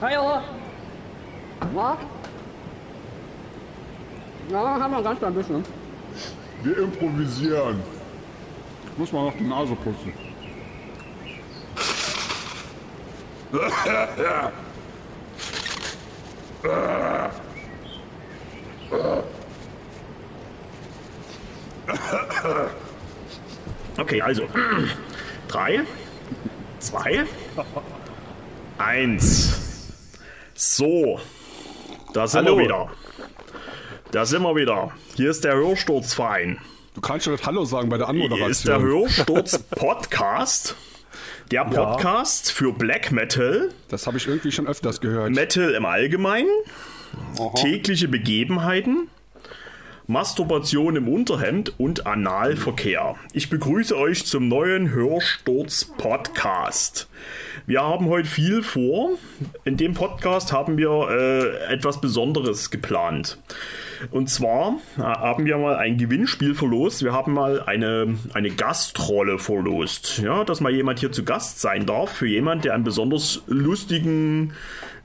Hallo. Na? Ja, haben wir ganz klein bisschen. Wir improvisieren. Muss man noch die Nase putzen. Okay, also. Drei, zwei, eins. So. Da sind Hallo. wir wieder. Da sind wir wieder. Hier ist der Hörsturzverein. Du kannst schon das Hallo sagen bei der Hier Anmoderation. ist der Hörsturz Podcast. Der Podcast für Black Metal, das habe ich irgendwie schon öfters gehört. Metal im Allgemeinen, tägliche Begebenheiten, Masturbation im Unterhemd und Analverkehr. Ich begrüße euch zum neuen Hörsturz Podcast. Wir haben heute viel vor. In dem Podcast haben wir äh, etwas Besonderes geplant. Und zwar äh, haben wir mal ein Gewinnspiel verlost. Wir haben mal eine, eine Gastrolle verlost. Ja, dass mal jemand hier zu Gast sein darf für jemand, der einen besonders lustigen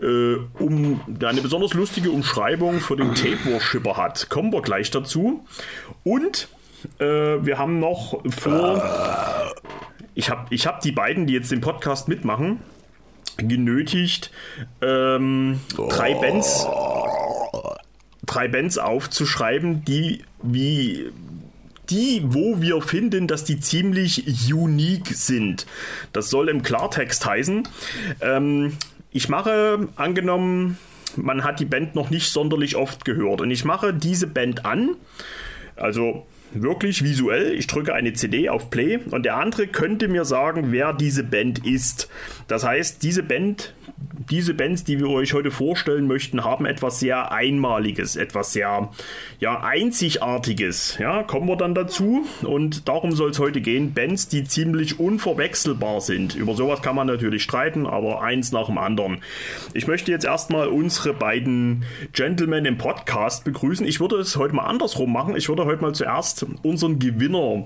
äh, um, eine besonders lustige Umschreibung für den Tape Worshipper hat. Kommen wir gleich dazu. Und äh, wir haben noch vor. Ich habe ich hab die beiden, die jetzt den Podcast mitmachen, genötigt, ähm, drei Bands drei Bands aufzuschreiben, die wie die, wo wir finden, dass die ziemlich unique sind. Das soll im Klartext heißen. Ähm, ich mache, angenommen, man hat die Band noch nicht sonderlich oft gehört und ich mache diese Band an, also wirklich visuell, ich drücke eine CD auf Play und der andere könnte mir sagen, wer diese Band ist. Das heißt, diese Band, diese Bands, die wir euch heute vorstellen möchten, haben etwas sehr Einmaliges, etwas sehr ja, Einzigartiges. Ja, kommen wir dann dazu und darum soll es heute gehen. Bands, die ziemlich unverwechselbar sind. Über sowas kann man natürlich streiten, aber eins nach dem anderen. Ich möchte jetzt erstmal unsere beiden Gentlemen im Podcast begrüßen. Ich würde es heute mal andersrum machen. Ich würde heute mal zuerst unseren Gewinner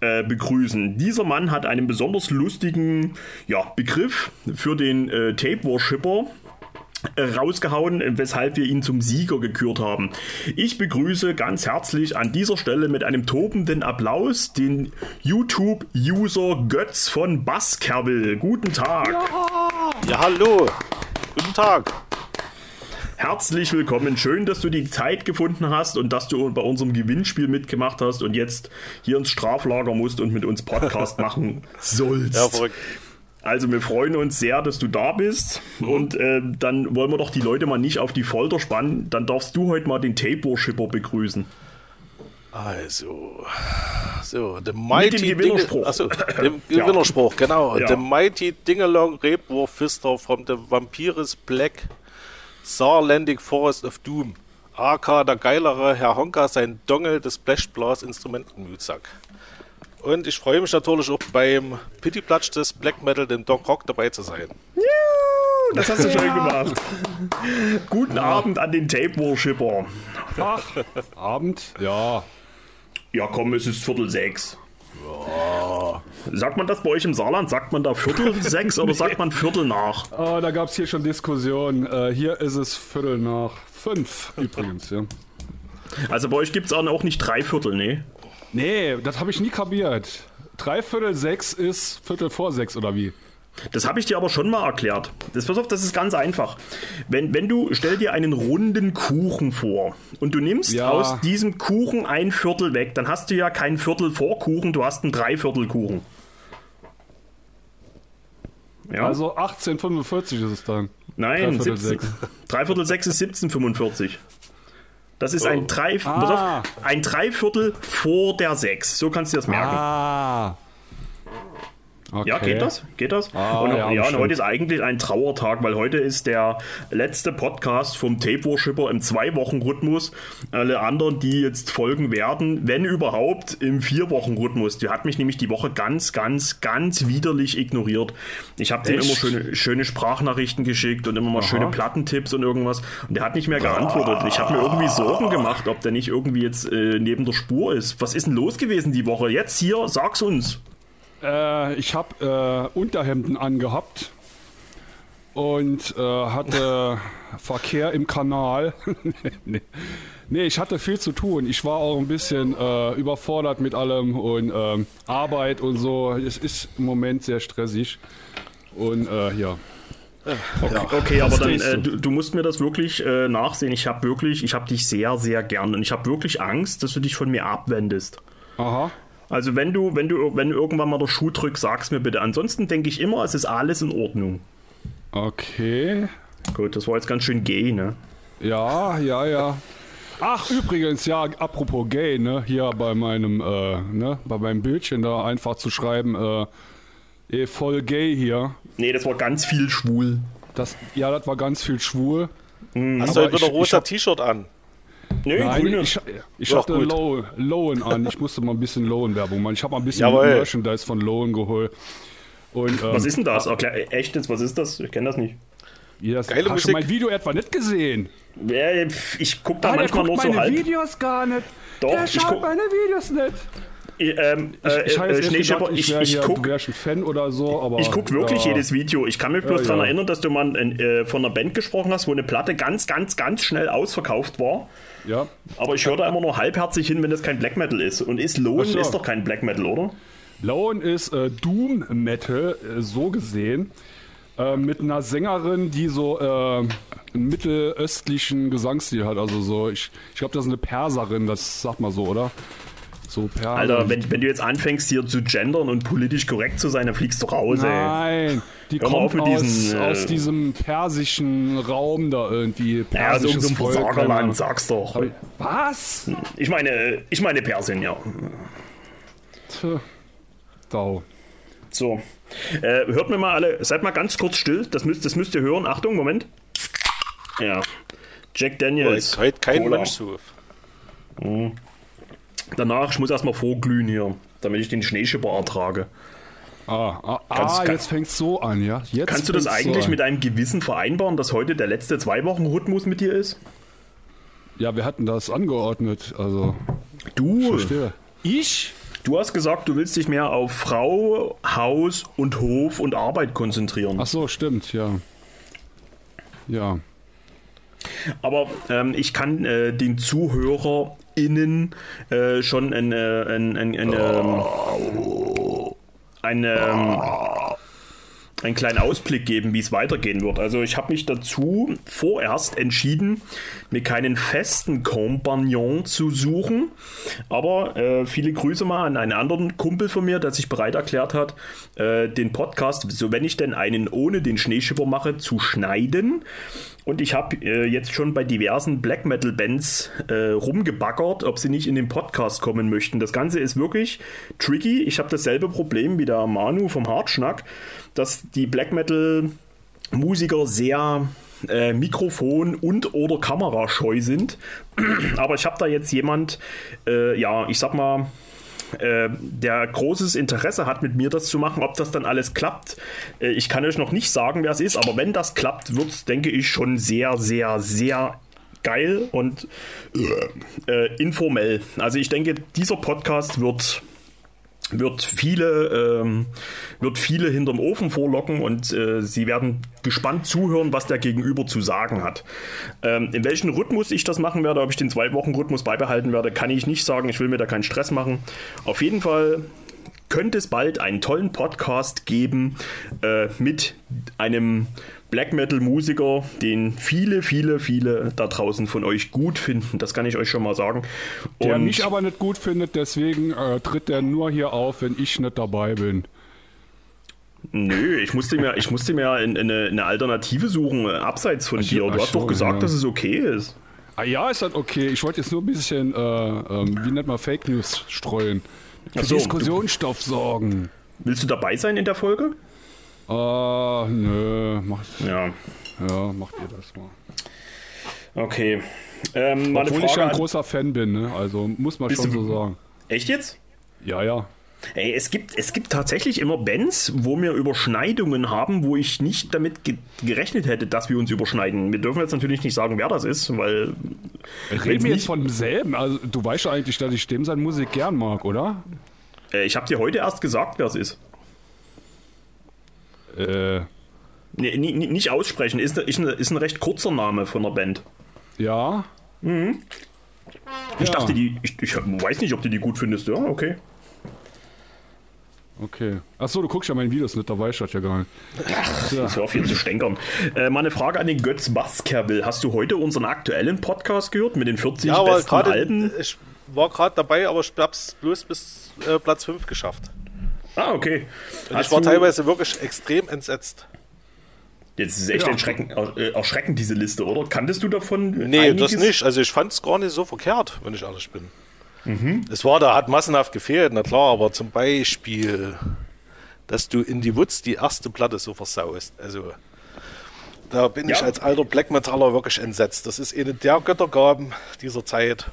äh, begrüßen. Dieser Mann hat einen besonders lustigen ja, Begriff für den äh, Tape Worshipper rausgehauen, weshalb wir ihn zum Sieger gekürt haben. Ich begrüße ganz herzlich an dieser Stelle mit einem tobenden Applaus den YouTube-User Götz von Basskerbil. Guten Tag. Ja, hallo. Guten Tag. Herzlich willkommen. Schön, dass du die Zeit gefunden hast und dass du bei unserem Gewinnspiel mitgemacht hast und jetzt hier ins Straflager musst und mit uns Podcast machen sollst. Ja, verrückt. Also wir freuen uns sehr, dass du da bist und äh, dann wollen wir doch die Leute mal nicht auf die Folter spannen. Dann darfst du heute mal den Tape Worshipper begrüßen. Also, so, the mighty dem Gewinnerspruch. Achso, dem Gewinnerspruch, genau. Ja. The mighty Dingalong Rebwurf Fister from the Vampires Black Saarlandic Forest of Doom. AK der geilere Herr Honka sein Dongel des Blechblas Instrumentenmütsack. Und ich freue mich natürlich auch beim Pittiplatsch des Black Metal, dem Doc Rock, dabei zu sein. Das hast du schön gemacht. Guten Abend an den Tape Worshipper. Ach, Abend? Ja. Ja, komm, es ist Viertel sechs. Sagt man das bei euch im Saarland? Sagt man da Viertel sechs oder sagt man Viertel nach? Ah, da gab es hier schon Diskussionen. Äh, hier ist es Viertel nach fünf übrigens, ja. Also bei euch gibt es auch nicht drei Viertel, nee? Nee, das habe ich nie kapiert. Dreiviertel sechs ist Viertel vor sechs oder wie? Das habe ich dir aber schon mal erklärt. Das, pass auf, das ist ganz einfach. Wenn, wenn du, stell dir einen runden Kuchen vor und du nimmst Ja. aus diesem Kuchen ein Viertel weg, dann hast du ja kein Viertel vor Kuchen, du hast einen Dreiviertelkuchen. Ja? Also 1845 ist es dann. Nein, Dreiviertel 17. sechs. Dreiviertel sechs ist 1745. Das ist ein, Drei, Ah. auf, ein Dreiviertel vor der sechs. So kannst du dir das merken. Ah. Okay. Ja, geht das? Geht das? Ah, und, ja, ja, und heute ist eigentlich ein Trauertag, weil heute ist der letzte Podcast vom Tape Worshipper im Zwei-Wochen-Rhythmus. Alle anderen, die jetzt folgen werden, wenn überhaupt, im Vier-Wochen-Rhythmus. Die hat mich nämlich die Woche ganz, ganz, ganz widerlich ignoriert. Ich habe dem immer schöne, schöne Sprachnachrichten geschickt und immer mal schöne Plattentipps und irgendwas. Und der hat nicht mehr geantwortet. Ich habe mir irgendwie Sorgen gemacht, ob der nicht irgendwie jetzt äh, neben der Spur ist. Was ist denn los gewesen die Woche? Jetzt hier, sag's uns. Äh, ich habe äh, Unterhemden angehabt und äh, hatte Verkehr im Kanal. nee. nee, ich hatte viel zu tun. Ich war auch ein bisschen äh, überfordert mit allem und ähm, Arbeit und so. Es ist im Moment sehr stressig. Und äh, ja. Okay, okay aber dann, äh, du. du, du musst mir das wirklich äh, nachsehen. Ich habe wirklich, ich habe dich sehr, sehr gern und ich habe wirklich Angst, dass du dich von mir abwendest. Aha. Also wenn du, wenn du, wenn du irgendwann mal der Schuh drückst, sag's mir bitte. Ansonsten denke ich immer, es ist alles in Ordnung. Okay. Gut, das war jetzt ganz schön gay, ne? Ja, ja, ja. Ach, übrigens, ja, apropos gay, ne? Hier bei meinem, äh, ne, bei meinem Bildchen da einfach zu schreiben, äh, eh, voll gay hier. Nee, das war ganz viel schwul. Das, ja, das war ganz viel schwul. Hast Aber du wieder ich rosa T-Shirt an? Nee, Nein, grüne. ich, ich hatte. Low, Lowen an. Ich musste mal ein bisschen Lowen-Werbung machen. Ich habe mal ein bisschen Jawohl. Merchandise von Lowen geholt. Und, ähm, Was ist denn das? Erklär, echt jetzt, was ist das? Ich kenne das nicht. das, Geile hast du Musik. mein Video etwa nicht gesehen? Ich gucke da Ah, manchmal guckt nur so meine halb. Videos gar nicht. Doch, der ich schaut guck- meine Videos nicht. Ähm, äh, Ich, ich, äh, gedacht, ich, ich guck, du ein Fan oder so, aber... ich guck wirklich ja, jedes Video. Ich kann mich bloß Ja, daran ja. erinnern, dass du mal äh, von einer Band gesprochen hast, wo eine Platte ganz, ganz, ganz schnell ausverkauft war. Ja, Aber ich höre da immer nur halbherzig hin, wenn das kein Black Metal ist. Und ist Ach so. ist doch kein Black Metal, oder? Lowen ist äh, Doom Metal, äh, so gesehen. Äh, mit einer Sängerin, die so äh, einen mittelöstlichen Gesangsstil hat. Also so, ich, ich glaube, das ist eine Perserin, das sagt man so, oder? So Perser. Alter, wenn, wenn du jetzt anfängst hier zu gendern und politisch korrekt zu sein, dann fliegst du raus, ey. Nein, die Hör kommt aus, diesen, äh, aus diesem persischen Raum da irgendwie. Ja, so Persisches ein Volk, Versagerland, sag's doch. Aber- Was? Ich meine, ich meine Persien, ja. Tö. Dau. So. Äh, hört mir mal alle, seid mal ganz kurz still. Das müsst, das müsst ihr hören. Achtung, Moment. Ja. Jack Daniels. Ist heute kein. Mensch zu. Danach, ich muss erstmal vorglühen hier, damit ich den Schneeschipper ertrage. Ah, ah, Kannst- ah kann- jetzt fängt's so an, ja? Jetzt Kannst du das so eigentlich an. mit einem Gewissen vereinbaren, dass heute der letzte zwei Wochen Rhythmus mit dir ist? Ja, wir hatten das angeordnet, also. Du, Verstehe. Ich? du hast gesagt, du willst dich mehr auf Frau, Haus und Hof und Arbeit konzentrieren. Ach so, stimmt, ja. Ja. Aber ähm, ich kann äh, den ZuhörerInnen äh, schon ein, äh, ein, ein, ein, ähm, ähm, einen kleinen Ausblick geben, wie es weitergehen wird. Also ich habe mich dazu vorerst entschieden, mir keinen festen Kompagnon zu suchen. Aber äh, viele Grüße mal an einen anderen Kumpel von mir, der sich bereit erklärt hat, äh, den Podcast, so wenn ich denn einen ohne den Schneeschipper mache, zu schneiden. Und ich habe äh, jetzt schon bei diversen Black Metal Bands äh, rumgebaggert, ob sie nicht in den Podcast kommen möchten. Das Ganze ist wirklich tricky. Ich habe dasselbe Problem wie der Manu vom Hartschnack, dass die Black Metal Musiker sehr äh, Mikrofon und oder Kamerascheu sind. Aber ich habe da jetzt jemand, äh, ja, ich sag mal, äh, der großes Interesse hat, mit mir das zu machen. Ob das dann alles klappt, äh, ich kann euch noch nicht sagen, wer es ist, aber wenn das klappt, wird es, denke ich, schon sehr, sehr, sehr geil und äh, informell. Also ich denke, dieser Podcast wird wird viele, ähm, wird viele hinterm Ofen vorlocken und äh, sie werden gespannt zuhören, was der Gegenüber zu sagen hat. Ähm, in welchem Rhythmus ich das machen werde, ob ich den zwei Wochen Rhythmus beibehalten werde, kann ich nicht sagen. Ich will mir da keinen Stress machen. Auf jeden Fall könnte es bald einen tollen Podcast geben äh, mit einem Black Metal Musiker, den viele, viele, viele da draußen von euch gut finden. Das kann ich euch schon mal sagen. Der Und- mich aber nicht gut findet, deswegen äh, tritt der nur hier auf, wenn ich nicht dabei bin. Nö, ich musste mir, ich musste mir in- in eine, eine Alternative suchen, äh, abseits von Ach, dir. Du ach hast doch gesagt, ja. dass es okay ist. Ah ja, ist das okay. Ich wollte jetzt nur ein bisschen, äh, ähm, wie nennt man Fake News streuen. Für so, Diskussionsstoff sorgen. Willst du dabei sein in der Folge? Ah, nö, macht, Ja, ja, macht ihr das mal. okay. Ähm, Obwohl ich ja ein großer Fan bin, ne? Also muss man schon so sagen. Echt jetzt? Ja, ja. Ey, es gibt, es gibt tatsächlich immer Bands, wo wir Überschneidungen haben, wo ich nicht damit ge gerechnet hätte, dass wir uns überschneiden. Wir dürfen jetzt natürlich nicht sagen, wer das ist, weil Reden wir jetzt nicht- von demselben? Also du weißt ja eigentlich, dass ich dem seine Musik gern mag, oder? äh, ich habe dir heute erst gesagt, wer es ist. Äh, Nee, nicht aussprechen, ist, ist, ein, ist ein recht kurzer Name von der Band. Ja. Ich Ja. dachte, die, ich, ich weiß nicht, ob du die gut findest. Ja, okay. Okay. Achso, du guckst ja meine Videos nicht, da weiß ich das ja gar nicht. Das hör auf hier zu stänkern. Äh, mal eine Frage an den Götz Baskerville. Hast du heute unseren aktuellen Podcast gehört mit den 40 Ja, besten gerade, Alben? ich war gerade dabei, aber ich hab's bloß bis äh, Platz 5 geschafft. Ah, okay. Und Hast ich war du- teilweise wirklich extrem entsetzt. Jetzt ist es echt Ja. erschreckend, äh, erschreckend, diese Liste, oder? Kanntest du davon? Nee, einiges? das nicht. Also ich fand es gar nicht so verkehrt, wenn ich ehrlich bin. Mhm. Es war, da hat massenhaft gefehlt, na klar, aber zum Beispiel, dass du in die Woods die erste Platte so versaust. Also da bin ich Ja. als alter Black Metaller wirklich entsetzt. Das ist eine der Göttergaben dieser Zeit.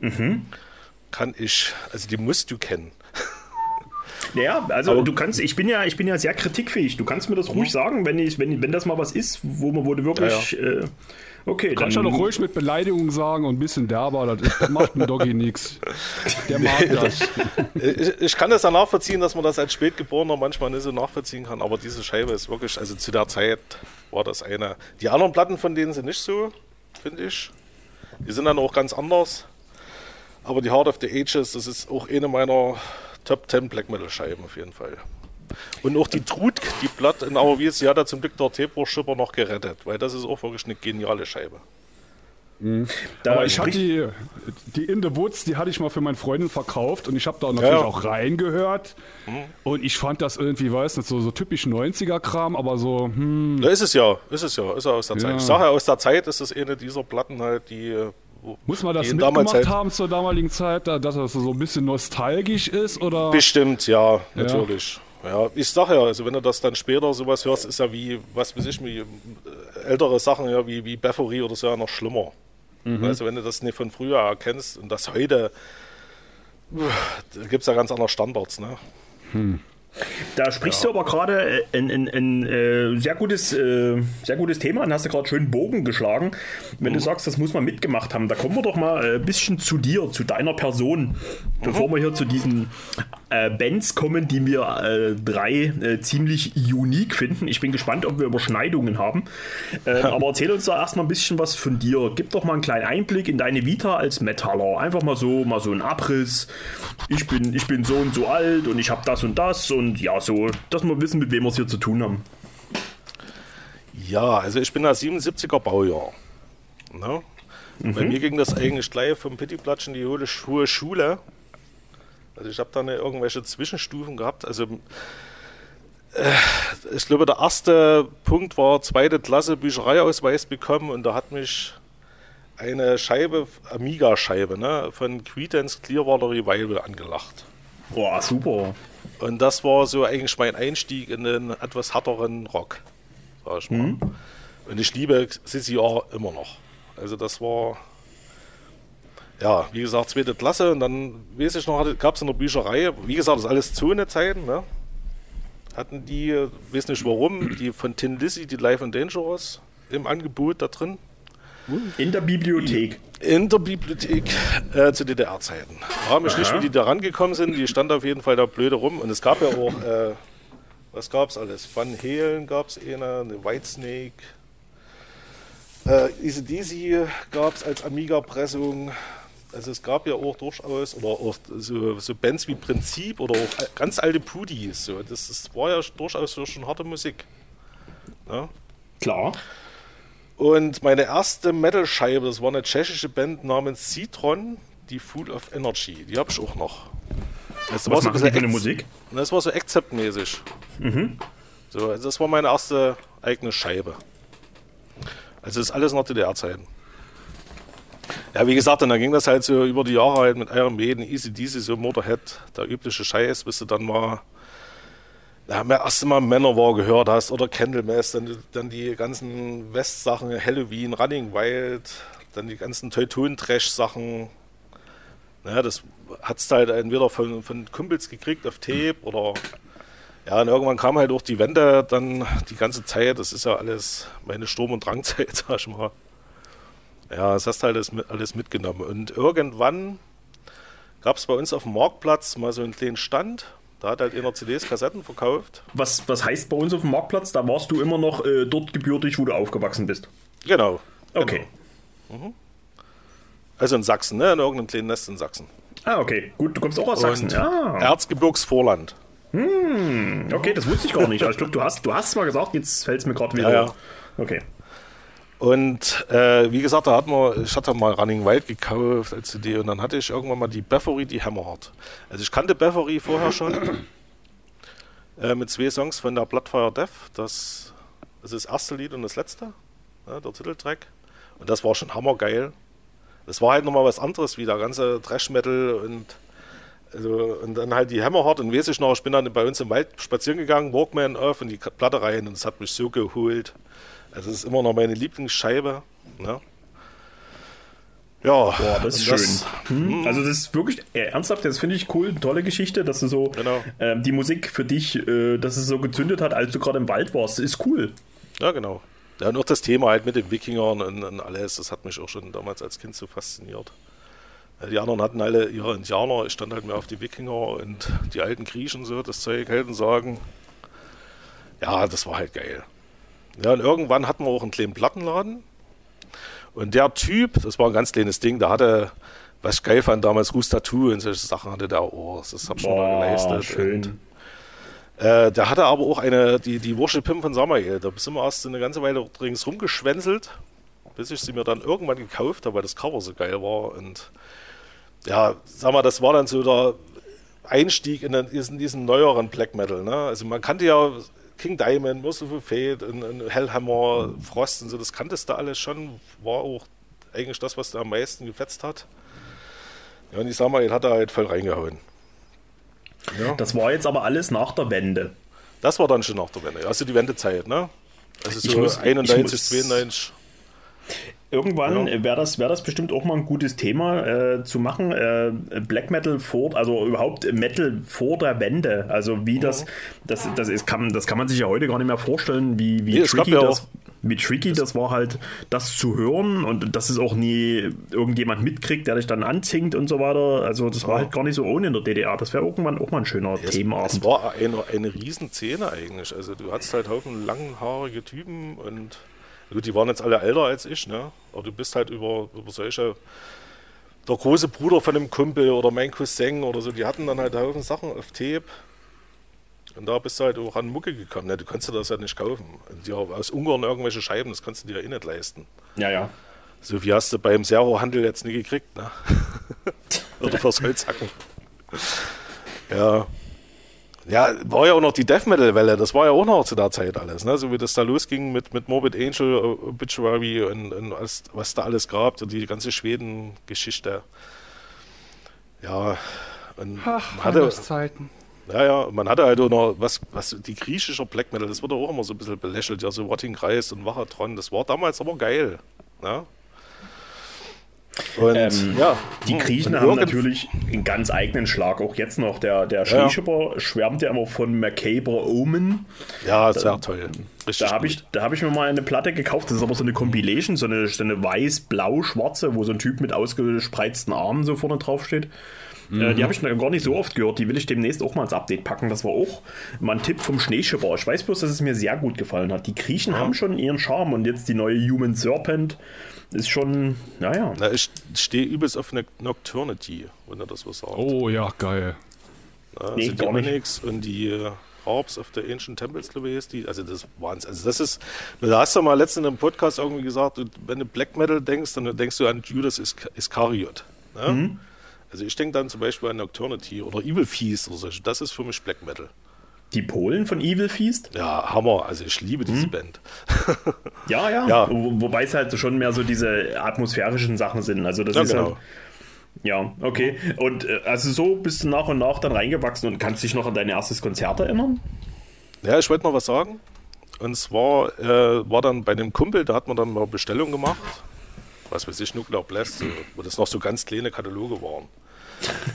Mhm. Kann ich, also die musst du kennen. Ja, also Aber- du kannst, ich bin ja, ich bin ja sehr kritikfähig. Du kannst mir das ruhig sagen, wenn ich, wenn, wenn das mal was ist, wo man wurde wirklich. Äh, okay, Kannst ja dann doch ruhig mit Beleidigungen sagen und ein bisschen derber, das, ist, das macht dem Doggy nichts. Der mag das. Ich, ich kann das ja nachvollziehen, dass man das als Spätgeborener manchmal nicht so nachvollziehen kann, aber diese Scheibe ist wirklich, also zu der Zeit war das eine. Die anderen Platten von denen sind nicht so, finde ich. Die sind dann auch ganz anders. Aber die Heart of the Ages, das ist auch eine meiner Top 10 Black Metal Scheiben auf jeden Fall. Und auch die Trut, die Platte in Our Wies, die hat ja zum Glück der Tebro-Schipper noch gerettet, weil das ist auch wirklich eine geniale Scheibe. da Aber ich hatte die, die In the Woods, die hatte ich mal für meine Freundin verkauft und ich habe da natürlich Ja. auch reingehört. Und ich fand das irgendwie, weiß nicht, so, so typisch 90er-Kram, aber so, hm, Da ist es ja, ist es ja, ist ja aus der Zeit. Ja. Ich sage ja, aus der Zeit ist es eine dieser Platten halt, die. Muss man das die mitgemacht halt- haben zur damaligen Zeit, da- dass das so ein bisschen nostalgisch ist? Oder? Bestimmt, ja, natürlich. Ja, ich sag ja, also wenn du das dann später sowas hörst, ist ja wie, was weiß ich, wie äh, ältere Sachen, ja, wie, wie Beffery oder so ja noch schlimmer. Also wenn du das nicht von früher erkennst und das heute, da gibt es ja ganz andere Standards, ne? Da sprichst du aber gerade äh, ein, ein, ein äh, sehr, gutes, äh, sehr gutes Thema an, hast du gerade schön Bogen geschlagen. Wenn du sagst, das muss man mitgemacht haben, da kommen wir doch mal ein bisschen zu dir, zu deiner Person, bevor wir hier zu diesen äh, Bands kommen, die wir äh, drei äh, ziemlich unique finden. Ich bin gespannt, ob wir Überschneidungen haben. Äh, aber erzähl uns da erstmal ein bisschen was von dir. Gib doch mal einen kleinen Einblick in deine Vita als Metaller. Einfach mal so, mal so ein Abriss. Ich bin, ich bin so und so alt und ich habe das und das und ja, so, dass wir wissen, mit wem wir es hier zu tun haben. Ja, also ich bin ja 77er Baujahr. Ne? Bei mir ging das eigentlich gleich vom Pittiplatsch in die hohe Schule. Also ich habe da nicht irgendwelche Zwischenstufen gehabt. Also äh, ich glaube, der erste Punkt war zweite Klasse Büchereiausweis bekommen und da hat mich eine Scheibe, Amiga-Scheibe, ne, von Creedence Clearwater Revival angelacht. Boah, super. Und das war so eigentlich mein Einstieg in den etwas härteren Rock, sag ich mal. Und ich liebe CCR immer noch. Also das war, ja, wie gesagt, zweite Klasse und dann, weiß ich noch, gab es in der Bücherei, wie gesagt, das ist alles Zone-Zeiten, ne? Hatten die, weiß nicht warum, die von Tin Lizzy, die Live and Dangerous im Angebot da drin. In der Bibliothek. In der Bibliothek äh, zu DDR-Zeiten. Frage mich nicht, wie die da rangekommen sind. Die stand auf jeden Fall da blöde rum. Und es gab ja auch, äh, was gab es alles? Van Halen gab es eine, eine Whitesnake. Äh, Easy gab es als Amiga-Pressung. Also es gab ja auch durchaus, oder auch so, so Bands wie Prinzip oder auch ganz alte Pudis. So. Das, das war ja durchaus schon harte Musik. Ja? Klar. Und meine erste Metal-Scheibe, das war eine tschechische Band namens Citron, die Food of Energy. Die habe ich auch noch. Das Was so ein bisschen Musik? Das war so Accept-mäßig. So, also das war meine erste eigene Scheibe. Also das ist alles noch DDR-Zeiten. Ja, wie gesagt, und dann ging das halt so über die Jahre halt mit Iron Maiden, Easy Deasy, so Motorhead, der übliche Scheiß, bis du dann mal ja, mir erst mal Manowar gehört hast oder Candlemass, dann, dann die ganzen West-Sachen, Halloween, Running Wild, dann die ganzen Teuton-Trash-Sachen. Naja, das hat's halt entweder von, von Kumpels gekriegt auf Tape oder ja, und irgendwann kam halt auch die Wende dann die ganze Zeit, das ist ja alles meine Sturm- und Drangzeit, sag ich mal. Ja, das hast du halt alles mitgenommen. Und irgendwann gab es bei uns auf dem Marktplatz mal so einen kleinen Stand Da hat halt einer CDs, Kassetten verkauft. Was, was heißt bei uns auf dem Marktplatz? Da warst du immer noch äh, dort gebürtig, wo du aufgewachsen bist. Genau. Okay. Also in Sachsen, ne? In irgendeinem kleinen Nest in Sachsen. Ah, okay. Gut, du kommst auch aus Sachsen. Und Ja. Erzgebirgsvorland. Okay, das wusste ich gar nicht. Ich glaube, du hast, du hast mal gesagt, jetzt fällt es mir gerade wieder. Ja, ja. Okay. Und äh, wie gesagt, da hat man, ich hatte mal Running Wild gekauft als CD und dann hatte ich irgendwann mal die Beffery, die Hammerheart. Also ich kannte Beffery vorher schon äh, mit zwei Songs von der Bloodfire Death. Das, das ist das erste Lied und das letzte, ja, der Titeltrack. Und das war schon hammergeil. Das war halt nochmal was anderes wie der ganze Thrash-Metal und also, und dann halt die Hammerheart und weiß ich noch, ich bin dann bei uns im Wald spazieren gegangen, Walkman auf und die Platte rein und es hat mich so geholt. Also es ist immer noch meine Lieblingsscheibe. Ne? Ja, Boah, das ist schön. Hm? Also das ist wirklich äh, ernsthaft, das finde ich cool, tolle Geschichte, dass du so Genau. ähm, die Musik für dich, äh, dass es so gezündet hat, als du gerade im Wald warst, ist cool. Ja, genau. Ja, und auch das Thema halt mit den Wikingern und, und alles, das hat mich auch schon damals als Kind so fasziniert. Die anderen hatten alle ihre Indianer, ich stand halt mehr auf die Wikinger und die alten Griechen so, das Zeug Helden sagen. Ja, das war halt geil. Ja, und irgendwann hatten wir auch einen kleinen Plattenladen. Und der Typ, das war ein ganz kleines Ding, der hatte, was ich geil fand, damals Ruß Tattoo und solche Sachen hatte der auch. Das hab ich schon mal geleistet. Und, schön. äh, der hatte aber auch eine, die, die Worship Hymn von Samael. Da sind wir erst eine ganze Weile rings rumgeschwänzelt, bis ich sie mir dann irgendwann gekauft habe, weil das Cover so geil war. Und ja, sag mal, das war dann so der Einstieg in, den, in diesen neueren Black Metal. Ne? Also man kannte ja King Diamond, Merciful Fate und, und Hellhammer, Frost und so, das kanntest du alles schon. War auch eigentlich das, was da am meisten gefetzt hat. Ja, und die Samael hat da halt voll reingehauen. Ja. Das war jetzt aber alles nach der Wende. Das war dann schon nach der Wende. Also die Wendezeit, ne? Also Ich so muss- ich 91, muss- 92. Irgendwann Ja. wäre das, wär das bestimmt auch mal ein gutes Thema äh, zu machen. Äh, Black Metal vor, also überhaupt Metal vor der Wende. Also wie das, das, das ist, kann, das kann man sich ja heute gar nicht mehr vorstellen, wie, wie Nee, tricky ja das. Wie tricky das war halt, das zu hören und dass es auch nie irgendjemand mitkriegt, der dich dann anzinkt und so weiter. Also das war halt gar nicht so ohne in der DDR. Das wäre irgendwann auch mal ein schöner Es, Themenabend. es war eine, eine Riesenszene eigentlich. Also du hattest halt Haufen langhaarige Typen und gut, die waren jetzt alle älter als ich, ne? Aber du bist halt über, über solche der große Bruder von einem Kumpel oder mein Cousin oder so, die hatten dann halt Haufen Sachen auf Tape. Und da bist du halt auch an Mucke gekommen. Ne? Du konntest dir das ja nicht kaufen. Und ja, aus Ungarn irgendwelche Scheiben, das kannst du dir ja eh nicht leisten. ja, ja. So wie hast du beim Servo-Handel jetzt nie gekriegt, ne? Oder fürs Holzhacken. Ja. Ja, war ja auch noch die Death Metal-Welle, das war ja auch noch zu der Zeit alles, ne? So wie das da losging mit, mit Morbid Angel, Obituary und, und was, was da alles gab, und die ganze Schweden-Geschichte. Ja, und Ach, man hatte, Zeiten. ja, ja, man hatte halt auch noch, was, was die griechische Black Metal, das wurde auch immer so ein bisschen belächelt, ja, so Rotting Kreis und Wachatron, das war damals aber geil. Ne? Und Ähm, ja, Die und Griechen haben irgend- natürlich einen ganz eigenen Schlag, auch jetzt noch. Der, der Ja. Schneeschipper schwärmt ja immer von Macabre Omen. Ja, sehr toll. Richtig Da habe ich, da hab ich mir mal eine Platte gekauft. Das ist aber so eine Compilation, so eine, so eine weiß-blau-schwarze, wo so ein Typ mit ausgespreizten Armen so vorne drauf steht. Äh, die habe ich noch gar nicht so oft gehört. Die will ich demnächst auch mal ins Update packen. Das war auch mal ein Tipp vom Schneeschipper. Ich weiß bloß, dass es mir sehr gut gefallen hat. Die Griechen haben schon ihren Charme und jetzt die neue Human Serpent ist schon, naja. Na, ich stehe übelst auf eine Nocturnity, wenn er das was sagt. Oh ja, geil. Ja, Nee, also die gar nicht. Onyx und die äh, Harps of the Ancient Temples, glaube ich, ist die. Also das Wahnsinn. Also das ist, da hast du mal letztens im Podcast irgendwie gesagt, wenn du Black Metal denkst, dann denkst du an Judas Isc- Iscariot. Ne? Mhm. Also ich denke dann zum Beispiel an Nocturnity oder Evil Feast oder so. Das ist für mich Black Metal. Die Polen von Evil Feast? Ja, Hammer. Also ich liebe diese Mhm. Band. Ja, ja. Ja. Wo, wobei es halt schon mehr so diese atmosphärischen Sachen sind. Also das Ja, ist genau. halt. Ja, okay. Und äh, also so bist du nach und nach dann reingewachsen und kannst dich noch an dein erstes Konzert erinnern? Ja, ich wollte noch was sagen. Und zwar äh, war dann bei einem Kumpel, da hat man dann mal Bestellung gemacht. Was weiß ich, Nuclear Blast, so, wo das noch so ganz kleine Kataloge waren.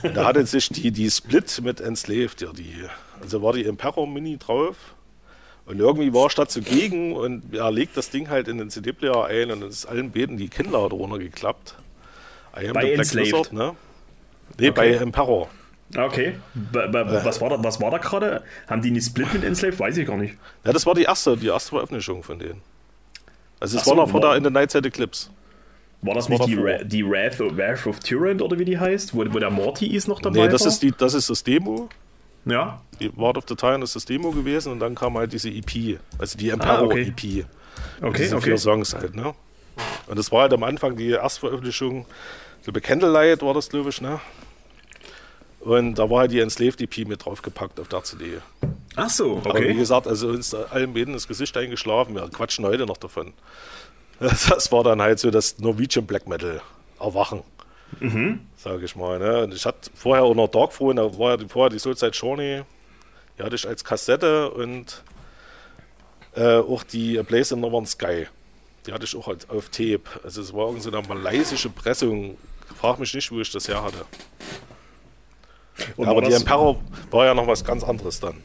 Und da hatte sich die, die Split mit Enslaved, ja, die, also war die Emperor Mini drauf. Und irgendwie war statt zugegen und er legt das Ding halt in den CD-Player ein und es ist allen Beten die Kinnlade runtergeklappt. I am Bei the Black Enslaved? Lizard, ne? Nee, bei Emperor. Okay. Wa- wa- Was war da, was war da gerade? Haben die einen Split mit Enslave? Weiß ich gar nicht. Ja, das war die erste, die erste Veröffentlichung von denen. Also es Ach war so, noch vor der in der Nightside Eclipse. War das war nicht die, davor. Ra die Wrath, Wrath of Tyrant oder wie die heißt? Wo, wo der Morty ist noch dabei Nee, das war? ist, die, das ist das Demo. Ja. Die Ward of the Tyrant ist das Demo gewesen und dann kam halt diese EP, also die Emperor okay. EP. Okay, diese okay. vier Songs halt, ne? Und das war halt am Anfang die Erstveröffentlichung, so bei Candlelight war das, glaube ich, ne? Und da war halt die Enslaved EP mit draufgepackt auf der CD. Ach so, Aber wie okay. gesagt, also uns allen beiden das Gesicht eingeschlafen, wir quatschen heute noch davon. Das war dann halt so das Norwegian Black Metal Erwachen, sage ich mal. Ne? Und ich hatte vorher auch noch Darkthrone, da war ja die- vorher die Soulside Journey, die hatte ich als Kassette und äh, auch die Place in Northern Sky, die hatte ich auch als, auf Tape. Also es war irgend so eine malaysische Pressung, frag mich nicht, wo ich das her hatte. Und Aber die Emperor war ja noch was ganz anderes dann.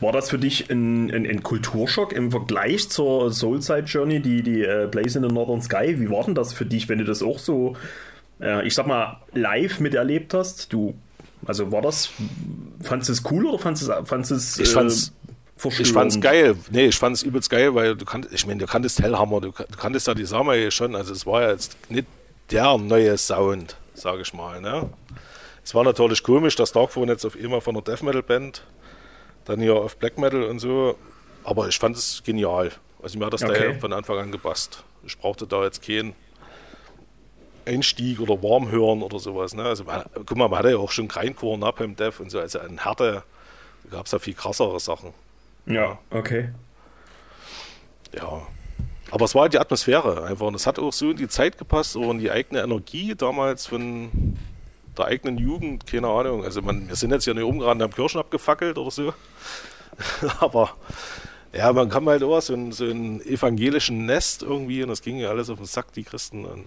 War das für dich ein, ein, ein Kulturschock im Vergleich zur Soulside Journey, die, die äh, Blaze in the Northern Sky? Wie war denn das für dich, wenn du das auch so, äh, ich sag mal, live miterlebt hast? Du, also war das, fandest du es cool oder fandest du es, fandst du es Ich fand's- verstörend? Ich fand's geil. Nee, ich fand's übelst geil, weil du kanntest, ich meine, du kanntest Hellhammer, du, kan- du kanntest ja die Samaye schon, also es war ja jetzt nicht der neue Sound, sage ich mal, ne? Es war natürlich komisch, dass Darkphone jetzt auf einmal von einer Death Metal Band, dann hier auf Black Metal und so, aber ich fand es genial. Also mir hat das Okay. da von Anfang an gepasst. Ich brauchte da jetzt keinen Einstieg oder Warmhören oder sowas, ne? Also man, guck mal, man hatte ja auch schon Grindcore, Napalm Death und so, also an Härte gab es ja viel krassere Sachen. Ja, okay. Ja. Aber es war halt die Atmosphäre einfach. Und es hat auch so in die Zeit gepasst, so in die eigene Energie damals von der eigenen Jugend, keine Ahnung. Also man, wir sind jetzt ja nicht umgerannt, haben Kirschen abgefackelt oder so. Aber ja, man kam halt auch so in so einen evangelischen Nest irgendwie und das ging ja alles auf den Sack, die Christen. Und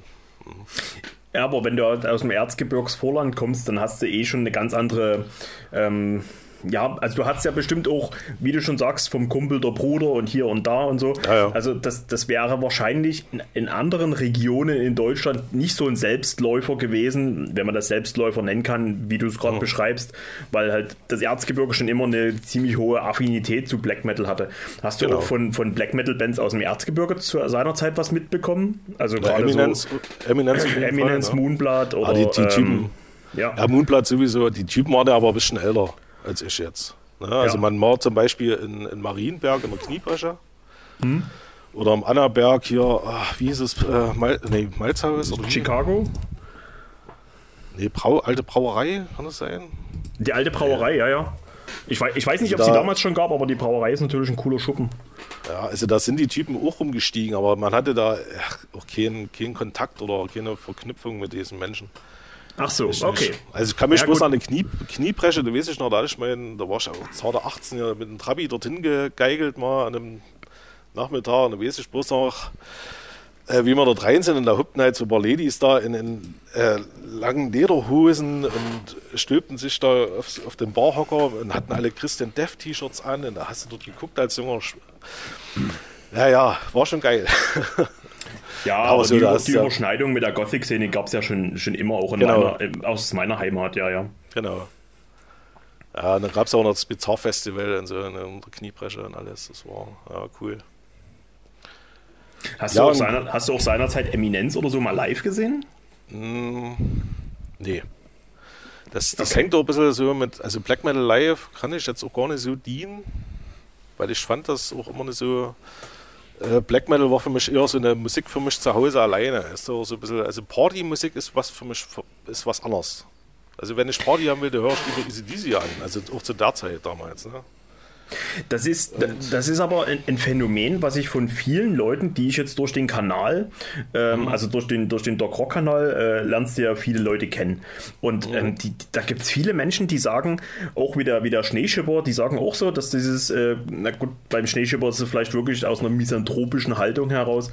Ja, aber wenn du aus dem Erzgebirgsvorland kommst, dann hast du eh schon eine ganz andere. Ähm, ja, also du hast ja bestimmt auch, wie du schon sagst, vom Kumpel der Bruder und hier und da und so. Ja, ja. Also das, das wäre wahrscheinlich in, anderen Regionen in Deutschland nicht so ein Selbstläufer gewesen, wenn man das Selbstläufer nennen kann, wie du es gerade beschreibst, weil halt das Erzgebirge schon immer eine ziemlich hohe Affinität zu Black Metal hatte. Hast du Genau. auch von, von Black Metal Bands aus dem Erzgebirge zu seiner Zeit was mitbekommen? Also gerade Eminence, so Eminence, Eminence Fall, ne? Moonblood oder Ah, die, die Typen. ähm, ja. Ja, Moonblood sowieso. Die Typen waren ja aber ein bisschen älter als ich jetzt. Ne? Also Ja. man war zum Beispiel in, in Marienberg in der Kniebresche. Hm? Oder am Annaberg hier, ach, wie hieß es, äh, Mal, nee, Malzhaus? Oder? Chicago? Nee, Brau, alte Brauerei, kann das sein? Die alte Brauerei, ja, ja. Ich weiß, ich weiß nicht, ob Da- sie damals schon gab, aber die Brauerei ist natürlich ein cooler Schuppen. Ja, also da sind die Typen auch rumgestiegen, aber man hatte da ach, auch keinen, keinen Kontakt oder keine Verknüpfung mit diesen Menschen. Ach so, Ich okay. nicht. Also ich kann mich Ja, bloß gut. an eine Knie, Kniebresche, da weiß ich noch, da ich mein, da war ich auch zarte 18 Jahre mit einem Trabi dorthin gegeigelt mal an einem Nachmittag und da weiß ich bloß noch, äh, wie wir dort rein sind und da huppten halt so ein paar Ladies da in, in äh, langen Lederhosen und stülpten sich da auf, auf den Barhocker und hatten alle Christian Death T-Shirts an und da hast du dort geguckt als junger Sch ja, ja, war schon geil. Ja, Aber so, die, da hast die ja- Überschneidung mit der Gothic-Szene gab es ja schon, schon immer auch in Genau. meiner, äh, aus meiner Heimat, ja, ja. Genau. Ja, dann gab es auch noch das Bizarre-Festival und so in der Kniebresche und alles. Das war ja, cool. Hast, Ja, du auch seiner, hast du auch seinerzeit Eminenz oder so mal live gesehen? Nee. Das, das hängt auch ein bisschen so mit, also Black Metal Live kann ich jetzt auch gar nicht so dienen, weil ich fand das auch immer nicht so. Äh, Black Metal war für mich eher so eine Musik für mich zu Hause alleine. Ist so, so ein bisschen, also Partymusik ist was für mich ist was anderes. Also wenn ich Party haben will, dann höre ich über Easy Deasy an. Also auch zu der Zeit damals. Ne? Das ist, das ist aber ein, Phänomen, was ich von vielen Leuten, die ich jetzt durch den Kanal, ähm, also durch den, durch den Doc Rock Kanal, äh, lernst du ja viele Leute kennen. Und ähm, die, da gibt es viele Menschen, die sagen, auch wieder, wie der Schneeschipper, die sagen auch so, dass dieses, äh, na gut, beim Schneeschipper ist es vielleicht wirklich aus einer misanthropischen Haltung heraus,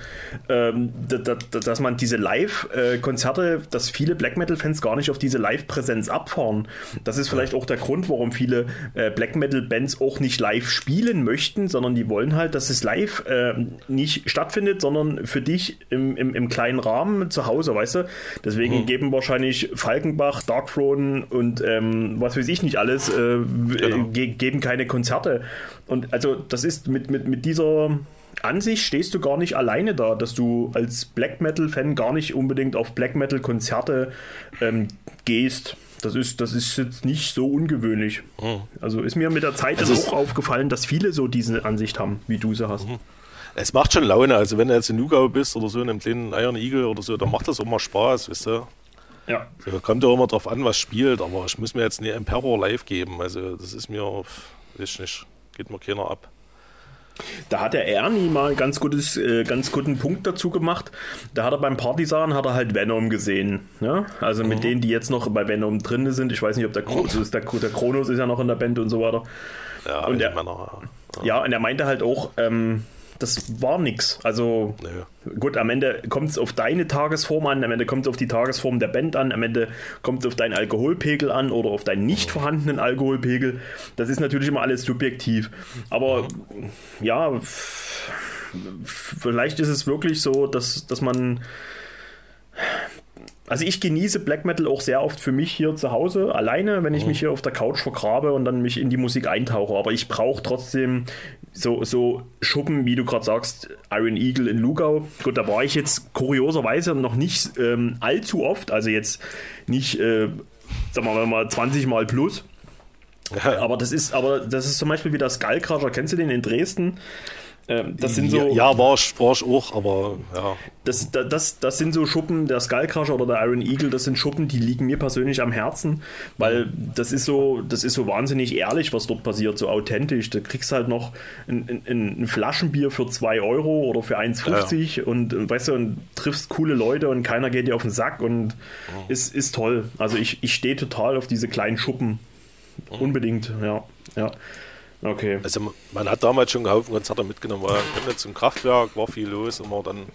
ähm, da, da- dass man diese Live-Konzerte, dass viele Black Metal-Fans gar nicht auf diese Live-Präsenz abfahren. Das ist vielleicht auch der Grund, warum viele äh, Black Metal-Bands auch nicht live live spielen möchten, sondern die wollen halt, dass es live äh, nicht stattfindet, sondern für dich im, im, im kleinen Rahmen zu Hause, weißt du? Deswegen geben wahrscheinlich Falkenbach, Darkthrone und ähm, was weiß ich nicht alles, äh, ge geben keine Konzerte. Und also das ist mit, mit, mit dieser Ansicht stehst du gar nicht alleine da, dass du als Black Metal-Fan gar nicht unbedingt auf Black Metal-Konzerte ähm, gehst. Das ist, das ist jetzt nicht so ungewöhnlich. Also ist mir mit der Zeit Also dann auch aufgefallen, dass viele so diese Ansicht haben, wie du sie hast. Es macht schon Laune. Also wenn du jetzt in Nugau bist oder so in einem kleinen Iron Eagle oder so, dann macht das auch mal Spaß, weißt du. Ja. So, kommt ja immer drauf an, was spielt, aber ich muss mir jetzt nie Emperor live geben. Also das ist mir, weiß ich nicht, geht mir keiner ab. Da hat der Ernie mal ganz gutes, äh, ganz guten Punkt dazu gemacht. Da hat er beim Partisan hat er halt Venom gesehen. Ne? Also mit denen, die jetzt noch bei Venom drin sind. Ich weiß nicht, ob der Kronos ist, der, der Kronos ist ja noch in der Band und so weiter. Ja, Und und der- Männer. Ja, und er meinte halt auch, ähm, das war nix. Also Nö. gut, am Ende kommt es auf deine Tagesform an, am Ende kommt es auf die Tagesform der Band an, am Ende kommt es auf deinen Alkoholpegel an oder auf deinen nicht vorhandenen Alkoholpegel. Das ist natürlich immer alles subjektiv. Aber ja, f- vielleicht ist es wirklich so, dass, dass man. Also ich genieße Black Metal auch sehr oft für mich hier zu Hause, alleine, wenn ich mich hier auf der Couch vergrabe und dann mich in die Musik eintauche. Aber ich brauche trotzdem so, so Schuppen, wie du gerade sagst, Iron Eagle in Lugau. Gut, da war ich jetzt kurioserweise noch nicht ähm, allzu oft, also jetzt nicht, äh, sagen wir mal, 20 Mal plus. Aber das ist, aber das ist zum Beispiel wie der Skullcrusher, kennst du den in Dresden? Ähm, das sind so. ja, ja war, ich, war ich auch, aber ja. Das, das, das, sind so Schuppen, der Skullcrusher oder der Iron Eagle, das sind Schuppen, die liegen mir persönlich am Herzen, weil das ist so, das ist so wahnsinnig ehrlich, was dort passiert, so authentisch. Du kriegst halt noch ein, ein, ein Flaschenbier für 2 Euro oder für 1,50 und, und weißt du, und triffst coole Leute und keiner geht dir auf den Sack und ist, ist toll. Also ich, ich stehe total auf diese kleinen Schuppen. Unbedingt, ja. ja. Okay. Also man- hat damals schon einen Haufen Konzerte mitgenommen, weil wir zum Kraftwerk war viel los, immer dann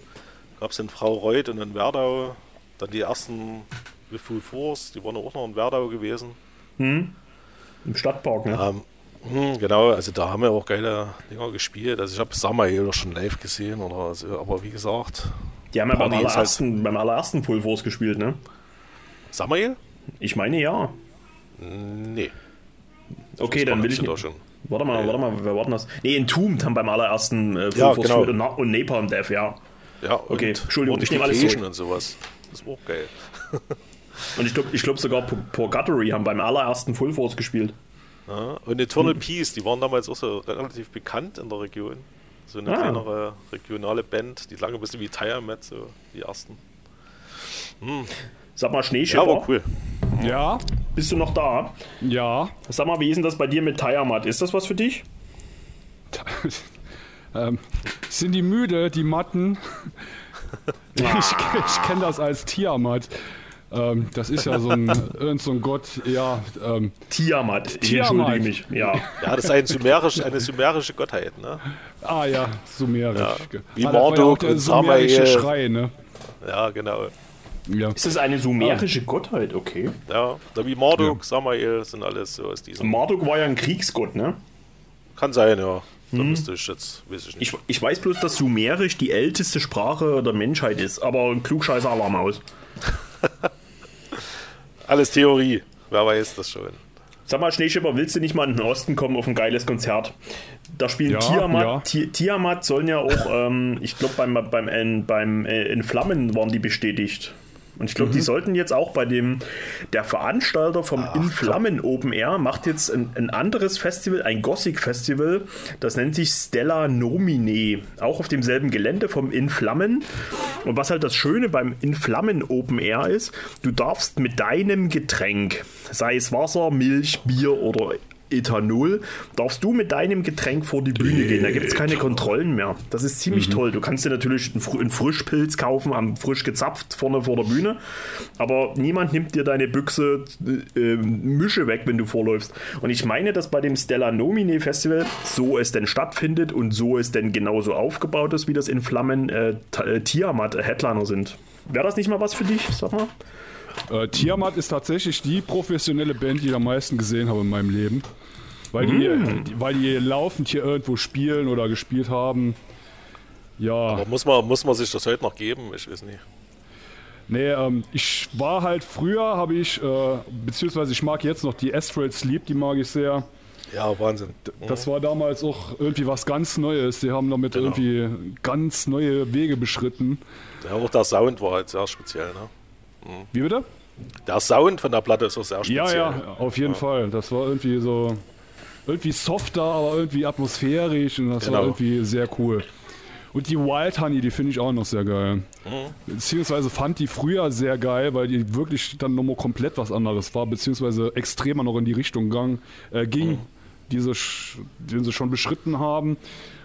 gab es in Frau Reuth und in Werdau, dann die ersten The Full Force, die waren auch noch in Werdau gewesen. Im Stadtpark, ne? Ähm, hm, genau, also da haben wir auch geile Dinger gespielt. Also ich habe Samael schon live gesehen oder so, aber wie gesagt, Die haben ja beim halt- allerersten, beim allerersten Full Force gespielt, ne? Samael? Ich meine ja. Nee. Okay, dann will ich da schon. Warte mal, warte mal, wer war denn das? Nee, Entombed haben beim allerersten äh, Full Ja, Force genau. gespielt und, und Napalm Death, ja. Ja, Okay, Entschuldigung, ich nehme alles zurück. und sowas. Das war auch geil. Und ich glaube ich glaub sogar Pur- Purgatory haben beim allerersten Full Force gespielt. Ja, und Eternal Peace, die waren damals auch so relativ bekannt in der Region. So eine Ah. kleinere regionale Band, die lange ein bisschen wie Tiamat, so die ersten. Sag mal, Ja, Schneeschipper, war cool. Ja, bist du noch da? ja. Sag mal, wie ist denn das bei dir mit Tiamat? Ist das was für dich? ähm, sind die müde, die Matten? ich ich kenne das als Tiamat. Ähm, das ist ja so ein, irgend so ein Gott, ja. Ähm, Tiamat, ich Tiamat. entschuldige mich. Ja. Ja, das ist ein sumerisch, eine sumerische Gottheit, ne? ah ja, sumerisch. Ja, wie Ah, Marduk auch der und sumerische Samael. Schrei, ne? Ja, genau. Ja. Ist das eine sumerische Gottheit? Okay. Ja, da wie Marduk, Samael sind alles so aus diesem. Marduk war ja ein Kriegsgott, ne? Kann sein, ja. Da müsste ich jetzt, weiß ich nicht. Ich, ich weiß bloß, dass Sumerisch die älteste Sprache der Menschheit ist, aber ein klugscheißer Alarmaus. Alles Theorie. Wer weiß das schon. Sag mal, Schneeschipper, willst du nicht mal in den Osten kommen auf ein geiles Konzert? Da spielen Ja, Tiamat. ja. Ti Tiamat sollen ja auch, ähm, ich glaube, beim, beim, äh, beim äh, in Flammen waren die bestätigt. Und ich glaube, Mhm. die sollten jetzt auch bei dem, der Veranstalter vom In Flammen Open Air macht jetzt ein, ein anderes Festival, ein Gothic Festival, das nennt sich Stella Nomine, auch auf demselben Gelände vom In Flammen. Und was halt das Schöne beim In Flammen Open Air ist, du darfst mit deinem Getränk, sei es Wasser, Milch, Bier oder Ethanol, darfst du mit deinem Getränk vor die Bühne gehen. Da gibt es keine Kontrollen mehr. Das ist ziemlich toll. Du kannst dir natürlich einen, Fr einen Frischpilz kaufen, am frisch gezapft vorne vor der Bühne, aber niemand nimmt dir deine Büchse äh, Mische weg, wenn du vorläufst. Und ich meine, dass bei dem Stella Nomine Festival so es denn stattfindet und so es denn genauso aufgebaut ist, wie das in Flammen äh, äh, Tiamat äh, Headliner sind. Wäre das nicht mal was für dich? Sag mal. Äh, Tiamat ist tatsächlich die professionelle Band, die ich am meisten gesehen habe in meinem Leben. Weil, die, die, weil die laufend hier irgendwo spielen oder gespielt haben. Ja. Aber muss man, muss man sich das heute noch geben? Ich weiß nicht. Nee, ähm, ich war halt früher, habe ich, äh, beziehungsweise ich mag jetzt noch die Astral Sleep, die mag ich sehr. Ja, Wahnsinn. Das war damals auch irgendwie was ganz Neues. Die haben damit Genau. irgendwie ganz neue Wege beschritten. Ja, auch der Sound war halt sehr speziell. Ne? Wie bitte? Der Sound von der Platte ist auch sehr Ja, speziell. ja, auf jeden Fall. Das war irgendwie so, irgendwie softer, aber irgendwie atmosphärisch und das war Genau. irgendwie sehr cool. Und die Wild Honey, die finde ich auch noch sehr geil. Mhm. Beziehungsweise fand die früher sehr geil, weil die wirklich dann nochmal komplett was anderes war, beziehungsweise extremer noch in die Richtung gang, äh, ging, Mhm. diese, sch- den sie schon beschritten haben.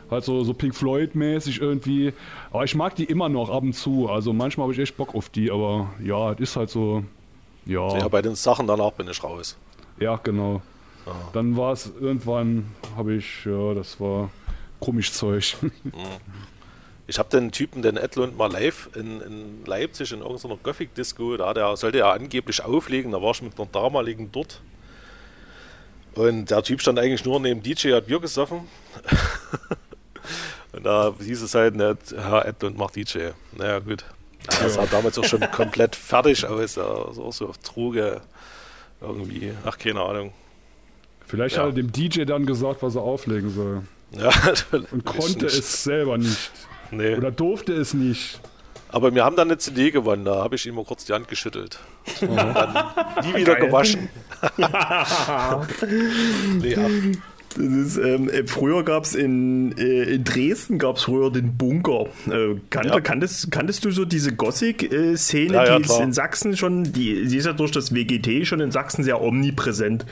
Halt so, so Pink Floyd-mäßig irgendwie. Aber ich mag die immer noch ab und zu. Also manchmal habe ich echt Bock auf die, aber ja, es ist halt so. Ja, Ja, bei den Sachen danach bin ich raus. ja genau. Dann war es irgendwann, habe ich, ja, das war komisch Zeug. Ich habe den Typen, den Edlund, mal live in, in Leipzig in irgendeiner Gothic-Disco, da der sollte ja angeblich auflegen, da war ich mit einer damaligen dort. Und der Typ stand eigentlich nur neben DJ, hat Bier gesoffen. Und da hieß es halt nicht, Herr Edlund macht DJ. Naja, gut. Ja, das sah damals auch schon komplett fertig aus, ja, so, so auf Droge irgendwie. Ach, keine Ahnung. Vielleicht Ja. hat er dem DJ dann gesagt, was er auflegen soll. Ja, Und konnte es selber nicht. Nee. Oder durfte es nicht. Aber wir haben dann eine CD gewonnen, da habe ich ihm mal kurz die Hand geschüttelt. Und dann nie wieder Geil. gewaschen. nee, Das ist, ähm, äh, früher gab es in, äh, in Dresden gab es früher den Bunker. Äh, kannte, Ja. kanntest, kanntest du so diese Gothic-Szene, Ja, ja, die ist in Sachsen schon, die, die ist ja durch das WGT schon in Sachsen sehr omnipräsent.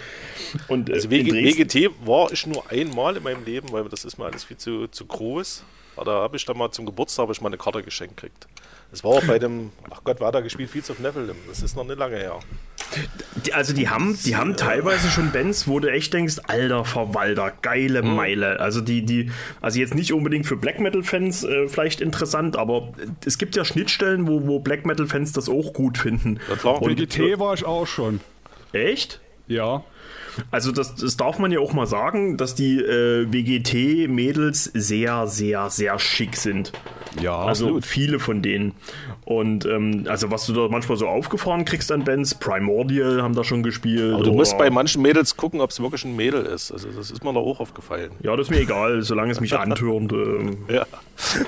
Und äh, also WG, WGT war ich nur einmal in meinem Leben, weil das ist mir alles viel zu, zu groß. Aber Da habe ich dann mal zum Geburtstag ich mal eine Karte geschenkt gekriegt. Das war auch bei dem, ach Gott, war da gespielt Fields of Neville. Das ist noch nicht lange her. Also die haben, die haben teilweise schon Bands, wo du echt denkst, alter Verwalter, geile Mhm. Meile. Also die, die, also jetzt nicht unbedingt für Black Metal-Fans äh, vielleicht interessant, aber es gibt ja Schnittstellen, wo, wo Black Metal-Fans das auch gut finden. Ja, klar. Und, WGT war ich auch schon. Echt? Ja. Also das, das darf man ja auch mal sagen, dass die äh, WGT-Mädels sehr, sehr, sehr schick sind. Ja, Also viele von denen. Und ähm, also was du da manchmal so aufgefahren kriegst an Bands, Primordial haben da schon gespielt. Aber du musst bei manchen Mädels gucken, ob es wirklich ein Mädel ist. Also das ist mir da auch aufgefallen. Ja, das ist mir egal, solange es mich antörnt. ähm, Ja,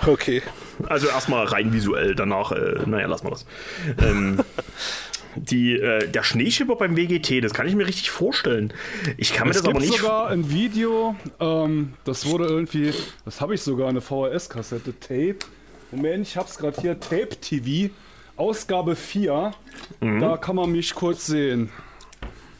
okay. Also erstmal rein visuell, danach, äh, naja, lass mal das. Ähm, die, äh, der Schneeschipper beim WGT, das kann ich mir richtig vorstellen. Ich kann mir Es das aber nicht. sogar ein Video, ähm, das wurde irgendwie, das habe ich sogar, eine VHS-Kassette, Tape. Moment, ich hab's gerade hier, Tape TV, Ausgabe 4. Da kann man mich kurz sehen.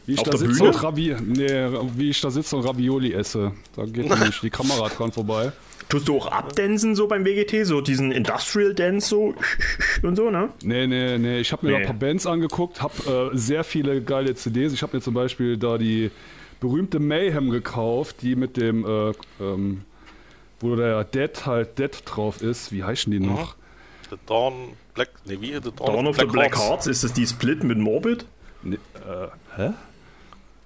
Wie ich Auf da der sitze Bühne? und, Ravi nee, wie ich da sitze und Ravioli esse. Da geht nämlich die Kamera dran vorbei. Tust du auch abdansen so beim WGT, so diesen Industrial Dance so und so, ne? Nee, nee, nee. Ich habe mir da Nee. ein paar Bands angeguckt, habe äh, sehr viele geile CDs. Ich habe mir zum Beispiel da die berühmte Mayhem gekauft, die mit dem, äh, ähm, wo der Dead halt Dead drauf ist. Wie heißen die noch? The Dawn Black, nee, wie? The Dawn, Dawn of the Black Hearts, ist das die Split mit Morbid?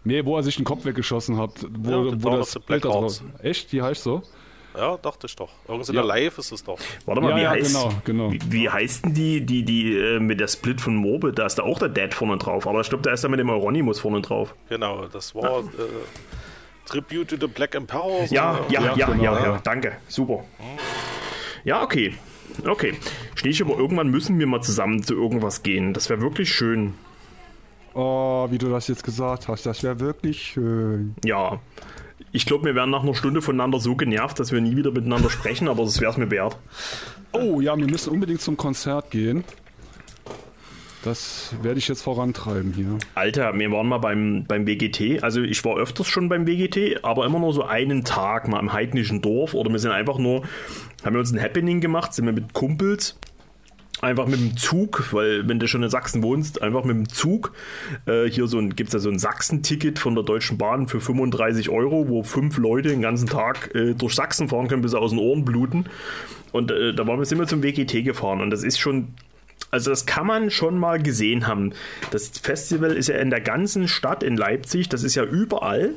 Nee, wo er sich den Kopf weggeschossen hat. Wo, Ja, wo das of the Bild Black. Hearts. Echt? Die heißt so? Ja, dachte ich doch. Irgendwas in Ja. der Live ist es doch. Warte mal, Ja, wie ja, heißt genau, genau. Wie, wie heißt denn die, die, die äh, mit der Split von Morbid? Da ist da auch der Dead vorne drauf, aber ich glaube, da ist da mit dem Euronymous vorne drauf. Genau, das war äh, Tribute to the Black Emperor. so Ja, ja, ja, ja, genau, ja, ja. danke, super. Ja, okay. Okay. Schneeschipper, irgendwann müssen wir mal zusammen zu irgendwas gehen. Das wäre wirklich schön. Oh, wie du das jetzt gesagt hast, das wäre wirklich schön. Ja. Ich glaube, wir werden nach einer Stunde voneinander so genervt, dass wir nie wieder miteinander sprechen, aber das wäre es mir wert. Oh ja, wir müssen unbedingt zum Konzert gehen. Das werde ich jetzt vorantreiben hier. Alter, wir waren mal beim, beim WGT. Also ich war öfters schon beim WGT, aber immer nur so einen Tag mal im heidnischen Dorf. Oder wir sind einfach nur, haben wir uns ein Happening gemacht, sind wir mit Kumpels. Einfach mit dem Zug, weil wenn du schon in Sachsen wohnst, einfach mit dem Zug. Äh, hier so gibt es ja so ein Sachsen-Ticket von der Deutschen Bahn für 35 Euro, wo fünf Leute den ganzen Tag äh, durch Sachsen fahren können, bis sie aus den Ohren bluten. Und äh, da waren wir, sind wir zum WGT gefahren und das ist schon also das kann man schon mal gesehen haben. Das Festival ist ja in der ganzen Stadt in Leipzig, das ist ja überall.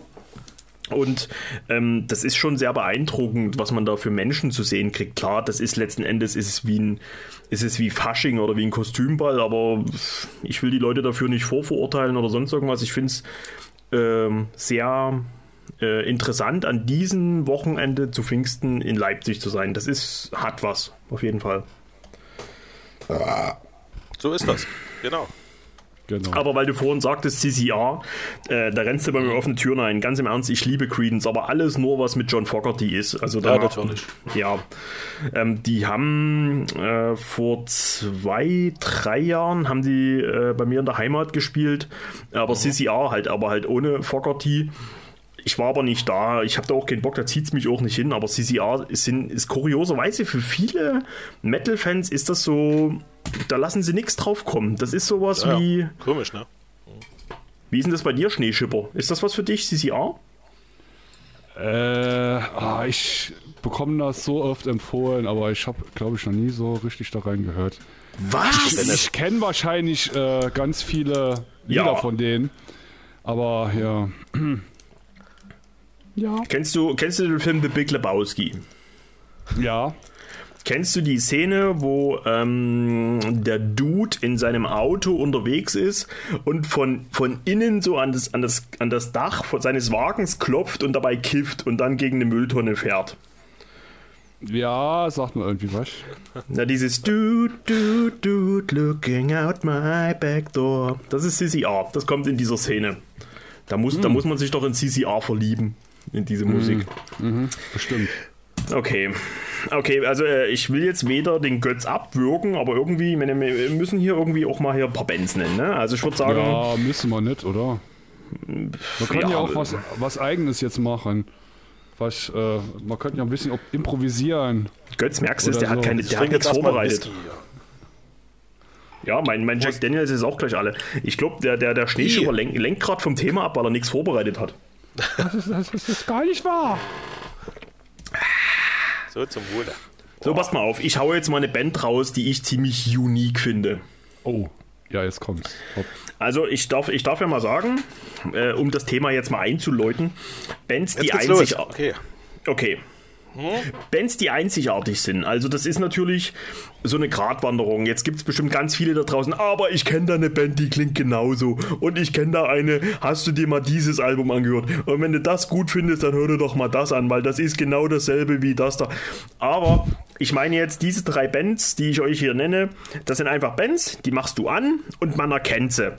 Und ähm, das ist schon sehr beeindruckend, was man da für Menschen zu sehen kriegt. Klar, das ist letzten Endes ist es wie ein, ist es wie Fasching oder wie ein Kostümball, aber ich will die Leute dafür nicht vorverurteilen oder sonst irgendwas. Ich finde es ähm, sehr äh, interessant, an diesem Wochenende zu Pfingsten in Leipzig zu sein. Das ist, hat was, auf jeden Fall. So ist das. Genau. Genau. Aber weil du vorhin sagtest, CCR, äh, da rennst du bei mir offene Türen ein. Ganz im Ernst, ich liebe Creedence, aber alles nur, was mit John Fogerty ist. Also da, Ja, natürlich. Ja. Ähm, die haben äh, vor zwei, drei Jahren haben die äh, bei mir in der Heimat gespielt, aber CCR halt, aber halt ohne Fogerty. Ich war aber nicht da, ich habe da auch keinen Bock, da zieht es mich auch nicht hin, aber CCR ist, sind, ist kurioserweise für viele Metal-Fans ist das so, da lassen sie nichts drauf kommen. Das ist sowas Ja, wie, ja. Komisch, ne? wie ist denn das bei dir, Schneeschipper? Ist das was für dich, CCR? Äh, ah, ich bekomme das so oft empfohlen, aber ich habe, glaube ich, noch nie so richtig da reingehört. Was? Ich kenne wahrscheinlich äh, ganz viele Lieder Ja. von denen, aber ja. Ja. Kennst du, kennst du den Film The Big Lebowski? Ja. Kennst du die Szene, wo ähm, der Dude in seinem Auto unterwegs ist und von, von innen so an das, an, das, an das Dach seines Wagens klopft und dabei kifft und dann gegen eine Mülltonne fährt? Ja, sagt mir irgendwie was. Na, dieses Dude, Dude, Dude, looking out my back door. Das ist CCR. Das kommt in dieser Szene. Da muss, da muss man sich doch in CCR verlieben, diese Musik. Bestimmt. Okay. Okay, also äh, ich will jetzt weder den Götz abwürgen, aber irgendwie, meine, wir müssen hier irgendwie auch mal hier ein paar Bands nennen, ne? Also ich würde sagen, Ja, müssen wir nicht, oder? Man kann ja, Ja, auch was, was Eigenes jetzt machen. Was, äh, man könnte ja ein bisschen ob- improvisieren. Götz merkst du, der hat so. keine, Ich der hat nichts vorbereitet. Ja, mein, mein Jack Daniels ist auch gleich alle. Ich glaube, der, der, der Schneeschieber lenkt, lenkt gerade vom Thema ab, weil er nichts vorbereitet hat. Das ist, das ist, das ist gar nicht wahr. So, zum Wohle. So, passt mal auf. Ich haue jetzt mal eine Band raus, die ich ziemlich unique finde. Oh, ja, jetzt kommt's. Hopp. Also ich darf, ich darf ja mal sagen, äh, um das Thema jetzt mal einzuläuten, Bands, die Jetzt geht's einzig... los. Okay. Bands, die einzigartig sind. Also das ist natürlich so eine Gratwanderung. Jetzt gibt es bestimmt ganz viele da draußen, aber ich kenne da eine Band, die klingt genauso. Und ich kenne da eine, hast du dir mal dieses Album angehört? Und wenn du das gut findest, dann hör dir doch mal das an, weil das ist genau dasselbe wie das da. Aber ich meine jetzt diese drei Bands, die ich euch hier nenne, das sind einfach Bands, die machst du an und man erkennt sie.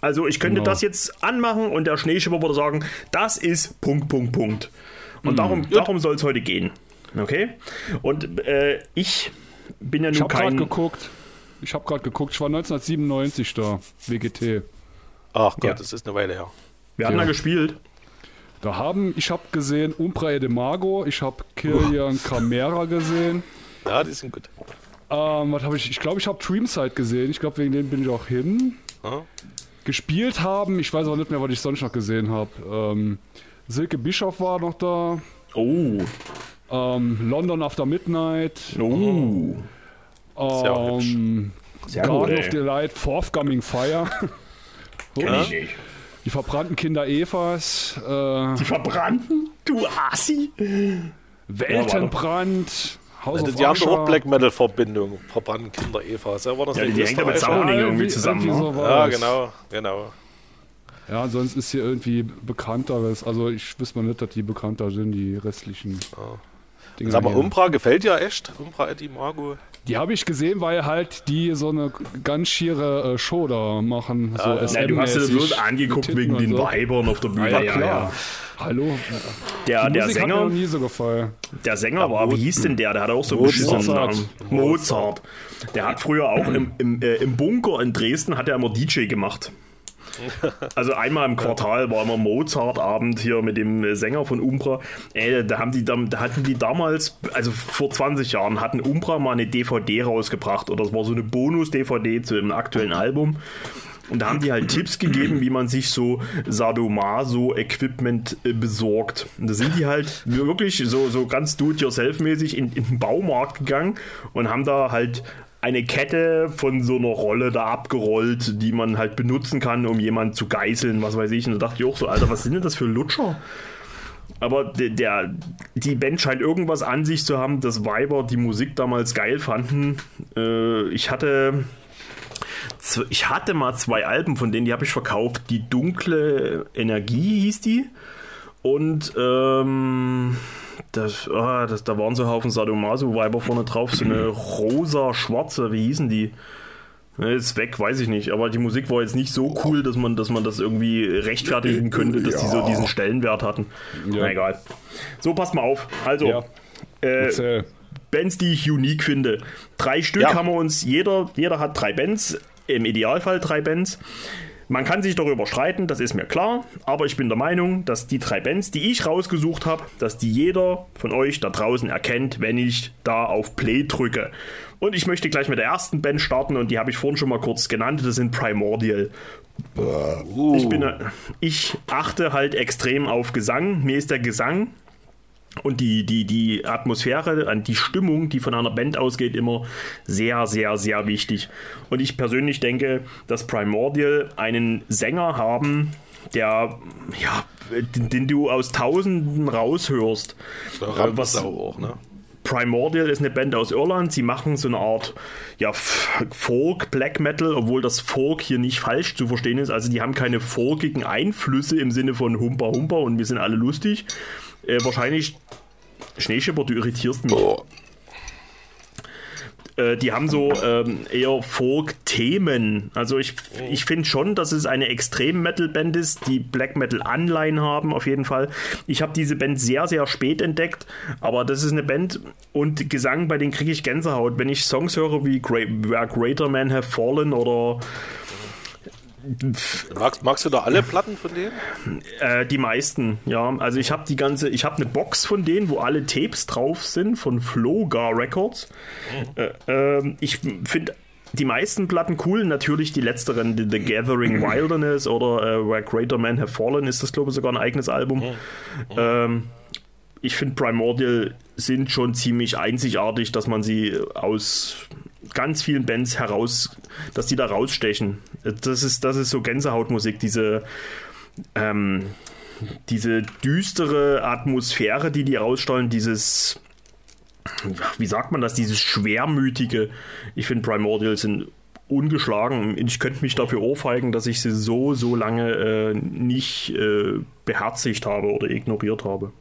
Also ich könnte Genau. das jetzt anmachen und der Schneeschipper würde sagen, das ist Punkt, Punkt, Punkt. Und darum, darum soll es heute gehen. Okay? Und äh, ich bin ja Ich nun habe gerade kein... geguckt. Ich habe gerade geguckt. Ich war 1997 da. WGT. Ach Gott, Ja. das ist eine Weile her. Wir haben Ja. da gespielt. Da haben, ich habe gesehen Umbra de Mago. Ich habe Kilian Camera gesehen. Ja, die sind gut. Ähm, was habe ich? Ich glaube, ich habe Dreamside gesehen. Ich glaube, wegen denen bin ich auch hin. Ja. Gespielt haben. Ich weiß auch nicht mehr, was ich sonst noch gesehen habe. Ähm, Silke Bischof war noch da. Oh. Ähm, London After Midnight. Oh. Sehr hübsch. Ähm, Sehr gut, Garden of ey. Delight, Forthcoming Fire. Kenn ich nicht. Die verbrannten Kinder Evas. Äh, Die verbrannten? Du Assi. Weltenbrand. Haus Die, of die haben doch auch. Black Metal Verbindung. Verbrannten Kinder Eva. Ja, war das Ja, die hängt ja mit Ja, irgendwie zusammen, ne? so Ja, genau, genau. Ja, sonst ist hier irgendwie bekannteres. Also ich wüsste mal nicht, dass die bekannter sind, die restlichen Dinger. Sag mal, hier. Umbra gefällt dir echt? Umbra Eddie Margo? Die habe ich gesehen, weil halt die so eine ganz schiere äh, Show da machen. So ja. SM Ja, du hast dir das bloß angeguckt wegen den so. Weibern auf der Bühne. Ja, klar. Hallo. Der, Die der Musik hat mir noch Sänger, nie so gefallen. der Sänger war, wie hieß denn der? Der hatte auch so einen Mozart. beschissenen Namen. Mozart. Der hat früher auch im, im, äh, im Bunker in Dresden hat er immer DJ gemacht. Also einmal im Quartal war immer Mozart-Abend hier mit dem äh, Sänger von Umbra. Ey, da, haben die, da hatten die damals, also vor 20 Jahren, hatten Umbra mal eine DVD rausgebracht oder es war so eine Bonus-DVD zu dem aktuellen Album. Und da haben die halt Tipps gegeben, wie man sich so Sadomaso-Equipment äh, besorgt. Und da sind die halt wirklich so, so ganz do-it-yourself-mäßig in, in den Baumarkt gegangen und haben da halt eine Kette von so einer Rolle da abgerollt, die man halt benutzen kann, um jemanden zu geißeln, was weiß ich. Und da dachte ich auch so, Alter, was sind denn das für Lutscher? aber der, der, die Band scheint irgendwas an sich zu haben, dass Weiber die Musik damals geil fanden. Äh, ich hatte ich hatte mal zwei Alben von denen, die habe ich verkauft. Die dunkle Energie hieß die. Und ähm, das, ah, das, da waren so Haufen Sadomaso-Weiber vorne drauf, so eine rosa-schwarze, wie hießen die? Ne, Ist weg, weiß ich nicht. Aber die Musik war jetzt nicht so cool, dass man, dass man das irgendwie rechtfertigen könnte, dass die so diesen Stellenwert hatten. Na egal. So, passt mal auf. Also, Ja. äh, Erzähl. Bands, die ich unique finde. Drei Stück Ja. haben wir uns, jeder, jeder hat drei Bands, im Idealfall drei Bands. Man kann sich darüber streiten, das ist mir klar, aber ich bin der Meinung, dass die drei Bands, die ich rausgesucht habe, dass die jeder von euch da draußen erkennt, wenn ich da auf Play drücke. Und ich möchte gleich mit der ersten Band starten und die habe ich vorhin schon mal kurz genannt, das sind Primordial. Ich, bin, ich achte halt extrem auf Gesang. Mir ist der Gesang und die, die, die Atmosphäre, an die Stimmung, die von einer Band ausgeht, immer sehr, sehr, sehr wichtig. Und ich persönlich denke, dass Primordial einen Sänger haben, der, ja, den, den du aus Tausenden raushörst. Da was- auch, ne? Primordial ist eine Band aus Irland. Sie machen so eine Art ja, Folk, Black Metal, obwohl das Folk hier nicht falsch zu verstehen ist. Also die haben keine folkigen Einflüsse im Sinne von Humper Humper und wir sind alle lustig. Äh, wahrscheinlich Schneeschipper, du irritierst mich. Äh, die haben so ähm, eher Folk-Themen. Also ich, ich finde schon, dass es eine Extrem-Metal-Band ist, die Black Metal-Anleihen haben, auf jeden Fall. Ich habe diese Band sehr, sehr spät entdeckt, aber das ist eine Band und Gesang, bei denen kriege ich Gänsehaut. Wenn ich Songs höre wie Great, Where Greater Men Have Fallen oder Magst, magst du da alle Platten von denen? Äh, die meisten, ja. Also ich habe die ganze, ich habe eine Box von denen, wo alle Tapes drauf sind von Flogar Records. Äh, ähm, ich finde die meisten Platten cool, natürlich die letzteren, The, The Gathering Wilderness oder äh, Where Greater Men Have Fallen ist das glaube ich sogar ein eigenes Album. Ähm, ich finde Primordial sind schon ziemlich einzigartig, dass man sie aus ganz vielen Bands heraus, dass die da rausstechen. Das ist, das ist so Gänsehautmusik, diese, ähm, diese düstere Atmosphäre, die die rausstellen, dieses, wie sagt man das, dieses schwermütige. Ich finde Primordial sind ungeschlagen. Ich könnte mich dafür ohrfeigen, dass ich sie so, so lange äh, nicht äh, beherzigt habe oder ignoriert habe.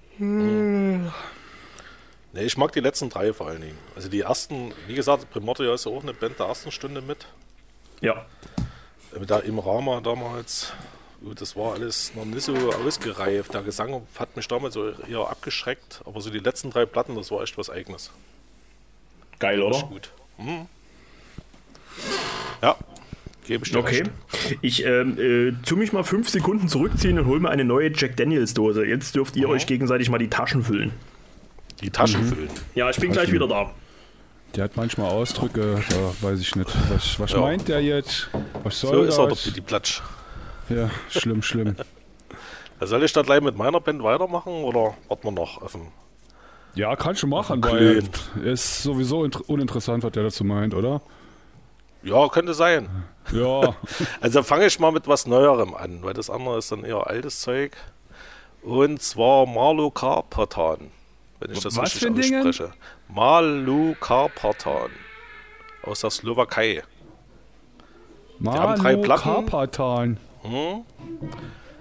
Ne, ich mag die letzten drei vor allen Dingen. Also die ersten, wie gesagt, Primordial ist ja auch eine Band der ersten Stunde mit. Ja. Mit der im Rama damals. Das war alles noch nicht so ausgereift. Der Gesang hat mich damals so eher abgeschreckt. Aber so die letzten drei Platten, das war echt was Eigenes. Geil, oder? Gut. Mhm. Ja, gebe ich dir Okay. recht. Ich ähm, äh, tu mich mal fünf Sekunden zurückziehen und hol mir eine neue Jack Daniels Dose. Jetzt dürft ihr euch gegenseitig mal die Taschen füllen. Die Taschen füllen. Ja, ich bin gleich wieder da. Der hat manchmal Ausdrücke, da weiß ich nicht. Was, was Ja. meint der jetzt? Was So soll ist er das? doch die Platsch. Ja, schlimm, schlimm. Soll ich da gleich mit meiner Band weitermachen oder warten wir noch auf den Ja, kann schon machen, weil Klönen. ist sowieso int- uninteressant, was der dazu meint, oder? Ja, könnte sein. Ja, Also fange ich mal mit was Neuerem an, weil das andere ist dann eher altes Zeug. Und zwar Marlo Karpatan, wenn ich das Was richtig ausspreche. Marlo Karpatan aus der Slowakei. haben drei Manu Platten. Karpatan. Hm?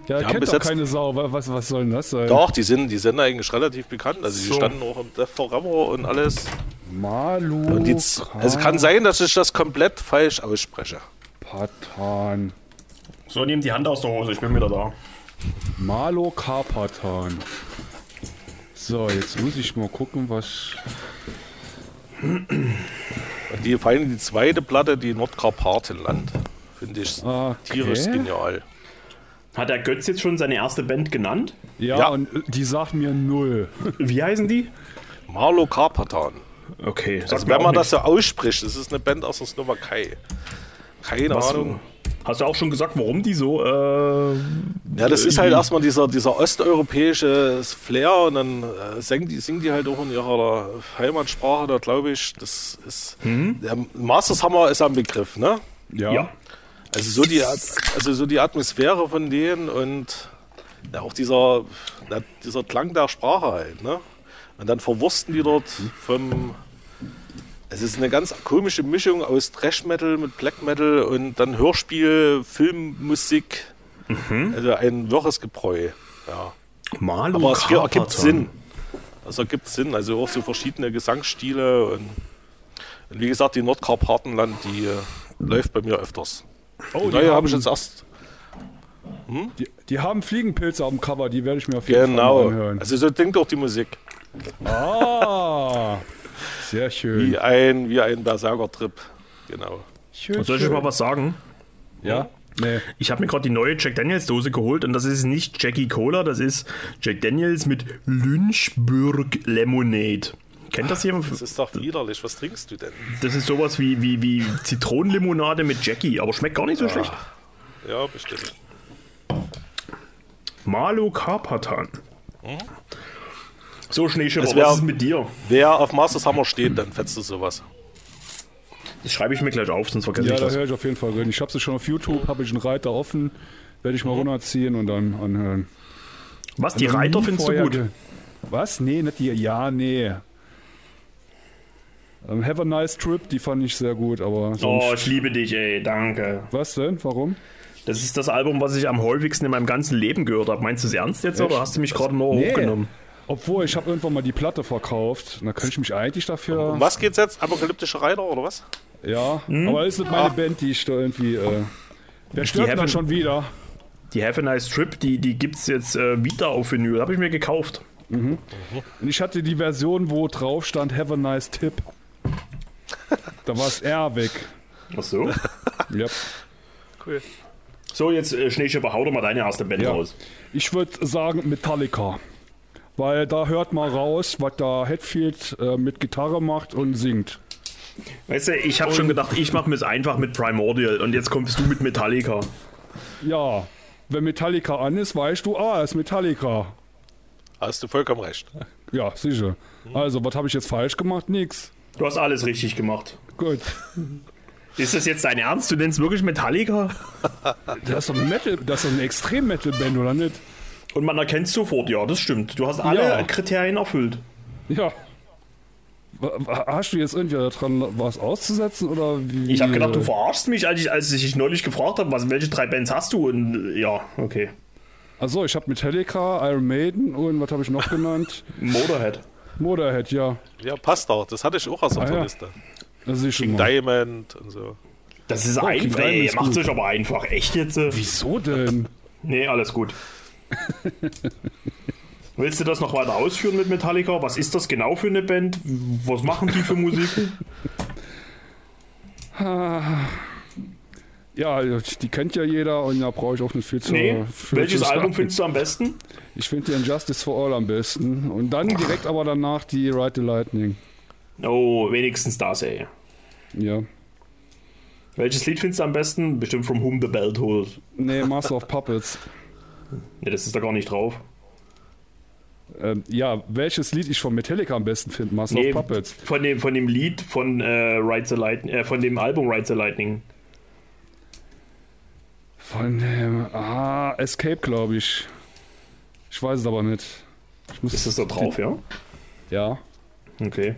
Ja, haben kennt doch jetzt- keine Sau. Wa- Was, was soll denn das sein? Doch, die sind, die sind eigentlich relativ bekannt. Also die So. standen auch im Death Forever und alles. Malu Und die, also kann sein, dass ich das komplett falsch ausspreche. Karpatan. So, nehmt die Hand aus der Hose, ich bin wieder da. Malo Karpatan. So, jetzt muss ich mal gucken, was. Die, vor allem die zweite Platte, die Nordkarpatenland, finde ich Okay. tierisch genial. Hat der Götz jetzt schon seine erste Band genannt? Ja, Ja. und die sagt mir null. Wie heißen die? Marlo Karpatan. Okay, Also wenn man das nichts. so ausspricht, das ist eine Band aus der Slowakei. Keine Was- Ahnung. Hast du auch schon gesagt, warum die so. Äh, Ja, das ist halt erstmal dieser, dieser osteuropäische Flair und dann äh, singen, die, singen die halt auch in ihrer Heimatsprache, da glaube ich, das ist. Der Masters Hammer ist am Begriff, ne? Ja. ja. Also so die, also so die Atmosphäre von denen und ja, auch dieser, na, dieser Klang der Sprache halt, ne? Und dann verwursten die dort vom. Es ist eine ganz komische Mischung aus Thrash Metal mit Black Metal und dann Hörspiel, Filmmusik. Also ein wirres Gebräu. Ja. Malu Aber es ergibt. Sinn. Es ergibt Sinn. Also auch so verschiedene Gesangsstile und, und wie gesagt, die Nordkarpatenland, die äh, läuft bei mir öfters. Oh, Die neue habe ich jetzt erst. Die, die haben Fliegenpilze auf dem Cover, die werde ich mir auf jeden Fall Genau. mal anhören. Also so klingt auch die Musik. Ah, sehr schön. Wie ein, wie ein Berserker-Trip. Genau. schön, Und soll ich euch mal was sagen? Ja? Nee. Ich habe mir gerade die neue Jack Daniels Dose geholt und das ist nicht Jackie Cola, das ist Jack Daniels mit Lynchburg Lemonade. Kennt das jemand? Das ist doch widerlich. Was trinkst du denn? Das ist sowas wie, wie, wie Zitronenlimonade mit Jackie, aber schmeckt gar nicht so schlecht. Ja, bestimmt. Malo Carpatan. So, Schneeschimmer, Das wär- was ist mit dir? Wer auf Masters Hammer steht, dann fetzt du sowas. Das schreibe ich mir gleich auf, sonst vergesse Ja, ich da das. höre ich auf jeden Fall rein. Ich habe sie schon auf YouTube, habe ich einen Reiter offen, werde ich mal runterziehen und dann anhören. Was, die Reiter findest du gut? Was? Nee, nicht die. Ja, nee. Ähm, Have a nice trip, die fand ich sehr gut, aber. Oh, ich liebe dich, ey, danke. Was denn? Warum? Das ist das Album, was ich am häufigsten in meinem ganzen Leben gehört habe. Meinst du es ernst jetzt oder hast du mich gerade nur hochgenommen? Obwohl, ich habe irgendwann mal die Platte verkauft. Da kann ich mich eigentlich dafür. Um was geht's jetzt? Apokalyptische Reiter oder was? Ja, Hm? aber ist nicht meine Band, die ich da irgendwie. Äh, wer stört Heaven- dann schon wieder? Die Have a Nice Trip, die, die gibt es jetzt äh, wieder auf Vinyl. Habe ich mir gekauft. Und ich hatte die Version, wo drauf stand Have a nice tip. Da war das R weg. Ach so. Ja. Cool. so, jetzt äh, Schneeschipper, hau doch mal deine erste Band Ja. raus. Ich würde sagen Metallica. Weil da hört man raus, was da Hetfield äh, mit Gitarre macht und singt. Weißt du, ich habe schon gedacht, ich mache mir es einfach mit Primordial und jetzt kommst du mit Metallica. Ja, wenn Metallica an ist, weißt du, ah, ist Metallica. Hast du vollkommen recht. Ja, sicher. Also, was habe ich jetzt falsch gemacht? Nix. Du hast alles richtig gemacht. Gut. Ist das jetzt dein Ernst? Du nennst wirklich Metallica? Das ist doch ein Metal, das ist doch eine Extrem-Metal-Band, oder nicht? Und man erkennt sofort, ja, das stimmt. Du hast alle Ja. Kriterien erfüllt. Ja. Hast du jetzt irgendwie daran was auszusetzen oder wie? Ich habe gedacht, du verarschst mich, als ich, als ich dich neulich gefragt habe, was, welche drei Bands hast du? Und äh, ja, okay. Also, ich habe Metallica, Iron Maiden und was habe ich noch genannt? Motorhead. Motorhead, ja. Ja, passt auch. Das hatte ich auch aus auf Ah, der ja. Liste. Das ist schon King mal. Diamond und so. Das ist King einfach, ey, ist macht gut. euch aber einfach. Echt jetzt? äh? Wieso denn? Nee, alles gut. Willst du das noch weiter ausführen mit Metallica? Was ist das genau für eine Band? Was machen die für Musik? Ja, die kennt ja jeder und da brauche ich auch nicht viel zu. Nee. viel Welches zu. Album findest du am besten? Ich finde die Injustice for All am besten. Und dann direkt aber danach die Ride the Lightning. Oh, wenigstens das, ey. Ja. Welches Lied findest du am besten? Bestimmt From Whom the Bell Tolls. Nee, Master of Puppets. Ne, das ist da gar nicht drauf. Ähm, ja, welches Lied ich von Metallica am besten finde? Master Nee, of Puppets. von dem, von dem Lied von äh, Ride the Lightning, äh, von dem Album Ride the Lightning. Von dem. Ah, Escape, glaube ich. Ich weiß es aber nicht. Ich muss, Ist das da drauf, ja? Ja. Okay.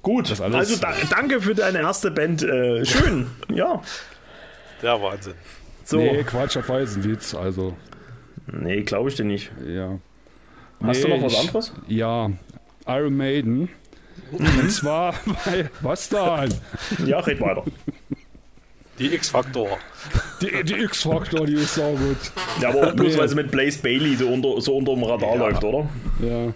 Gut, Das alles- also da, danke für deine erste Band. Äh, schön, ja. Ja, Wahnsinn. So. Nee, Nee, Quatsch, das war jetzt ein Witz. Also, glaube ich dir nicht. ja. Hast du Nee, noch was ich- anderes? Ja, Iron Maiden. Und zwar, weil, was dann? Ja, red weiter. Die X-Faktor. Die, die X-Factor, die ist saugut. Ja, aber auch bloß, Nee. weil sie mit Blaze Bailey so unter, so unter dem Radar läuft, oder? Ja.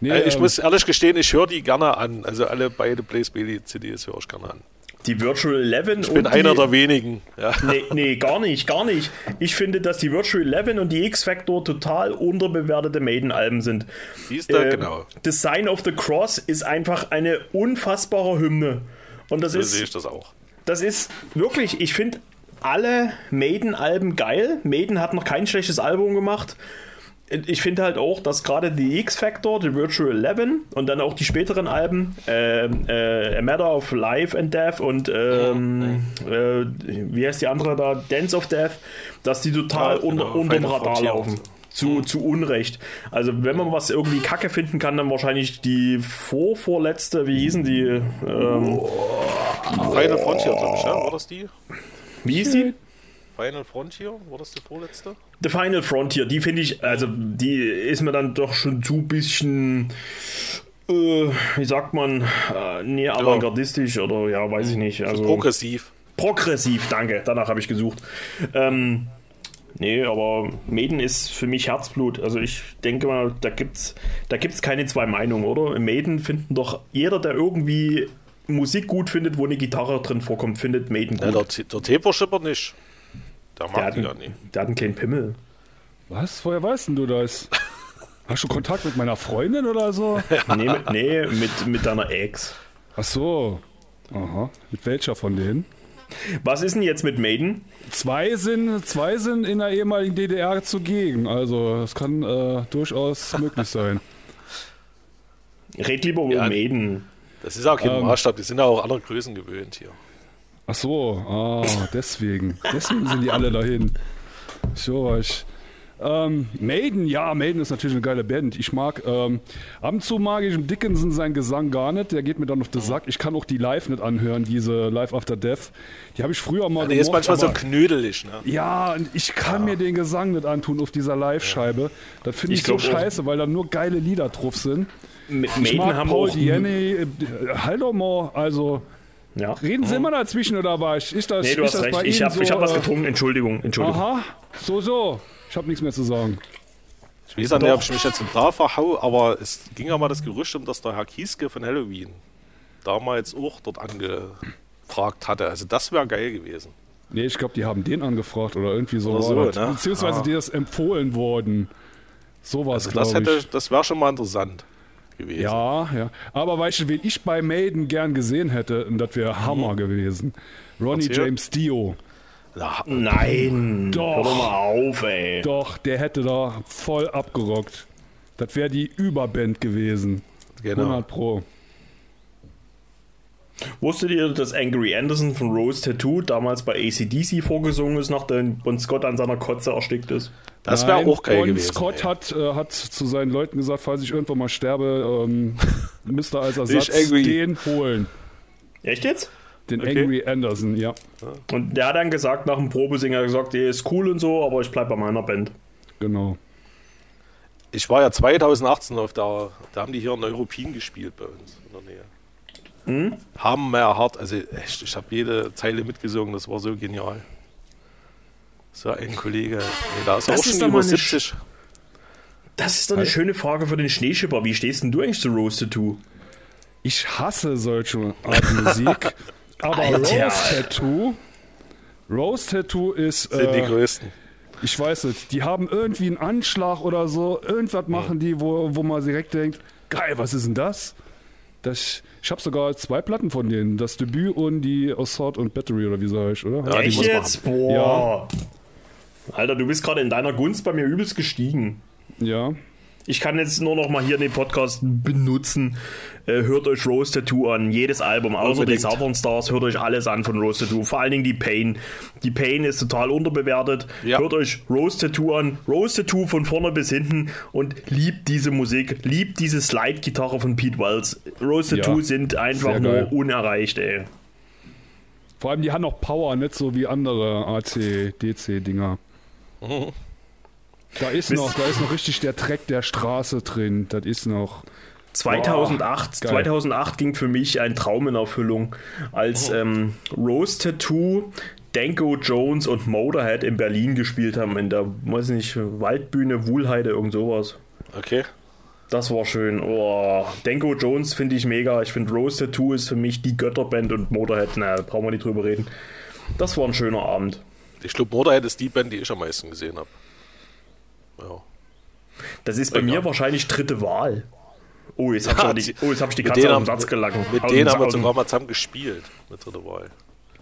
Nee, Äh, ich ähm, muss ehrlich gestehen, ich höre die gerne an. Also alle beide Blaze Bailey CDs höre ich gerne an. Die Virtual Eleven Ich bin und einer die, der wenigen. Ja. Nee, nee, gar nicht, gar nicht. Ich finde, dass die Virtual Eleven und die X-Factor total unterbewertete Maiden-Alben sind. Siehst du, Äh, genau. The Sign of the Cross ist einfach eine unfassbare Hymne. Und das So sehe ist, ich das auch. das ist wirklich, ich finde alle Maiden-Alben geil. Maiden hat noch kein schlechtes Album gemacht. Ich finde halt auch, dass gerade die X-Factor, die Virtual Eleven und dann auch die späteren Alben, äh, äh, A Matter of Life and Death und ähm, äh, wie heißt die andere da, Dance of Death, dass die total Ja, genau, unter, unterm Final Radar laufen. und so. Zu, zu Unrecht. Also, wenn man was irgendwie Kacke finden kann, dann wahrscheinlich die vorvorletzte, wie hießen die? Ähm, Final Frontier, glaube ich, ja? War das die? wie hieß die? Final Frontier? War das die vorletzte? The Final Frontier, die finde ich, also die ist mir dann doch schon zu bisschen, äh, wie sagt man, äh, nee, avantgardistisch oder ja, weiß ich nicht. Also Progressiv. progressiv, danke, danach habe ich gesucht. Ähm, nee, aber Maiden ist für mich Herzblut. Also ich denke mal, da gibt's, da gibt's keine zwei Meinungen, oder? Maiden finden doch jeder, der irgendwie Musik gut findet, wo eine Gitarre drin vorkommt, findet Maiden Ja, gut. der, der Taper-Schipper nicht. Der der, mag hat die ja nicht. der hat einen kleinen Pimmel. Was? Woher weißt denn du das? Hast du Kontakt mit meiner Freundin oder so? Nee, mit, nee mit, mit deiner Ex. Ach so. Aha. Mit welcher von denen? Was ist denn jetzt mit Maiden? Zwei sind, zwei sind in der ehemaligen DDR zugegen. Also, das kann äh, durchaus möglich sein. Red lieber um Ja. Maiden. Das ist auch kein Ähm. Maßstab, die sind ja auch andere Größen gewöhnt hier. Ach so, ah, deswegen. Deswegen sind die alle dahin. So, ich. Ähm, Maiden, ja, Maiden ist natürlich eine geile Band. Ich mag, ähm, ab und zu mag ich im Dickinson seinen Gesang gar nicht. Der geht mir dann auf den Sack. Ich kann auch die live nicht anhören, diese Live After Death. Die habe ich früher mal Der ist manchmal so knödelig, ne? Ja, und ich kann mir den Gesang nicht antun auf dieser Live-Scheibe. Das finde ich, Ich so scheiße, weil da nur geile Lieder drauf sind. Mit Ich Maiden mag haben Paul äh, halt doch mal, also Ja. reden Sie immer dazwischen oder was? Ist das, Nee, du ist hast das recht. Ich habe so, ich hab was äh, getrunken. Entschuldigung. Entschuldigung. Aha, so, so. Ich habe nichts mehr zu sagen. Ich weiß nicht, ob ich mich jetzt in da verhau, aber es ging ja mal das Gerücht um, dass der Herr Kieske von Halloween damals auch dort angefragt hatte. Also das wäre geil gewesen. Nee, ich glaube, die haben den angefragt oder irgendwie so. Oder so, das. ne? Beziehungsweise Ah. dir ist empfohlen worden. Sowas, Also das glaube hätte, ich. das wäre schon mal interessant gewesen. Ja, ja. Aber weißt du, wen ich bei Maiden gern gesehen hätte, und das wäre Hammer gewesen. Ronnie Erzähl. James Dio. Na, Nein. Doch. Hör doch mal auf, ey. Doch, der hätte da voll abgerockt. Das wäre die Überband gewesen. genau. 100 Pro. Wusstet ihr, dass Angry Anderson von Rose Tattoo damals bei ACDC vorgesungen ist, nachdem Bon Scott an seiner Kotze erstickt ist? Das wäre auch geil Bon gewesen. Scott ey. hat, äh, hat zu seinen Leuten gesagt, falls ich irgendwann mal sterbe, ähm, müsst ihr als Ersatz den holen. Echt jetzt? Den Okay. Angry Anderson, ja. Und der hat dann gesagt, nach dem Probesinger gesagt, er ist cool und so, aber ich bleib bei meiner Band. Genau. Ich war ja 2018 auf der, da haben die hier in Europin gespielt bei uns in der Nähe. Hm? Haben mehr hart, also echt, ich habe jede Zeile mitgesungen, das war so genial. So ein Kollege, nee, da ist Das auch ist schon doch über mal eine 70. Das ist doch eine schöne Frage für den Schneeschipper. Wie stehst denn du eigentlich zu Rose Tattoo? Ich hasse solche Art Musik. aber Alter. Rose Tattoo. Rose Tattoo ist. Sind die Äh, größten. ich weiß nicht, die haben irgendwie einen Anschlag oder so. Irgendwas machen die, wo, wo man direkt denkt: geil, was ist denn das? das ich habe sogar zwei Platten von denen. Das Debüt und die Assault und Battery oder wie sag ich, oder? Ja, Echt jetzt? Boah. Alter, du bist gerade in deiner Gunst bei mir übelst gestiegen. ja. Ich kann jetzt nur noch mal hier den Podcast benutzen. Äh, hört euch Rose Tattoo an. Jedes Album, außer die Unbedingt. Southern Stars, hört euch alles an von Rose Tattoo. Vor allen Dingen die Pain. Die Pain ist total unterbewertet. Ja. Hört euch Rose Tattoo an. Rose Tattoo von vorne bis hinten und liebt diese Musik. Liebt diese Slide-Gitarre von Pete Wells. Rose Ja. Tattoo sind einfach nur unerreicht, ey. Vor allem, die haben noch Power, nicht so wie andere AC-DC-Dinger. Da ist Wisst- noch, da ist noch richtig der Dreck der Straße drin. Das ist noch. 2008, geil. 2008 ging für mich ein Traum in Erfüllung, als Oh. ähm, Rose Tattoo, Danko Jones und Motorhead in Berlin gespielt haben, in der, weiß nicht, Waldbühne, Wuhlheide, irgend sowas. Okay. Das war schön. Oh, Danko Jones finde ich mega. Ich finde Rose Tattoo ist für mich die Götterband und Motorhead, na, da brauchen wir nicht drüber reden. Das war ein schöner Abend. Ich glaube, Motorhead ist die Band, die ich am meisten gesehen habe. Ja. Das ist bei Ja. mir wahrscheinlich dritte Wahl. Oh, jetzt hab ich, oh, jetzt hab ich die mit Katze dem haben- Satz gelangt. Mit denen haben wir sogar mal zusammen gespielt. Mit dritter Wahl.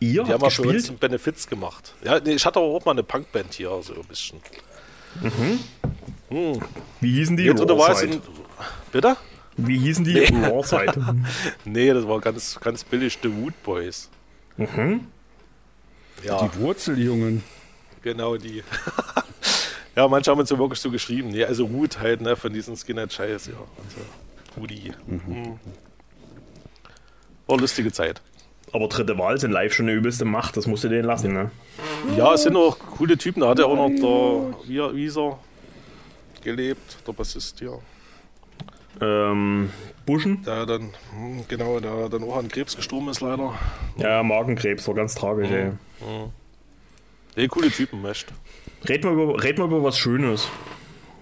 Ihr Die habt haben wir für uns gespielt? einen Benefiz gemacht. Ja, nee, ich hatte aber auch mal eine Punkband hier, so ein bisschen. Wie hießen die? Jetzt Rawside. in. Bitte? Wie hießen die? Rawside. Nee, das war ganz, ganz billig The Wood Boys. Mhm. Ja, Die Wurzeljungen. genau die. ja, manche haben uns ja wirklich so geschrieben. Nee, also Root halt, ne, von diesen Skinhead-Scheiß, ja. Also, Rudi. Mhm. War eine lustige Zeit. Aber dritte Wahl sind live schon eine übelste Macht, das musst du denen lassen, ne? Ja, es sind auch coole Typen. Da hat ja auch noch der wie, Wieser gelebt, der Bassist, ja. Ähm, Buschen? Der dann, hm, genau, der dann auch an Krebs gestorben ist leider. Ja, Magenkrebs, war ganz tragisch, ey. Nee, coole Typen, echt. Red mal über, red mal über was Schönes.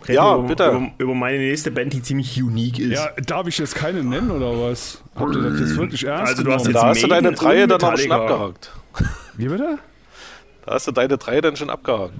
Red Ja, mal über, bitte. Über, über meine nächste Band, die ziemlich unique ist. Ja, darf ich jetzt keine nennen oder was? Habt ihr das jetzt wirklich ernst Also du hast jetzt Da hast du deine drei und dann aber schon abgehakt. Wie bitte? Da hast du deine drei dann schon abgehakt.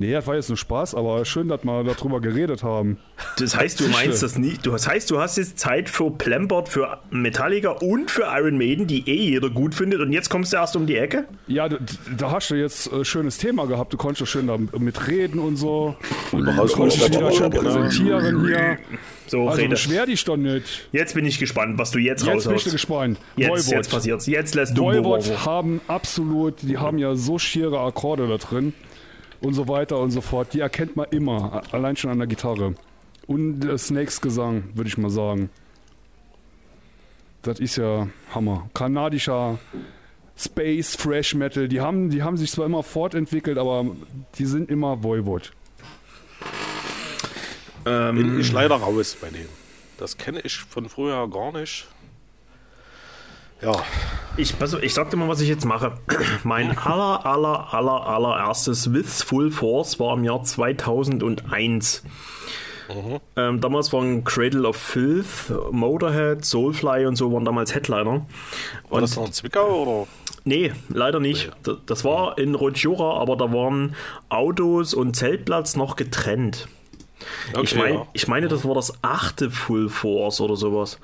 Nee, das war jetzt nur Spaß, aber schön, dass wir darüber geredet haben. Das heißt, du meinst das nicht. Du, das heißt, du hast jetzt Zeit für Plambert, für Metallica und für Iron Maiden, die eh jeder gut findet. Und jetzt kommst du erst um die Ecke? Ja, da, da hast du jetzt ein schönes Thema gehabt. Du konntest schön damit reden und so. Und du konntest dich wieder schön präsentieren hier. So, Also rede. beschwer dich doch nicht. Jetzt bin ich gespannt, was du jetzt, Jetzt bin ich raushaust. gespannt. Jetzt, Voivod. jetzt passiert's. Jetzt lässt du. Voivod haben absolut, die haben ja so schiere Akkorde da drin und so weiter und so fort. Die erkennt man immer, allein schon an der Gitarre. Und äh, Snakes Gesang, würde ich mal sagen. Das ist ja Hammer. Kanadischer Space Fresh Metal. Die haben, die haben sich zwar immer fortentwickelt, aber die sind immer Voivod. Ähm, Bin ich leider raus bei denen. Das kenne ich von früher gar nicht. Ja, Ich, pass auf, ich sag dir mal, was ich jetzt mache. Mein aller, aller, aller, allererstes With Full Force war im Jahr 2001. Ähm, damals waren Cradle of Filth, Motorhead, Soulfly und so waren damals Headliner. war das noch in Zwickau oder? Nee, leider nicht. D- Das war in Rotjura, aber da waren Autos und Zeltplatz noch getrennt. ich, mein, ja. ich meine, das war das achte Full Force oder sowas.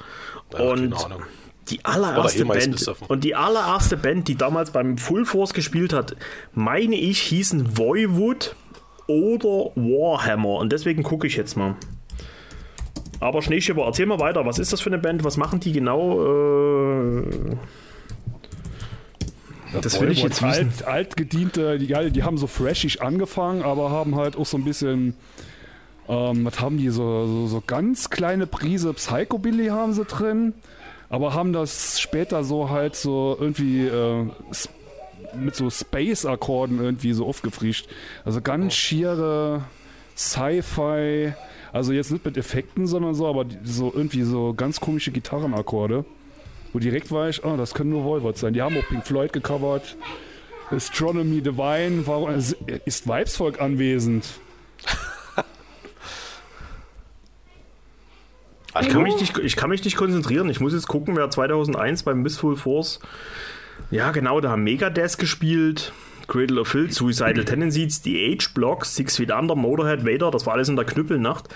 Ja, keine und Ahnung. Die allererste Band und die allererste Band, die damals beim Full Force gespielt hat, meine ich, hießen Voivod oder Warhammer. Und deswegen gucke ich jetzt mal. Aber Schneeschipper, erzähl mal weiter. Was ist das für eine Band? Was machen die genau? Äh, das will ich jetzt wissen. alt, altgediente, die, die haben so freshig angefangen, aber haben halt auch so ein bisschen, ähm, was haben die, so, so, so ganz kleine Prise Psychobilly haben sie drin, aber haben das später so halt so irgendwie äh, mit so Space-Akkorden irgendwie so aufgefrischt. Also ganz schiere Sci-Fi, also jetzt nicht mit Effekten, sondern so, aber so irgendwie so ganz komische Gitarrenakkorde. Wo direkt war ich, oh, das können nur Voivod sein. Die haben auch Pink Floyd gecovert. Astronomy Divine, warum ist Vibesvolk anwesend? Ich kann, mich nicht, ich kann mich nicht konzentrieren. Ich muss jetzt gucken, wer 2001 beim Miss Full Force. Ja, genau, da haben Megadeth gespielt. Cradle of Filth, Suicidal Tendencies, The Age Blocks, Six Feet Under, Motorhead, Vader, das war alles in der Knüppelnacht.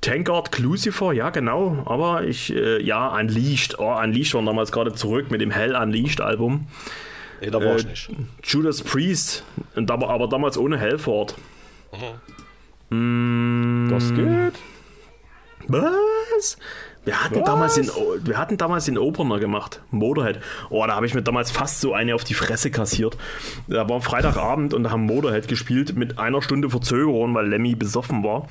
Tankard, Clucifer, ja genau, aber ich, äh, ja, Unleashed, oh, Unleashed waren damals gerade zurück mit dem Hell Unleashed Album. Nee, da war Äh, ich nicht. Judas Priest, aber, aber damals ohne Halford. Das geht. Was? Wir hatten, damals den, O- wir hatten damals den Opener gemacht, Motorhead. Oh, da habe ich mir damals fast so eine auf die Fresse kassiert. Da war Freitagabend und da haben Motorhead gespielt mit einer Stunde Verzögerung, weil Lemmy besoffen war.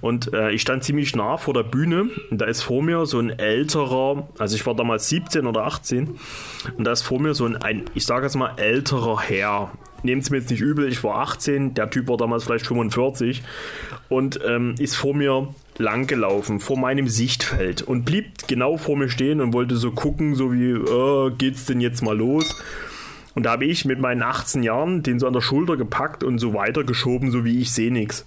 Und äh, ich stand ziemlich nah vor der Bühne und da ist vor mir so ein älterer, also ich war damals 17 oder 18 und da ist vor mir so ein, ein ich sage jetzt mal, älterer Herr. Nehmt es mir jetzt nicht übel, ich war 18, der Typ war damals vielleicht 45 und ähm, ist vor mir lang gelaufen, vor meinem Sichtfeld und blieb genau vor mir stehen und wollte so gucken, so wie, äh, geht's denn jetzt mal los? Und da habe ich mit meinen 18 Jahren den so an der Schulter gepackt und so weitergeschoben, so wie ich sehe nix.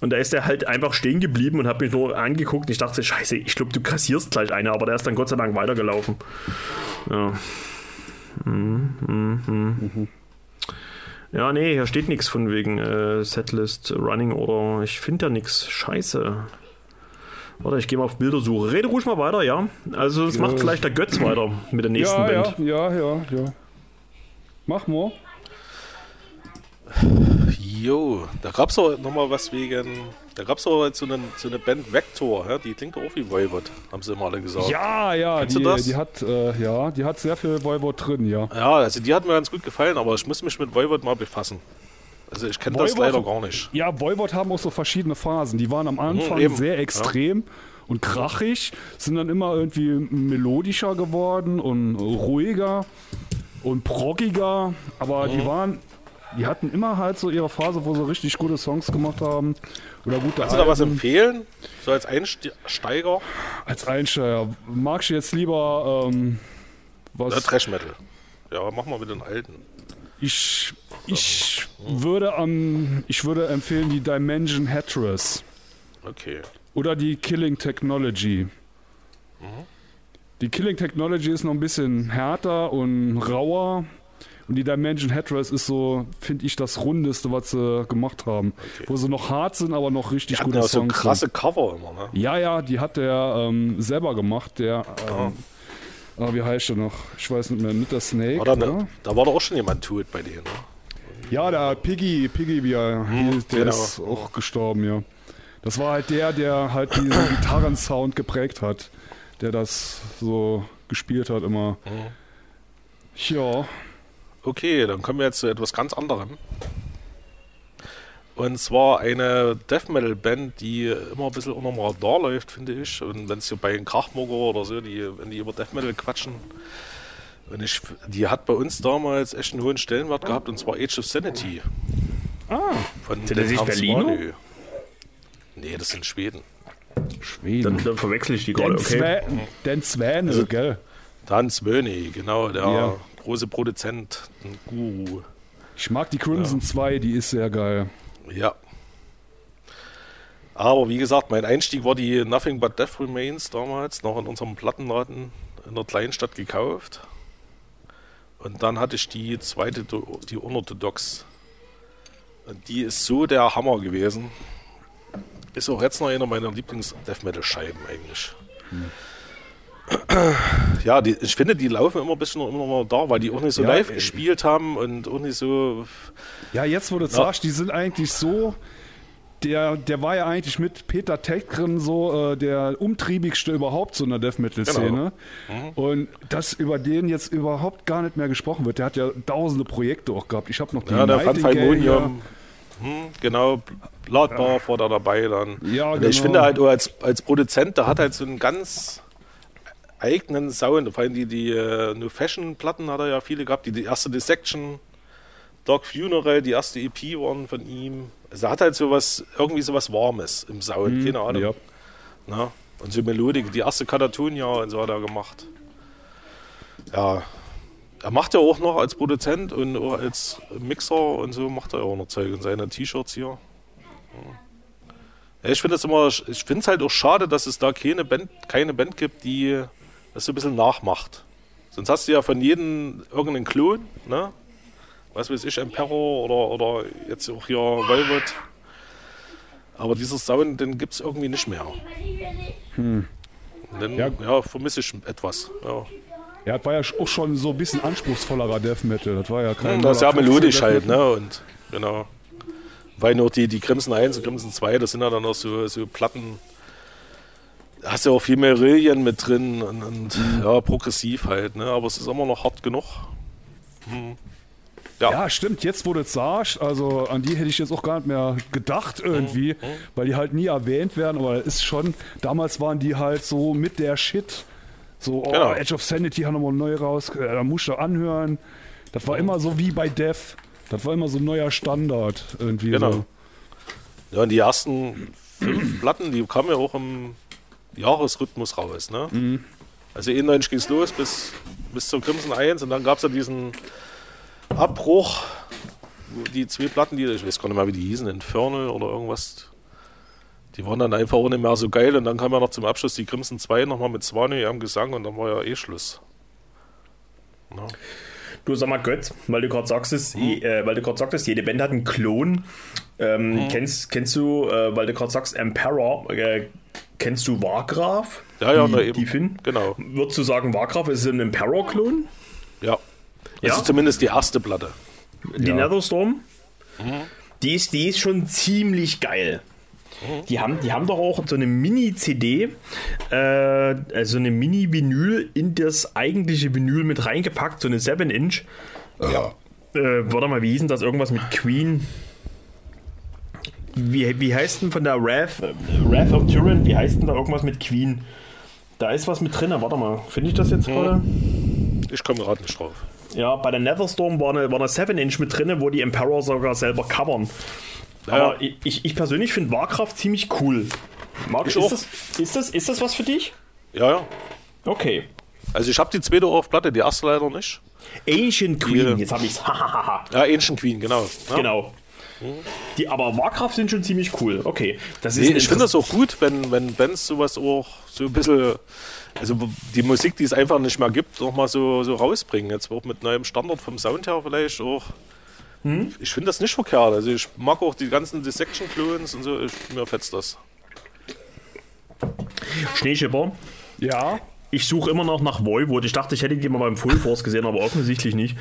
Und da ist er halt einfach stehen geblieben und hat mich nur angeguckt. Ich dachte, scheiße, ich glaube, du kassierst gleich eine, aber der ist dann Gott sei Dank weitergelaufen. Ja. Mhm, mhm, mhm. Ja, nee, hier steht nichts von wegen äh, Setlist Running oder ich finde da nichts. Scheiße. Warte, ich gehe mal auf Bildersuche. Rede ruhig mal weiter, ja? Also, das macht vielleicht der Götz weiter mit der nächsten Ja, Band. ja, ja, ja, ja. Mach mal. Jo, da gab es auch nochmal was wegen Da gab es aber jetzt so eine, so eine Band Vector, ja, die klingt auch wie Voivod, haben sie immer alle gesagt. Ja, ja, Kennst die, du das? die hat, äh, ja, die hat sehr viel Voivod drin, ja. Ja, also die hat mir ganz gut gefallen, aber ich muss mich mit Voivod mal befassen. Also ich kenne das leider gar nicht. Ja, Voivod haben auch so verschiedene Phasen. Die waren am Anfang Mhm, sehr extrem und krachig, sind dann immer irgendwie melodischer geworden und ruhiger und proggiger, aber Mhm. die waren, die hatten immer halt so ihre Phase, wo sie richtig gute Songs gemacht haben oder gute Kannst du da was Alben. empfehlen? So als Einsteiger? Als Einsteiger magst du jetzt lieber ähm, was? Oder Trash Metal. Ja, mach mal mit den alten. Ich, ich würde am, ich würde empfehlen die Dimension Hattress. Okay. Oder die Killing Technology. Die Killing Technology ist noch ein bisschen härter und rauer. Und die Dimension Hattress ist so, finde ich, das rundeste, was sie gemacht haben. Wo sie noch hart sind, aber noch richtig Die hatten gute ja so Songs. krasse Cover immer, ne? Ja, ja, die hat der ähm, selber gemacht. Der, ähm, ah, wie heißt der noch? Ich weiß nicht mehr. Nicht der Snake, War da, oder? ne, da war doch auch schon jemand tot bei denen, ne? Ja, der Piggy, Piggy, wie er hieß, der genau. ist auch gestorben, ja. Das war halt der, der halt diesen Gitarrensound geprägt hat, der das so gespielt hat immer. Ja, Okay, dann kommen wir jetzt zu etwas ganz anderem. Und zwar eine Death Metal Band, die immer ein bisschen unter dem Radar läuft, finde ich. Und wenn es hier bei den Krachmogger oder so, die, wenn die über Death Metal quatschen. Und ich, die hat bei uns damals echt einen hohen Stellenwert gehabt, und zwar Age of Sanity. Ah, Von Sind das nicht? Swanö. Nee, das sind Schweden. Schweden. Dann, dann verwechsel ich die gerade, okay. Zwe den Zväne, gell? Dan Svöni, genau, der Ja. große Produzent, ein Guru. Ich mag die Crimson 2, die ist sehr geil. Ja. Aber wie gesagt, mein Einstieg war die Nothing But Death Remains damals, noch in unserem Plattenladen in der Kleinstadt gekauft. Und dann hatte ich die zweite, die Unorthodox. Und die ist so der Hammer gewesen. Ist auch jetzt noch einer meiner Lieblings-Death Metal-Scheiben eigentlich. Ja, die, ich finde, die laufen immer ein bisschen immer noch da, weil die auch nicht so Ja, live ey. gespielt haben und auch nicht so Ja, jetzt wo du sagst, die sind eigentlich so. Der, der war ja eigentlich mit Peter Teckren so äh, der umtriebigste überhaupt so in der Death Metal Szene. Genau. Und dass über den jetzt überhaupt gar nicht mehr gesprochen wird. Der hat ja tausende Projekte auch gehabt. Ich habe noch die Ja, der Van. Hm, genau, Bloodbath war da dabei dann. Ja, Und Ich genau. finde halt als, als Produzent, der hat halt so einen ganz eigenen Sound. Vor allem die, die äh, New Fashion Platten hat er ja viele gehabt. Die, die erste Dissection, Dark Funeral, die erste EP waren von ihm. Also er hat halt so was, irgendwie so was Warmes im Sound, keine Ahnung. Ja. Ne? Und so Melodik, die erste Katatonia und so hat er gemacht. Ja, er macht ja auch noch als Produzent und auch als Mixer und so macht er auch noch Zeug in seine T-Shirts hier. Ja, ich finde es immer, ich finde es halt auch schade, dass es da keine Band, keine Band gibt, die das so ein bisschen nachmacht. Sonst hast du ja von jedem irgendeinen Klon, ne? Was weiß ich, Emperor oder, oder jetzt auch hier Velvet. Aber dieser Sound, den gibt es irgendwie nicht mehr. Den, Ja. ja, vermisse ich etwas. Ja. Ja, das war ja auch schon so ein bisschen anspruchsvollerer Death Metal. Das war ja kein. Das ist ja 0815 melodisch halt, ne? Und genau. Weil nur die, die Crimson 1 und Crimson 2, das sind ja dann auch so, so Platten. Da hast du ja auch viel mehr Rillen mit drin und, und Mhm. ja, progressiv halt, ne? Aber es ist immer noch hart genug. Hm. Ja. Ja, stimmt. Jetzt, wo du es sagst, also an die hätte ich jetzt auch gar nicht mehr gedacht irgendwie, Mhm. weil die halt nie erwähnt werden. Aber ist schon, damals waren die halt so mit der Shit. So, oh, Genau. Edge of Sanity haben nochmal neu raus, äh, da musst du anhören. Das Mhm. war immer so wie bei Death. Das war immer so ein neuer Standard irgendwie. Genau. So. Ja, und die ersten fünf Platten, die kamen ja auch im Jahresrhythmus raus, ne? Mhm. Also 91 ging es los bis, bis zur Crimson 1 und dann gab es ja diesen Abbruch, wo die zwei Platten, die, ich weiß gar nicht mehr, wie die hießen, Infernal oder irgendwas, die waren dann einfach auch nicht mehr so geil und dann kam ja noch zum Abschluss die Crimson 2 nochmal mit Swanee am Gesang und dann war ja eh Schluss. Ja. Du sag mal Gott, weil du gerade sagst, es, äh, weil du gerade sagtest, jede Band hat einen Klon. Ähm, kennst, kennst du, äh, weil du gerade sagst, Emperor, äh, kennst du Wargraf? Ja, ja, die, na eben. Die Finn? Genau. Würdest du sagen, Wargraf ist ein Emperor-Klon? Ja. Ja? Das ist zumindest die erste Platte. Die Ja. Netherstorm? Die, ist, die ist schon ziemlich geil. Die haben, die haben doch auch so eine Mini-CD, äh, also eine Mini-Vinyl in das eigentliche Vinyl mit reingepackt, so eine 7-Inch. Ja. Äh, warte mal, wie hieß denn das? Irgendwas mit Queen. Wie, wie heißt denn von der Wrath, Wrath of Turin, wie heißt denn da irgendwas mit Queen? Da ist was mit drin, warte mal, finde ich das jetzt gerade? Ich komme gerade nicht drauf. Ja, bei der Netherstorm war eine, war eine 7-Inch mit drin, wo die Emperor sogar selber covern. Ja. Aber ich, ich persönlich finde Warcraft ziemlich cool. Marc, Ich ist, auch. das, ist, das, ist das was für dich? Ja, ja. Okay. Also ich habe die zweite auf Platte, die erste leider nicht. Ancient Queen, Hier. jetzt habe ich es. Ja, Ancient Queen, genau. Ja. genau. Die, aber Warcraft sind schon ziemlich cool. Okay. Das ist Nee, ich finde das auch gut, wenn, wenn Bands sowas auch so ein bisschen, also die Musik, die es einfach nicht mehr gibt, auch mal so, so rausbringen. Jetzt auch mit neuem Standard vom Sound her vielleicht auch. Hm? Ich finde das nicht verkehrt. Also ich mag auch die ganzen Dissection Clones und so. Ich, mir fetzt das. Schneeschipper. Ja. Ich suche immer noch nach Voivod. Ich dachte, ich hätte die mal beim Full Force gesehen, aber offensichtlich nicht.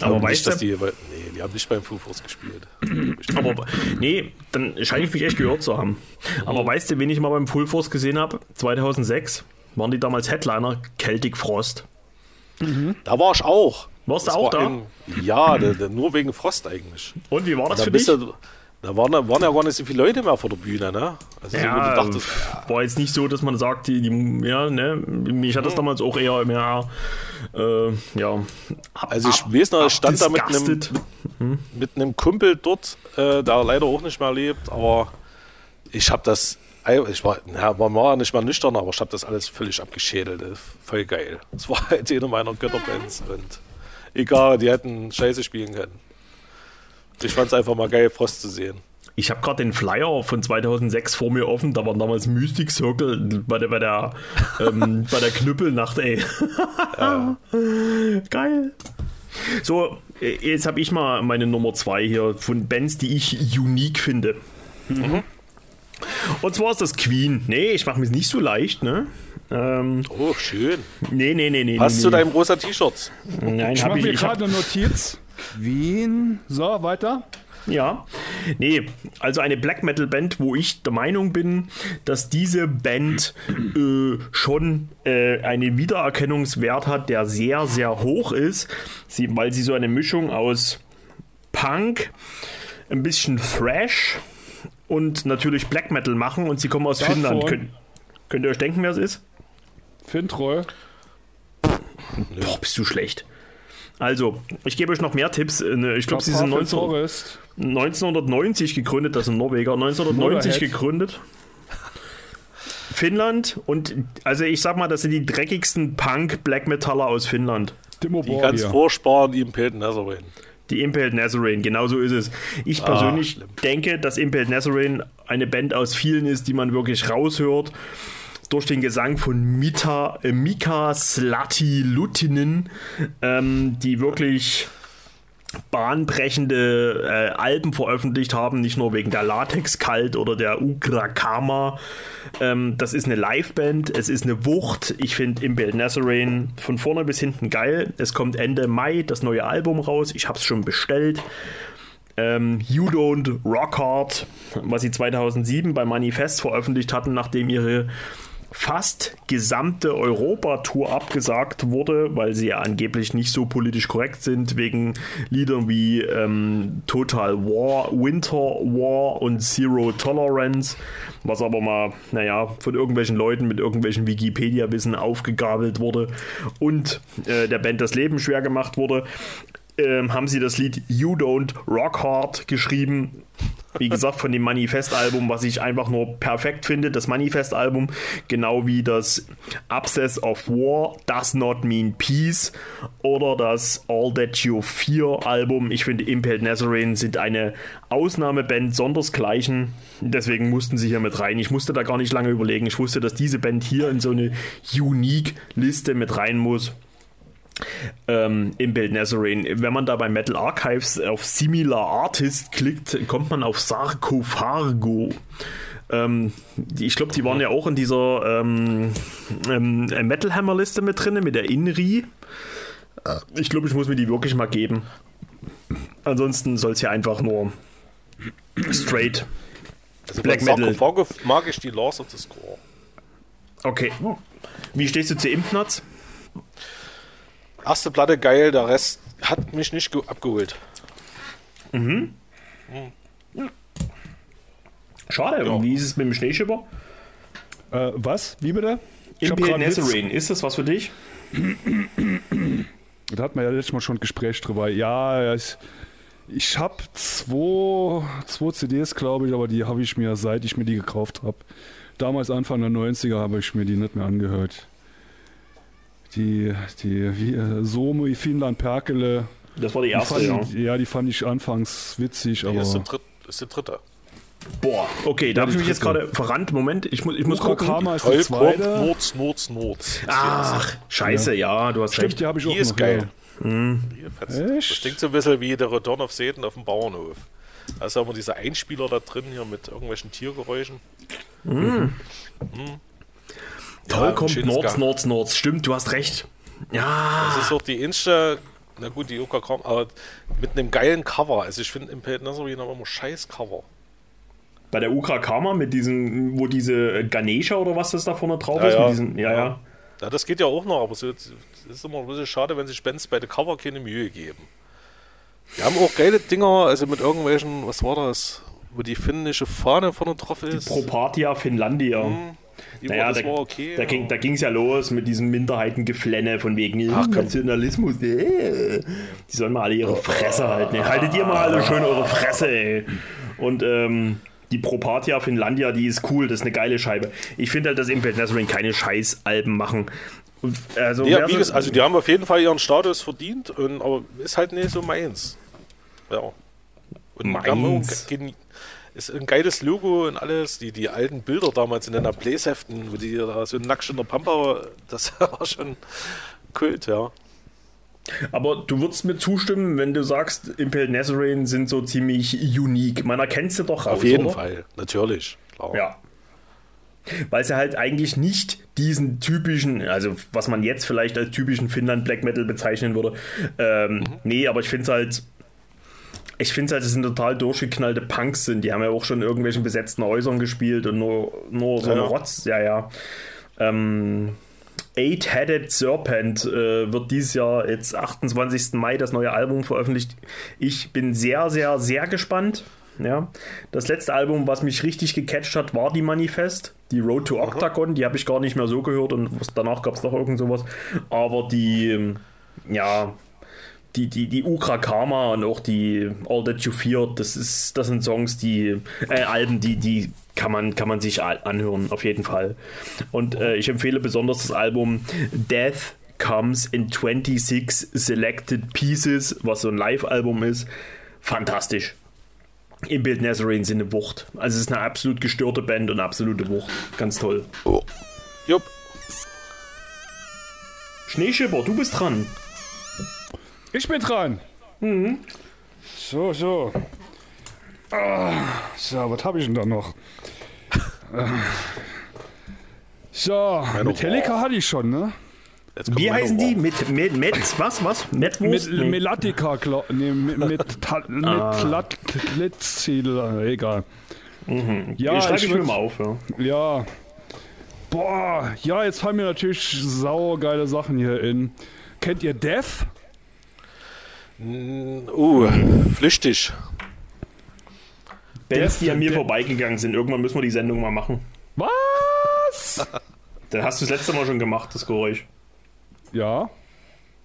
Aber weißt du, die, weil, nee, die haben nicht beim Full Force gespielt. aber nee, dann scheine ich mich echt gehört zu haben. Aber weißt du, wen ich mal beim Full Force gesehen habe? 2006 waren die damals Headliner Celtic Frost. Da war ich auch. Warst du auch war da? Ein, ja, der, der, nur wegen Frost eigentlich. Und wie war das Da, für dich? du, da waren, waren ja gar nicht so viele Leute mehr vor der Bühne, ne? Also so, Ja, du dachtest, war jetzt nicht so, dass man sagt, die, die ja, ne, mich hat das damals auch eher mehr, äh, ja. ab- Also ich ab- weiß noch, ich stand da mit einem, abdisgusted. mit einem Kumpel dort, äh, der leider auch nicht mehr lebt, aber ich habe das, ich war, ja, man war nicht mal nüchtern, aber ich habe das alles völlig abgeschädelt. Ist Voll geil. Das war halt eine meiner Götterbands und egal, die hätten Scheiße spielen können. Ich fand es einfach mal geil, Frost zu sehen. Ich habe gerade den Flyer von 2006 vor mir offen. Da waren damals Mystic Circle bei der, bei der, ähm, bei der Knüppelnacht, ey. Geil. So, äh, jetzt habe ich mal meine Nummer zwei hier von Bands, die ich unique finde. Und zwar ist das Queen. Nee, ich mache mir nicht so leicht, ne? Ähm, Oh, schön. nee, nee, nee, nee. Passt nee, zu nee. deinem rosa T-Shirt. Nein, Ich habe mache mir gerade eine Notiz. Queen. So, weiter. Ja, nee, also eine Black Metal Band, wo ich der Meinung bin, dass diese Band äh, schon äh, einen Wiedererkennungswert hat, der sehr, sehr hoch ist, sie, weil sie so eine Mischung aus Punk, ein bisschen Thrash und natürlich Black Metal machen und sie kommen aus Davon. Finnland. Könnt, könnt ihr euch denken, wer es ist? Fintroll. Boah, bist du schlecht. Also, ich gebe euch noch mehr Tipps. Äh, Ich glaube, sie sind 19, Forest. 1990 gegründet, das sind Norweger, 1990 Motorhead. gegründet. Finnland und also ich sag mal, das sind die dreckigsten Punk-Black Metaller aus Finnland. Dimo Die ganz Borgir. furchtbaren Impaled Nazarene. Die Impaled Nazarene, genau so ist es. Ich persönlich schlimm. denke, dass Impaled Nazarene eine Band aus vielen ist, die man wirklich raushört. Durch den Gesang von Mita, äh, Mika Slati Lutinen, ähm, die wirklich bahnbrechende äh, Alben veröffentlicht haben, nicht nur wegen der Latex Kalt oder der Ugra Kama. Ähm, das ist eine Liveband, es ist eine Wucht. Ich finde Impaled Nazarene von vorne bis hinten geil. Es kommt Ende Mai das neue Album raus. Ich habe es schon bestellt. Ähm, you Don't Rock Hard, was sie 2007 bei Manifest veröffentlicht hatten, nachdem ihre fast gesamte Europa-Tour abgesagt wurde, weil sie ja angeblich nicht so politisch korrekt sind, wegen Liedern wie ähm, Total War, Winter War und Zero Tolerance, was aber mal, naja, von irgendwelchen Leuten mit irgendwelchen Wikipedia-Wissen aufgegabelt wurde und äh, der Band das Leben schwer gemacht wurde. Ähm, haben sie das Lied You Don't Rock Hard geschrieben. Wie gesagt, von dem Manifest-Album, was ich einfach nur perfekt finde. Das Manifest-Album, genau wie das Abscess of War, Does Not Mean Peace oder das All That You Fear Album. Ich finde, Impaled Nazarene sind eine Ausnahmeband sondersgleichen. Deswegen mussten sie hier mit rein. Ich musste da gar nicht lange überlegen. Ich wusste, dass diese Band hier in so eine Unique-Liste mit rein muss ähm, im Bild Nazarene. Wenn man da bei Metal Archives auf Similar Artist klickt, kommt man auf Sarkophago. Ähm, die- ich glaube, die waren ja auch in dieser ähm, ähm, Metal Hammer Liste mit drin, mit der Inri. Ich glaube, ich muss mir die wirklich mal geben. Ansonsten soll es ja einfach nur straight Also Black Metal. Sarkophage mag ich die Lars of the Score. Okay. Wie stehst du zu Impnutz? Erste Platte geil, der Rest hat mich nicht ge- abgeholt. Schade. Und wie ist es mit dem Schneeschipper? Äh, was? Wie bitte? Imperial Nazarene, ist das was für dich? Da hatten wir ja letztes Mal schon ein Gespräch drüber. Ja, ich, ich habe zwei, zwei CDs, glaube ich, aber die habe ich mir, seit ich mir die gekauft habe. Damals Anfang der 90er habe ich mir die nicht mehr angehört. Die, die, wie, äh, Somi, Finnland, Perkele. Das war die Die erste, fand, ja. ja, die fand ich anfangs witzig, der, aber. dritt, ist der dritte. Boah, okay, da habe ich die mich jetzt gerade verrannt. Moment, ich muss, ich muss gucken. Ukrakama ist die Holprop, zweite. Nords, Nords, Nords. Ach, scheiße, ja, du hast Stimmt, recht. die habe ich auch Die ist noch. geil. Echt? Das klingt so ein bisschen wie der Return of Satan auf dem Bauernhof. Ist ja immer dieser Einspieler da drin hier mit irgendwelchen Tiergeräuschen. Toll Ja, kommt Nords. Nords, Nords. Stimmt, du hast recht. Ja, Das ist auch die Insta, na gut, die Yuka Kram, aber mit einem geilen Cover. Also ich finde Imperial Nazarene haben immer scheiß Cover. bei der Ukra Karma mit diesem, wo diese Ganesha oder was das da vorne drauf Ja, ist. ja. Mit diesen, ja, ja. Ja, das geht ja auch noch, aber so, es ist immer ein bisschen schade, wenn sich Bands bei der Cover keine Mühe geben. Wir haben auch geile Dinger, also mit irgendwelchen, was war das, wo die finnische Fahne vorne drauf ist. Propatia Finlandia. die Naja, das da, war okay. da, ging, da ging es ja los mit diesem Minderheitengeflenne von wegen Ach, komm. Nationalismus. Äh. Die sollen mal alle ihre Fresse halten. ey. Haltet ihr mal alle schön eure Fresse, ey. Und ähm, die Propatia Finlandia, die ist cool, das ist eine geile Scheibe. Ich finde halt, dass Imperial Nazarene keine Scheißalben machen. Und, also, ja, wie gesagt, also die haben auf jeden Fall ihren Status verdient, und, aber ist halt nicht so meins. Ja. Und Meins. haben ist ein geiles Logo und alles. Die, die alten Bilder damals in den Bläsheften, wo die da so nackt in der Pampa, das war schon Kult, ja. Aber du würdest mir zustimmen, wenn du sagst, Imperial Nazarene sind so ziemlich unique. Man erkennt sie doch Auf jeden oder? Fall, natürlich. Klar. Ja. Weil sie halt eigentlich nicht diesen typischen, also was man jetzt vielleicht als typischen Finnland Black Metal bezeichnen würde. Ähm, Nee, aber ich finde es halt. Ich finde es halt, es total durchgeknallte Punks sind. Die haben ja auch schon in irgendwelchen besetzten Häusern gespielt und nur, nur so Ja. eine Rotz. Ja, ja. Ähm, Eight-Headed Serpent äh, wird dieses Jahr jetzt 28. Mai das neue Album veröffentlicht. Ich bin sehr, sehr, sehr gespannt. Ja, das letzte Album, was mich richtig gecatcht hat, war die Manifest. Die Road to Octagon, die habe ich gar nicht mehr so gehört und danach gab es noch irgend sowas. Aber die, ähm, ja, die, die, die Ukra Karma und auch die All That You Fear, das, ist, das sind Songs, die, äh, Alben, die, die kann man, kann man sich anhören, auf jeden Fall. Und äh, ich empfehle besonders das Album Death Comes in 26 Selected Pieces, was so ein Live-Album ist. Fantastisch. Im Bild Nazarene sind eine Wucht. Also es ist eine absolut gestörte Band und eine absolute Wucht. Ganz toll. Jupp. Schneeschipper, du bist dran. Ich bin dran. So, so. Ah, so, was habe ich denn da noch? Ah. So, Metallica hatte ich schon, ne? Wie heißen die? Mit, mit, mit, was, was? Metwurst? Mit Melatica, glaub, nee, mit, mit, Ta- mit äh, egal. Ja, Ja, schreibe ich, ich mir mal auf, ja. Ja. Boah, ja, jetzt fallen mir natürlich saugeile Sachen hier in. Kennt ihr Death? Uh, flüchtig. Bands, die an mir vorbeigegangen sind. Irgendwann müssen wir die Sendung mal machen. Was? Da hast du das letzte Mal schon gemacht, das Geräusch. ja.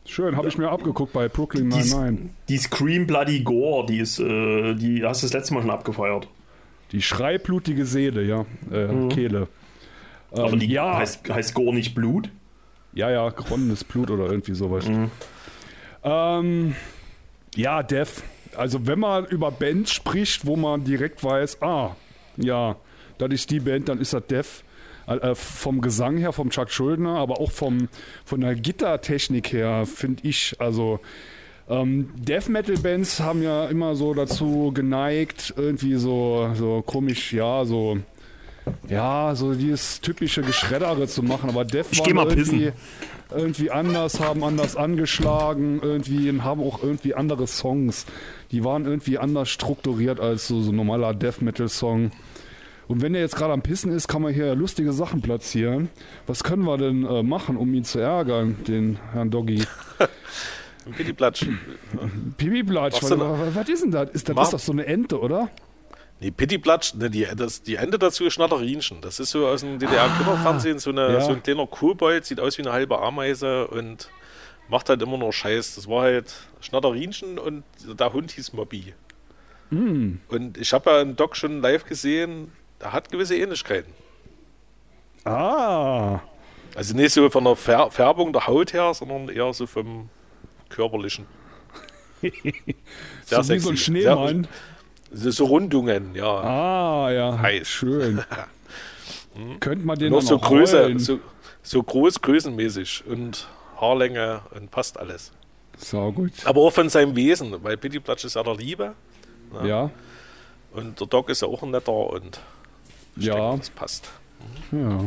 Schön, habe ich mir abgeguckt bei Brooklyn Die, Nine-Nine. die Scream Bloody Gore, die ist, äh, die hast du das letzte Mal schon abgefeiert. Die schreiblutige Seele, ja. Äh, Kehle. Ähm, Aber die ja, heißt, heißt Gore nicht Blut? ja, ja, geronnenes Blut oder irgendwie sowas. Ähm, ja, Death. Also wenn man über Bands spricht, wo man direkt weiß, ah, ja, das ist die Band, dann ist das Death. Äh, vom Gesang her, vom Chuck Schuldner, aber auch vom, von der Gitartechnik her, finde ich, also ähm, Death Metal Bands haben ja immer so dazu geneigt, irgendwie so, so komisch, ja, so, ja, so dieses typische Geschreddere zu machen, aber Death Ich waren geh mal irgendwie, pissen. Irgendwie anders, haben anders angeschlagen, irgendwie und haben auch irgendwie andere Songs. Die waren irgendwie anders strukturiert als so, so ein normaler Death Metal Song. Und wenn er jetzt gerade am Pissen ist, kann man hier lustige Sachen platzieren. Was können wir denn äh, machen, um ihn zu ärgern, den Herrn Doggy? Ein Pittiplatsch. Pipi-Platsch, Was was, ist denn das? Ist das ist doch so eine Ente, oder? Nee, Pittiplatsch, ne, die, das, die Ende dazu ist Schnatterinchen. Das ist so aus dem DDR-Kinderfernsehen, so, eine, Ah, ja. so ein kleiner Kobold, sieht aus wie eine halbe Ameise und macht halt immer nur Scheiß. Das war halt Schnatterinchen und der Hund hieß Mobby. Hm. Und ich habe ja einen Doc schon live gesehen, der hat gewisse Ähnlichkeiten. Ah, Also nicht so von der Fär Färbung der Haut her, sondern eher so vom körperlichen. so wie so ein Schneemann. Sehr, so Rundungen, ja. Ah, ja, Heiß. schön. Könnte man den Noch so auch Größe, rollen? so, so groß, größenmäßig und Haarlänge und passt alles. Sau gut. Aber auch von seinem Wesen, weil Pittiplatsch ist ja der Liebe Ja, und der Doc ist ja auch ein netter und Ja. denke, das passt. ja.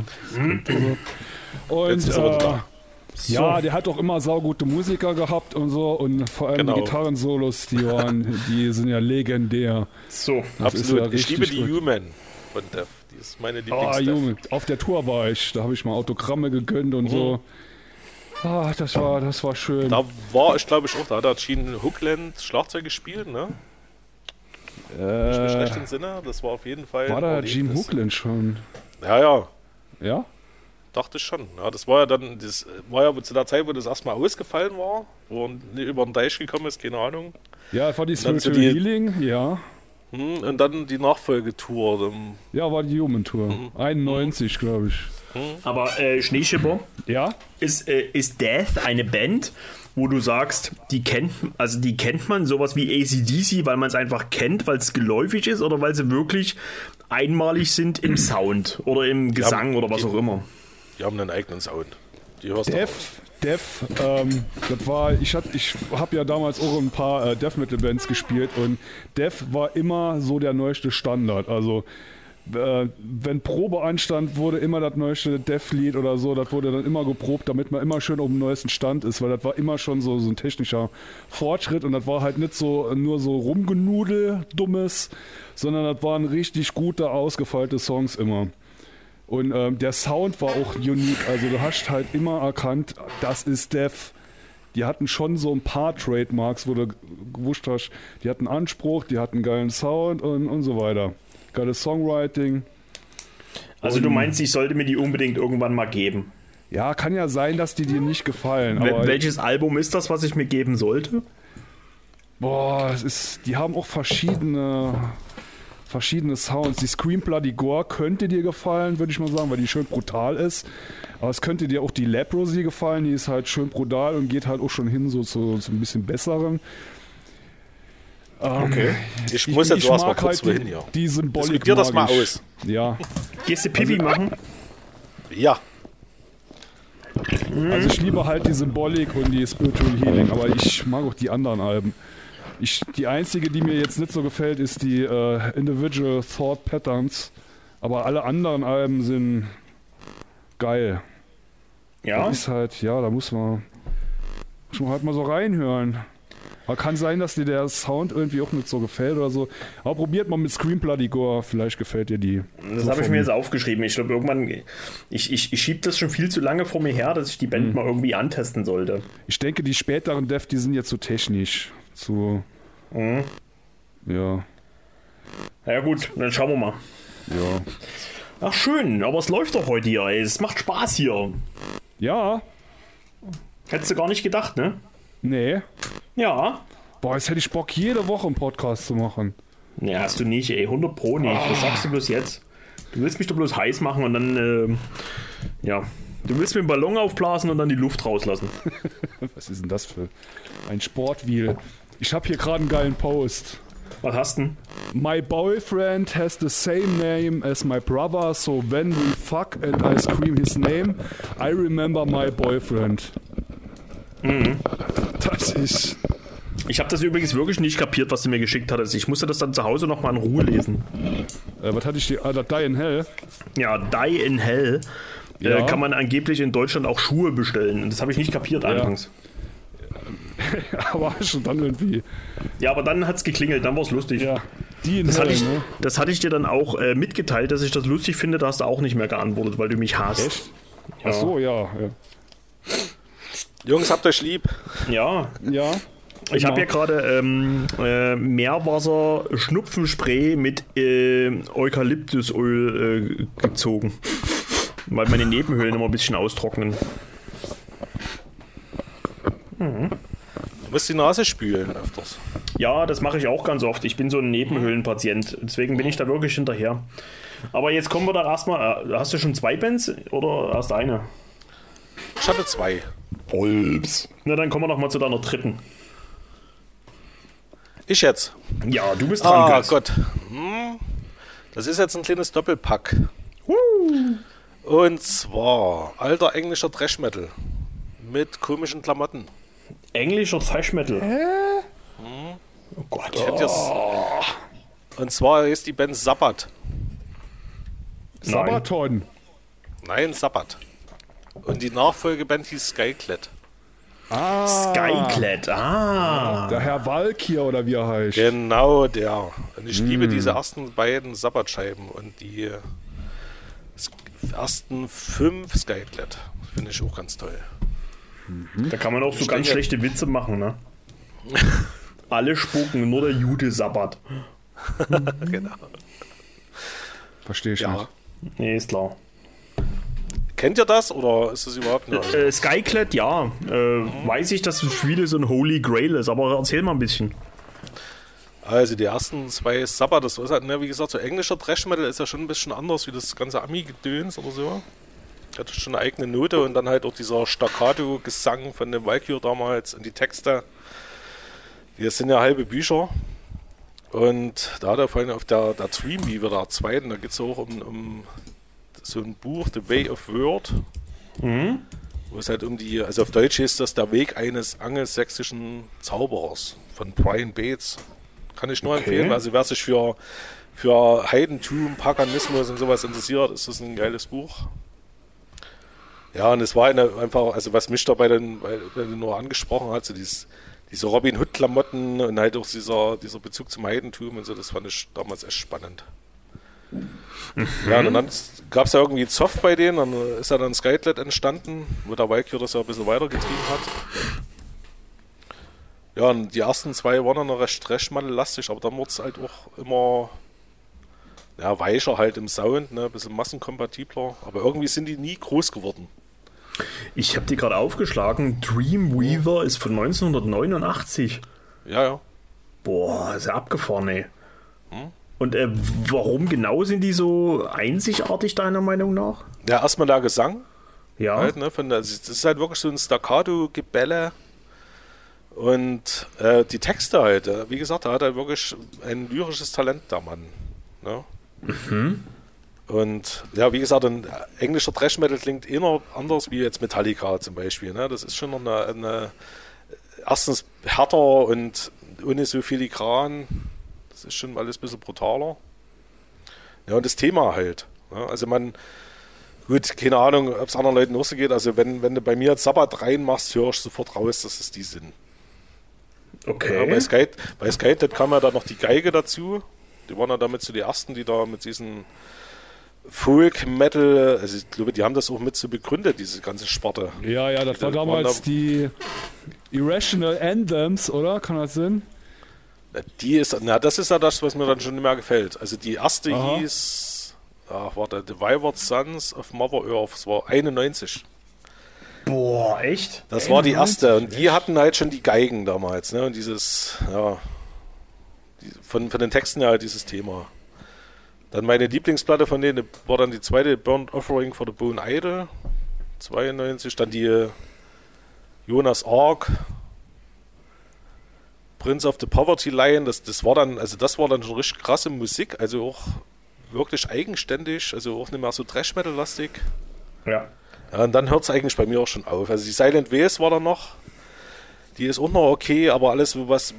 Und Jetzt ist er äh, da. Ja, der hat auch immer saugute Musiker gehabt und so und vor allem Genau. die Gitarrensolos, die waren, die sind ja legendär. So. Das ist Absolut. ja ich liebe die. Human von Def. Die ist meine Ah, Lieblingsdef. Junge, auf der Tour war ich, da habe ich mal Autogramme gegönnt und so. Ah, das war, das war schön. Mhm. Da war ich, glaube ich, auch, da hat Gene Hookland Schlagzeug gespielt, ne? Ich mich recht äh, entsinne, das war auf jeden Fall. war da. Jim Hookland schon? Ja, ja, Ja? Dachte ich schon. Ja, das war ja dann, das war ja zu der Zeit, wo das erstmal ausgefallen war, wo er über den Deich gekommen ist, keine Ahnung. Ja, war die dann so Spiritual die- Healing, ja. Hm, Und dann die Nachfolgetour. ähm, Ja, war die Human Tour. Mhm. 91, glaube ich. Aber äh, Schneeschipper, Ja? ist, äh, ist Death eine Band, wo du sagst, die kennt, also die kennt man, sowas wie ACDC, weil man es einfach kennt, weil es geläufig ist oder weil sie wirklich einmalig sind im Sound oder im Gesang oder was auch immer. Die haben einen eigenen Sound. Die hörst. Def, Def, ähm, das war, ich hab, ich habe ja damals auch ein paar äh, Death Metal Bands gespielt und Def war immer so der neueste Standard. Also äh, wenn Probe anstand, wurde immer das neueste Def-Lied oder so, das wurde dann immer geprobt, damit man immer schön auf dem neuesten Stand ist, weil das war immer schon so, so ein technischer Fortschritt und das war halt nicht so nur so rumgenudel, dummes, sondern das waren richtig gute, ausgefeilte Songs immer. Und ähm, der Sound war auch unique. Also du hast halt immer erkannt, das ist Def. Die hatten schon so ein paar Trademarks, wo du gewusst hast, die hatten Anspruch, die hatten geilen Sound und, und so weiter. Geiles Songwriting. Also du meinst, ich sollte mir die unbedingt irgendwann mal geben. Ja, kann ja sein, dass die dir nicht gefallen. Wel- Aber Welches Album ist das, was ich mir geben sollte? boah, es ist, die haben auch verschiedene, verschiedene Sounds. Die Scream Bloody Gore könnte dir gefallen, würde ich mal sagen, weil die schön brutal ist. Aber es könnte dir auch die Leprosy gefallen, die ist halt schön brutal und geht halt auch schon hin so zu, zu ein bisschen besseren. Ähm, Okay. Ich muss jetzt erst mal mag kurz halt die, hier. die Symbolik. Diskutier das mag mal ich. aus. Ja, Gehst du Pipi machen? Ja, also ich liebe halt die Symbolik und die Spiritual Healing, aber ich mag auch die anderen Alben. Ich, die einzige, die mir jetzt nicht so gefällt, ist die äh, Individual Thought Patterns. Aber alle anderen Alben sind geil. Ja. Das ist halt, ja, da muss man, muss man halt mal so reinhören. Aber kann sein, dass dir der Sound irgendwie auch nicht so gefällt oder so. Aber probiert mal mit Scream Bloody Gore, vielleicht gefällt dir die. Das So habe ich mir jetzt aufgeschrieben. Ich glaube, irgendwann. Ich, ich, ich schiebe das schon viel zu lange vor mir her, dass ich die Band Hm. mal irgendwie antesten sollte. Ich denke, die späteren Dev, die sind jetzt zu technisch. Zu. Mhm. Ja. Na ja, gut, dann schauen wir mal. Ja. Ach, schön, aber es läuft doch heute hier, ey. Es macht Spaß hier. Ja. Hättest du gar nicht gedacht, ne? Nee. Ja. Boah, jetzt hätte ich Bock, jede Woche einen Podcast zu machen. Ne, hast du nicht, ey. 100 Pro nicht. Das sagst du bloß jetzt. Du willst mich doch bloß heiß machen und dann, ähm, ja. Du willst mir einen Ballon aufblasen und dann die Luft rauslassen. Was ist denn das für ein Sportwheel? Ich habe hier gerade einen geilen Post. Was hast du denn? My boyfriend has the same name as my brother, so when we fuck and I scream his name, I remember my boyfriend. Das ist. Ich habe das übrigens wirklich nicht kapiert, was du mir geschickt hattest. Ich musste das dann zu Hause nochmal in Ruhe lesen. Äh, was hatte ich dir? Ah, Die in Hell. Ja, Die in Hell. Ja. Äh, kann man angeblich in Deutschland auch Schuhe bestellen. Und das habe ich nicht kapiert anfangs. Aber schon dann irgendwie. Ja, aber dann hat es geklingelt, dann war es lustig. Ja. Die in Das hatte, Hell, ich, ne? das hatte ich dir dann auch äh, mitgeteilt, dass ich das lustig finde. Da hast du auch nicht mehr geantwortet, weil du mich hasst. Echt? Ach so, ja. Ja. Jungs, habt euch lieb. Ja, ja. ich habe Immer. ja gerade ähm, äh, Meerwasser-Schnupfenspray mit äh, Eukalyptusöl äh, gezogen. Weil meine Nebenhöhlen immer ein bisschen austrocknen. Du musst die Nase spülen öfters. Ja, das mache ich auch ganz oft. Ich bin so ein Nebenhöhlenpatient. Deswegen bin ich da wirklich hinterher. Aber jetzt kommen wir da erstmal. Äh, hast du schon zwei Bands oder erst eine? Ich hatte zwei. Olps. Na, dann kommen wir noch mal zu deiner dritten. Ich jetzt. Ja, du bist dran, Ah Götz. Gott. Hm. Das ist jetzt ein kleines Doppelpack. Und zwar alter englischer Thrash Metal mit komischen Klamotten. Englischer Thrash Metal. Oh Gott. Kennt ihr's? Und zwar ist die Band Sabbat. Sabaton. Nein, Sabbat. Und die Nachfolgeband hieß Skyclad. Ah, Skyclad. Ah. Der Herr Valkyr oder wie er heißt. Genau der. Und ich liebe diese ersten beiden Sabbat-Scheiben und die ersten fünf Skyclad. Finde ich auch ganz toll. Da kann man auch so ganz schlechte Witze machen, ne? Alle spucken, nur der Jude Sabbat. Genau. Verstehe ich Ja. nicht. Nee, ist klar. Kennt ihr das oder ist das überhaupt nicht? Äh, Skyclad, ja. Äh, Weiß ich, dass das für viele so ein Holy Grail ist, aber erzähl mal ein bisschen. Also die ersten zwei Sabbat, das ist halt, ne, wie gesagt, so englischer Thrash Metal ist ja schon ein bisschen anders wie das ganze Ami-Gedöns oder so. Hatte schon eine eigene Note und dann halt auch dieser Staccato-Gesang von dem Valkyrie damals und die Texte. Die sind ja halbe Bücher. Und da hat er vorhin auf der, der Dreamweaver, der zweiten, da geht es auch um, um so ein Buch, The Way of Word. Wo es halt um die, also auf Deutsch ist das der Weg eines angelsächsischen Zauberers von Brian Bates. Kann ich nur Okay. empfehlen. Also wer sich für, für Heidentum, Paganismus und sowas interessiert, ist das ein geiles Buch. Ja, und es war eine, einfach, also was mich dabei dann, nur angesprochen hast, so dieses, diese Robin Hood-Klamotten und halt auch dieser, dieser Bezug zum Heidentum und so, das fand ich damals echt spannend. Ja, und dann gab es ja irgendwie Zoff bei denen, dann ist ja dann Skytlet entstanden, wo der Valkyrie das ja ein bisschen weitergetrieben hat. Ja, und die ersten zwei waren dann noch recht Trash-Metal-lastig, aber dann wurde es halt auch immer ja, weicher halt im Sound, ne, ein bisschen massenkompatibler, aber irgendwie sind die nie groß geworden. Ich habe die gerade aufgeschlagen. Dreamweaver ist von 1989. Ja, ja. Boah, ist ja abgefahren, ey. Und äh, warum genau sind die so einzigartig, deiner Meinung nach? Ja, erstmal der Gesang, Ja. halt, ne, von der, das ist halt wirklich so ein Staccato-Gebälle. Und äh, die Texte halt, äh, wie gesagt, da hat er wirklich ein lyrisches Talent, der Mann. Ne? Und ja, wie gesagt, ein englischer Thrash Metal klingt eher anders wie jetzt Metallica zum Beispiel. Ne? Das ist schon noch eine, eine erstens härter und ohne so filigran. Das ist schon alles ein bisschen brutaler. Ja, und das Thema halt. Ne? Also man, gut, keine Ahnung, ob es anderen Leuten auch so geht. Also wenn, wenn du bei mir jetzt Sabbat reinmachst, höre ich sofort raus, dass es die sind. Ja, Okay. bei Sky, bei Sky kam ja dann noch die Geige dazu. Die waren ja damit so die ersten, die da mit diesen Folk Metal, also ich glaube, die haben das auch mit so begründet, diese ganze Sparte. Ja, ja, das war damals da- die Irrational Anthems, oder? Kann das sein? Die ist, na, das ist ja das, was mir dann schon nicht mehr gefällt. Also die erste Aha. hieß, ach, warte, The Wayward Sons of Mother Earth, das war 91. Boah, echt? Das war die erste und die hatten halt schon die Geigen damals, ne? Und dieses, ja, die, von, von den Texten ja halt dieses Thema. Dann meine Lieblingsplatte von denen war dann die zweite Burnt Offering for the Bone Idol, 92. Dann die äh, Jonas Ark, Prince of the Poverty Lion. Das, das war dann, also das war dann schon richtig krasse Musik, also auch wirklich eigenständig, also auch nicht mehr so Trash Metal lastig. Ja. Ja, und dann hört es eigentlich bei mir auch schon auf. Also die Silent Ways war da noch. Die ist auch noch okay, aber alles, was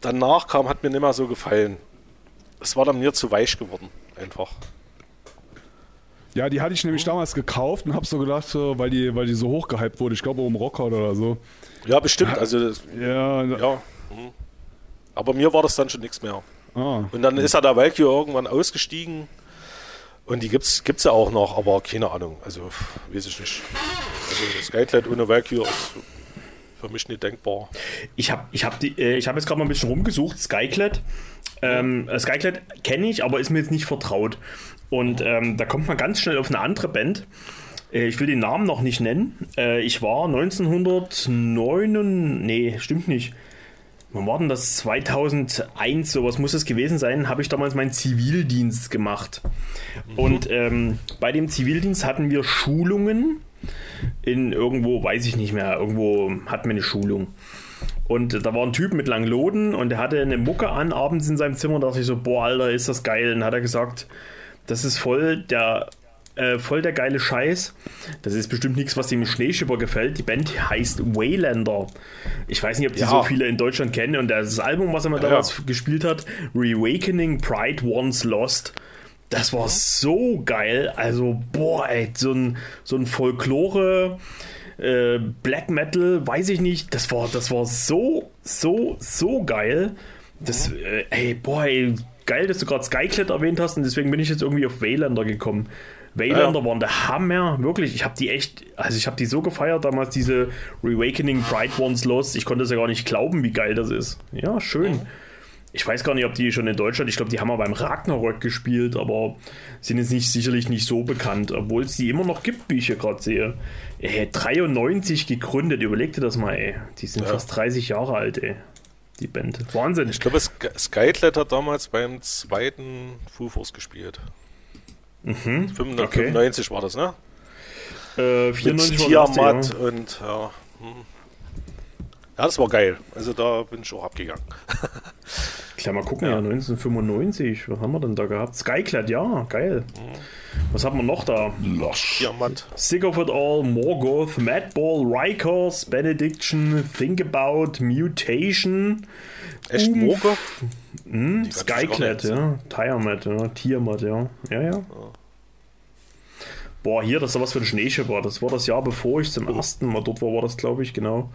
danach kam, hat mir nicht mehr so gefallen. Es war dann mir zu weich geworden, einfach. Ja, die hatte ich nämlich damals gekauft und hab so gedacht, weil die, weil die so hoch gehypt wurde. Ich glaube, um Rocker oder so. Ja, bestimmt. Also, das- Ja, ja. mhm. Aber mir war das dann schon nichts mehr. Ah, Und dann ist er da Valkyrie irgendwann ausgestiegen. Und die gibt's, gibt's ja auch noch, aber keine Ahnung. Also, weiß ich nicht. Also, Skyclad ohne Valkyrie ist für mich nicht denkbar. Ich habe ich hab die, äh, ich hab jetzt gerade mal ein bisschen rumgesucht, Skyclad. Ähm, äh, Skyclad kenne ich, aber ist mir jetzt nicht vertraut. Und ähm, da kommt man ganz schnell auf eine andere Band. Äh, ich will den Namen noch nicht nennen. Äh, ich war 1909, nee, stimmt nicht. Wann war denn das? 2001, sowas muss es gewesen sein, habe ich damals meinen Zivildienst gemacht. Und ähm, bei dem Zivildienst hatten wir Schulungen in irgendwo, weiß ich nicht mehr, irgendwo hatten wir eine Schulung. Und da war ein Typ mit langen Loden und der hatte eine Mucke an abends in seinem Zimmer. Da dachte ich so, boah, Alter, ist das geil. Und dann hat er gesagt, das ist voll der, äh, voll der geile Scheiß. Das ist bestimmt nichts, was dem Schneeschipper gefällt. Die Band heißt Waylander. Ich weiß nicht, ob die Ja. so viele in Deutschland kennen. Und das Album, was er mal damals ja. gespielt hat, Reawakening Pride Once Lost. Das war so geil. Also, boah, ey, so ein, so ein Folklore, äh, Black Metal, weiß ich nicht. Das war, das war so, so, so geil. Das, äh, ey, boah, ey, geil, dass du gerade Skyclad erwähnt hast und deswegen bin ich jetzt irgendwie auf Waylander gekommen. Waylander Ja. waren der Hammer, wirklich. Ich habe die echt, also ich habe die so gefeiert damals, diese Reawakening Pride Once Lost. Ich konnte es ja gar nicht glauben, wie geil das ist. Ja, schön. Ich weiß gar nicht, ob die schon in Deutschland, ich glaube, die haben mal beim Ragnarök gespielt, aber sind jetzt nicht sicherlich nicht so bekannt, obwohl es die immer noch gibt, wie ich hier gerade sehe. Ey, 93 gegründet, überleg dir das mal, ey. Die sind Ja. fast 30 Jahre alt, ey. Die Band. Wahnsinn. Ich glaube, Sky- Skyclad hat damals beim zweiten Foo Force gespielt. Mhm, 95 war das, ne? Äh, Mit 94 war das Tiamat ja. und ja. hm. Ja, das war geil. Also da bin ich auch abgegangen. Klar, mal gucken, ja. 1995. Was haben wir denn da gehabt? Skyclad, ja, geil. Was haben wir noch da? Tiamat. Sick of It All, Morgoth, Madball, Rikers, Benediction, Think About, Mutation, Echt Umf- Moge? hm, Skyclad, ja, Tiamat, ja, Tiamat, ja. Ja, ja. Boah, hier, das ist doch was für ein Schneeschipper. Das war das Jahr, bevor ich zum ersten Mal dort war, war das, glaube ich, genau.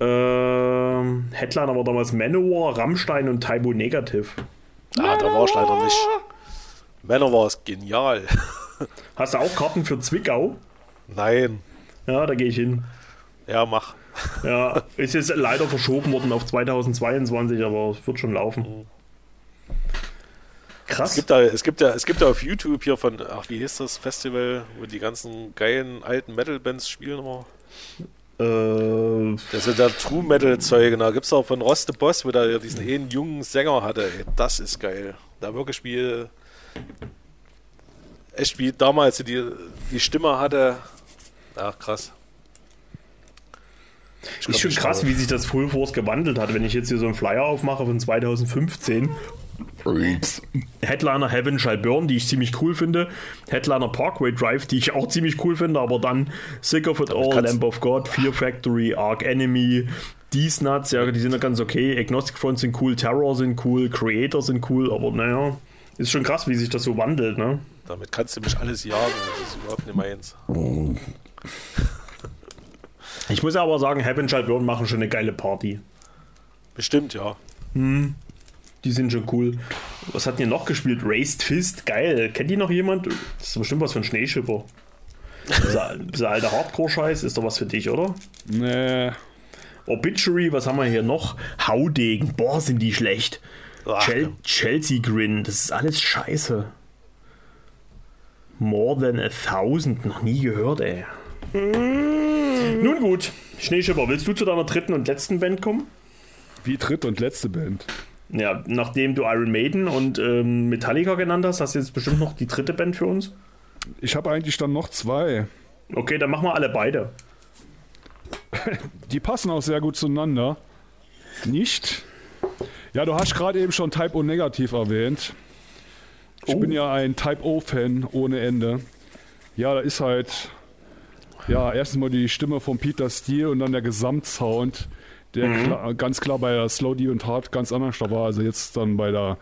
Ähm, Headliner war damals Manowar, Rammstein und Taibo Negative. Ah, da war ich leider nicht. Männer war es genial. Hast du auch Karten für Zwickau? Nein. Ja, da gehe ich hin. Ja, mach. Ja, ist jetzt leider verschoben worden auf 2022, aber es wird schon laufen. Es Krass. gibt, da, es, gibt ja, es gibt ja auf YouTube hier von, ach, wie hieß das Festival, wo die ganzen geilen alten Metal-Bands spielen immer. Äh, Das sind ja True Metal-Zeuge. Da gibt es auch von Roste Boss, wo der diesen einen jungen Sänger hatte. Das ist geil. Da wirklich wie. Echt wie damals die, die Stimme hatte. Ach, krass. Ich ist schon krass, wie sich das Full Force gewandelt hat. Wenn ich jetzt hier so einen Flyer aufmache von 2015. Headliner Heaven Shall Burn, die ich ziemlich cool finde. Headliner Parkway Drive, die ich auch ziemlich cool finde. Aber dann Sick of It All, Lamb of God, Fear Factory, Arc Enemy, These Nuts, ja, die sind ja ganz okay. Agnostic Front sind cool, Terror sind cool, Creator sind cool. Aber naja, ist schon krass, wie sich das so wandelt, ne? Damit kannst du mich alles jagen. Das ist überhaupt nicht meins. Ich muss aber sagen, Heaven Shall Burn machen schon eine geile Party. Bestimmt, ja. Die sind schon cool. Was hat ihr noch gespielt? Raised Fist, geil. Kennt die noch jemand? Das ist bestimmt was für ein Schneeschipper. Dieser, dieser alte Hardcore-Scheiß ist doch was für dich, oder? Nee. Obituary, was haben wir hier noch? Haudegen, boah, sind die schlecht. Ach, Chel Chelsea Grin, das ist alles scheiße. More than a thousand, noch nie gehört, ey. Nun gut, Schneeschipper, willst du zu deiner dritten und letzten Band kommen? Wie dritte und letzte Band. Ja, nachdem du Iron Maiden und ähm, Metallica genannt hast, hast du jetzt bestimmt noch die dritte Band für uns? Ich habe eigentlich dann noch zwei. Okay, dann machen wir alle beide. Die passen auch sehr gut zueinander. Nicht? Ja, du hast gerade eben schon Type O negativ erwähnt. Ich Oh. bin ja ein Type O-Fan ohne Ende. Ja, da ist halt. Ja, erstens mal die Stimme von Peter Steele und dann der Gesamtsound, der klar, ganz klar bei der Slow D und Hard ganz anders da war. Also jetzt dann bei der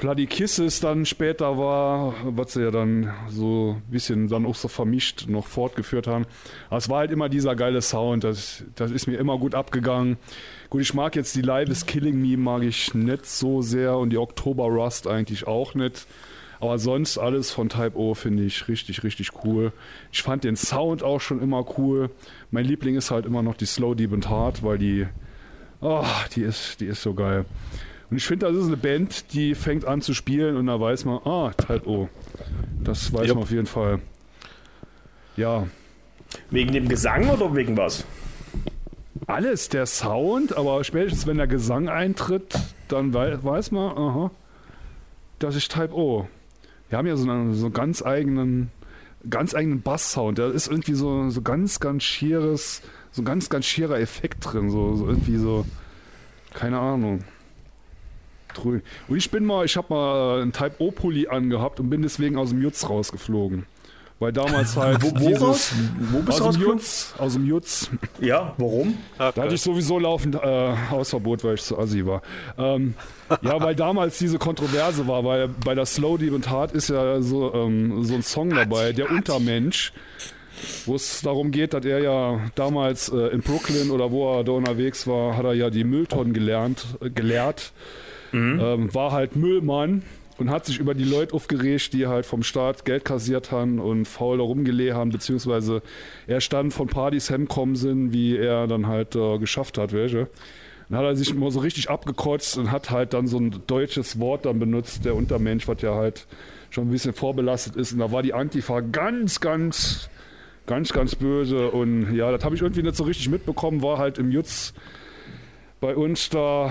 Bloody Kisses dann später war, was sie ja dann so ein bisschen dann auch so vermischt noch fortgeführt haben. Aber es war halt immer dieser geile Sound, das, das ist mir immer gut abgegangen. Gut, ich mag jetzt die Live is Killing Me, mag ich nicht so sehr und die Oktober Rust eigentlich auch nicht. Aber sonst alles von Type O finde ich richtig, richtig cool. Ich fand den Sound auch schon immer cool. Mein Liebling ist halt immer noch die Slow Deep and Hard, weil die, oh, die ist, die ist so geil. Und ich finde, das ist eine Band, die fängt an zu spielen und da weiß man, ah, Type O. Das weiß Yep. man auf jeden Fall. Ja, Wegen dem Gesang oder wegen was? alles der Sound, aber spätestens wenn der Gesang eintritt, dann wei weiß man, aha, das ist Type O. Wir haben ja so einen so ganz eigenen, ganz eigenen Bass-Sound. Da ist irgendwie so, so ganz, ganz schieres, so ein ganz, ganz schierer Effekt drin. So, so irgendwie so, keine Ahnung. Und ich bin mal, ich habe mal äh, einen Type O-Pulli angehabt und bin deswegen aus dem Jutz rausgeflogen. Weil damals halt Wo, wo dieses? Wo bist du aus dem rausgekommen? Jutz, aus dem Jutz. Ja, warum? Ah, Da hatte ich sowieso laufend äh, Hausverbot, weil ich zu assi war. Ähm, ja, weil damals diese Kontroverse war, weil bei der Slow Deep and Hard ist ja so, ähm, so ein Song dabei, der Untermensch, wo es darum geht, dass er ja damals äh, in Brooklyn oder wo er da unterwegs war, hat er ja die Mülltonnen gelernt, äh, geleert, ähm, war halt Müllmann und hat sich über die Leute aufgeregt, die halt vom Staat Geld kassiert haben und faul da haben, beziehungsweise er stand von Partys hemkommen sind, wie er dann halt äh, geschafft hat, welche. Dann hat er sich immer so richtig abgekotzt und hat halt dann so ein deutsches Wort dann benutzt, der Untermensch, was ja halt schon ein bisschen vorbelastet ist. Und da war die Antifa ganz, ganz, ganz, ganz böse. Und ja, das habe ich irgendwie nicht so richtig mitbekommen, war halt im Jutz bei uns da,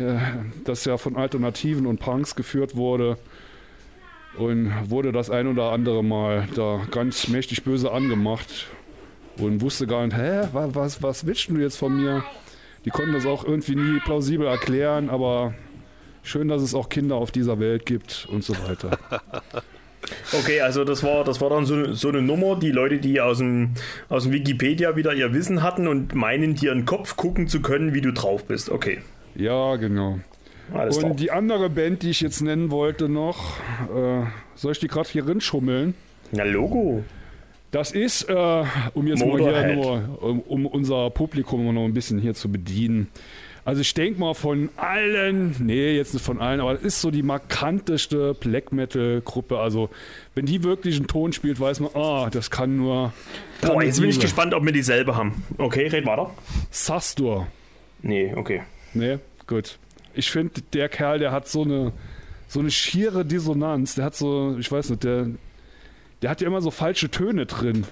äh, das ja von Alternativen und Punks geführt wurde. Und wurde das ein oder andere Mal da ganz mächtig böse angemacht und wusste gar nicht, hä, was, was, willst du jetzt von mir? Die konnten das auch irgendwie nie plausibel erklären, aber schön, dass es auch Kinder auf dieser Welt gibt und so weiter. Okay, also das war, das war dann so, so eine Nummer, die Leute, die aus dem, aus dem Wikipedia wieder ihr Wissen hatten und meinen, dir in den Kopf gucken zu können, wie du drauf bist. Okay, Ja, genau. alles. Und die andere Band, die ich jetzt nennen wollte noch, äh, soll ich die gerade hier rinschummeln? Na, Logo. Das ist, äh, um jetzt mal hier Motorhead. nur, um, um unser Publikum noch ein bisschen hier zu bedienen. Also ich denke mal von allen, nee, jetzt nicht von allen, aber das ist so die markanteste Black Metal Gruppe. Also wenn die wirklich einen Ton spielt, weiß man, ah, das kann nur Boah, jetzt bin ich gespannt, ob wir dieselbe haben. Okay, red weiter. Sastur. Nee, okay. Nee, gut. Ich finde, der Kerl, der hat so eine, so eine schiere Dissonanz. Der hat so, ich weiß nicht, der, der hat ja immer so falsche Töne drin.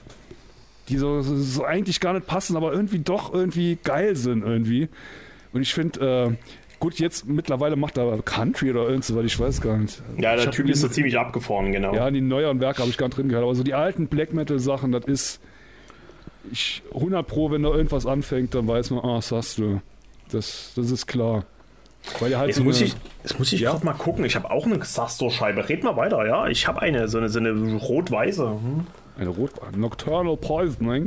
Die so, so, so eigentlich gar nicht passen, aber irgendwie doch irgendwie geil sind irgendwie. Und ich finde, äh, gut, jetzt mittlerweile macht er Country oder irgend so, weil ich weiß gar nicht. Ja, der Typ ist so ziemlich abgefahren, genau. Ja, die neueren Werke habe ich gar nicht drin gehört. Aber so die alten Black Metal Sachen, das ist. Ich 100 Pro, wenn da irgendwas anfängt, dann weiß man, ah, das hast du. Das, das ist klar. Weil er halt Jetzt so muss eine, ich, jetzt muss ich gerade mal gucken. Ich habe auch eine Xastor-Scheibe. Red mal weiter, ja? Ich habe eine, so eine, so eine rot-weiße. Hm? eine Rot Nocturnal Poisoning.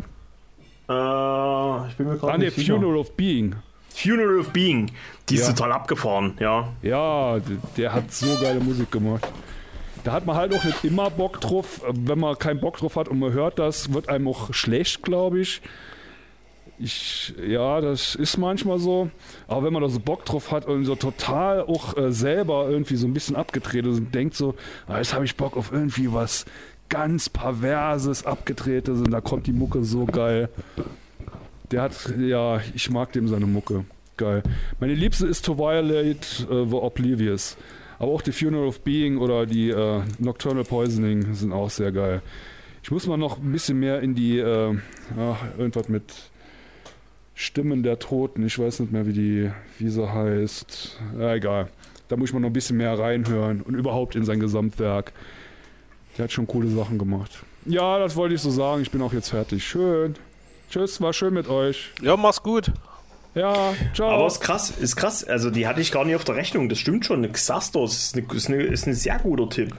Äh, ich bin mir Ah, gerade ne, nicht sicher. Funeral of Being. Funeral of Being. Die ist Ja. total abgefahren, ja. Ja, der hat so geile Musik gemacht. Da hat man halt auch nicht immer Bock drauf. Wenn man keinen Bock drauf hat und man hört das, wird einem auch schlecht, glaube ich. Ich, ja, das ist manchmal so. Aber wenn man da so Bock drauf hat und so total auch äh, selber irgendwie so ein bisschen abgedreht ist und denkt so, ah, jetzt habe ich Bock auf irgendwie was ganz perverses, abgedrehtes und da kommt die Mucke so geil. Der hat, ja, ich mag dem seine Mucke. Geil. Meine liebste ist To Violate äh, the Oblivious. Aber auch die Funeral of Being oder die äh, Nocturnal Poisoning sind auch sehr geil. Ich muss mal noch ein bisschen mehr in die, äh, ach, irgendwas mit Stimmen der Toten. Ich weiß nicht mehr, wie die, wie sie heißt. Ja, egal. Da muss ich mal noch ein bisschen mehr reinhören und überhaupt in sein Gesamtwerk. Der hat schon coole Sachen gemacht. Ja, das wollte ich so sagen. Ich bin auch jetzt fertig. Schön. Tschüss, war schön mit euch. Ja, mach's gut. Ja, ciao. Aber ist krass, ist krass. Also die hatte ich gar nicht auf der Rechnung. Das stimmt schon. Xastor ist, eine, ist, eine, ist ein sehr guter Tipp.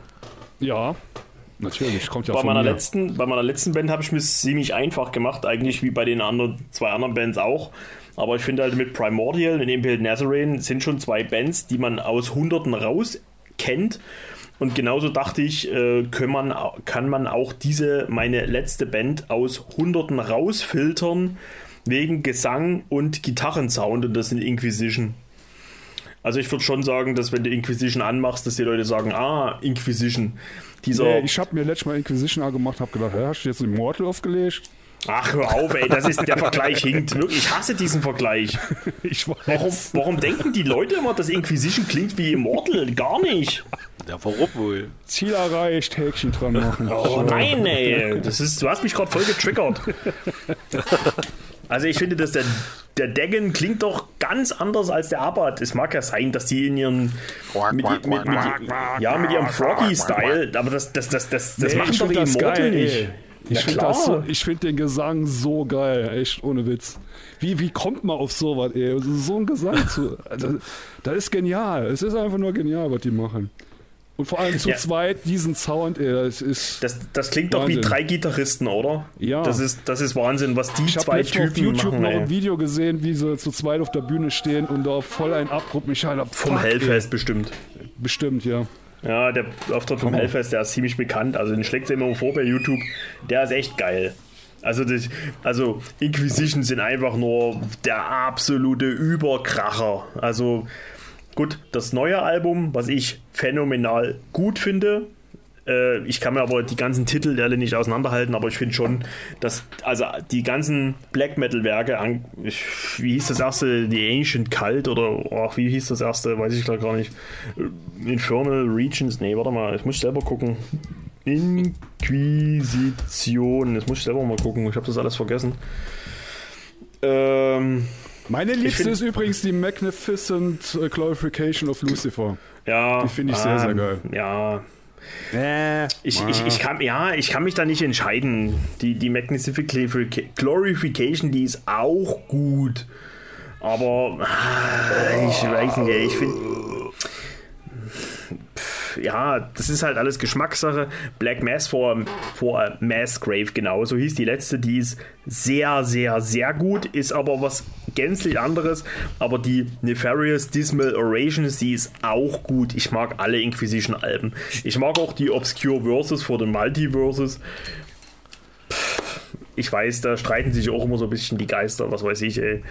ja, natürlich. Kommt ja bei, von meiner mir. letzten, bei meiner letzten Band habe ich mir ziemlich einfach gemacht, eigentlich wie bei den anderen, zwei anderen Bands auch. Aber ich finde halt mit Primordial und Impaled Nazarene sind schon zwei Bands, die man aus Hunderten kennt. Und genauso dachte ich, äh, kann, man, kann man auch diese, meine letzte Band, aus Hunderten rausfiltern, wegen Gesang und Gitarrensound. Und das sind Inquisition. Also ich würde schon sagen, dass wenn du Inquisition anmachst, dass die Leute sagen, ah, Inquisition. Dieser Nee, ich habe mir letztes Mal Inquisition angemacht, habe gedacht, hä, hast du jetzt Immortal aufgelegt? Ach, hör auf, ey, das ist, der Vergleich hinkt. Wirklich, ich hasse diesen Vergleich. Ich weiß. Warum, warum denken die Leute immer, dass Inquisition klingt wie Immortal? Gar nicht. Ja, warum wohl? Ziel erreicht, Häkchen dran machen. Oh nein, ey. Das ist, du hast mich gerade voll getriggert. Also ich finde, dass der, der Daggen klingt doch ganz anders als der Abbott. Es mag ja sein, dass die in ihren mit, mit, mit, mit, ja, mit ihrem Froggy-Style, aber das, das, das, das, das Nee, machen doch die das Immortal geil, nicht. ey. Ich finde so, ich find den Gesang so geil, echt ohne Witz. Wie, wie kommt man auf sowas, ey? Also So ein Gesang zu. Das, das ist genial. Es ist einfach nur genial, was die machen. Und vor allem zu Ja. zweit diesen Sound, ey, das ist. Das, das klingt doch wie Wahnsinn. drei Gitarristen, oder? Ja. Das ist, das ist Wahnsinn, was die ich habe zwei letztens auf Typen YouTube machen. noch ey. ein Video gesehen, wie sie zu zweit auf der Bühne stehen und da voll ein Abdruck mich halt Vom Hellfest bestimmt. Bestimmt, ja. Ja, der Auftritt vom. Hellfest, der ist ziemlich bekannt. Also den schlägt sie immer vor bei YouTube. Der ist echt geil. Also, das, also Inquisition sind einfach nur der absolute Überkracher. Also gut, das neue Album, was ich phänomenal gut finde. Äh, ich kann mir aber die ganzen Titel alle nicht auseinanderhalten, aber ich finde schon, dass also die ganzen Black Metal Werke, wie hieß das erste, The Ancient Cult oder ach, wie hieß das erste, weiß ich gar nicht. Äh, Infernal Regions, nee, warte mal, ich muss selber gucken. Inquisition, das muss ich selber mal gucken, ich habe das alles vergessen. Ähm, Meine liebste find- ist übrigens die Magnificent äh, Glorification of Lucifer. ja, Die finde ich sehr, sehr geil. Ja, Ich, ich, ich, kann, ja, ich kann mich da nicht entscheiden. Die, die Magnificent Glorifica- Glorification, die ist auch gut. Aber ah, ich weiß nicht, ich finde. Ja, das ist halt alles Geschmackssache. Black Mass vor, vor Mass Grave, genau. So hieß die letzte. Die ist sehr, sehr, sehr gut. Ist aber was gänzlich anderes. Aber die Nefarious Dismal Orations, die ist auch gut. Ich mag alle Inquisition-Alben. Ich mag auch die Obscure Verses vor den Multiverses. Ich weiß, da streiten sich auch immer so ein bisschen die Geister, was weiß ich, ey.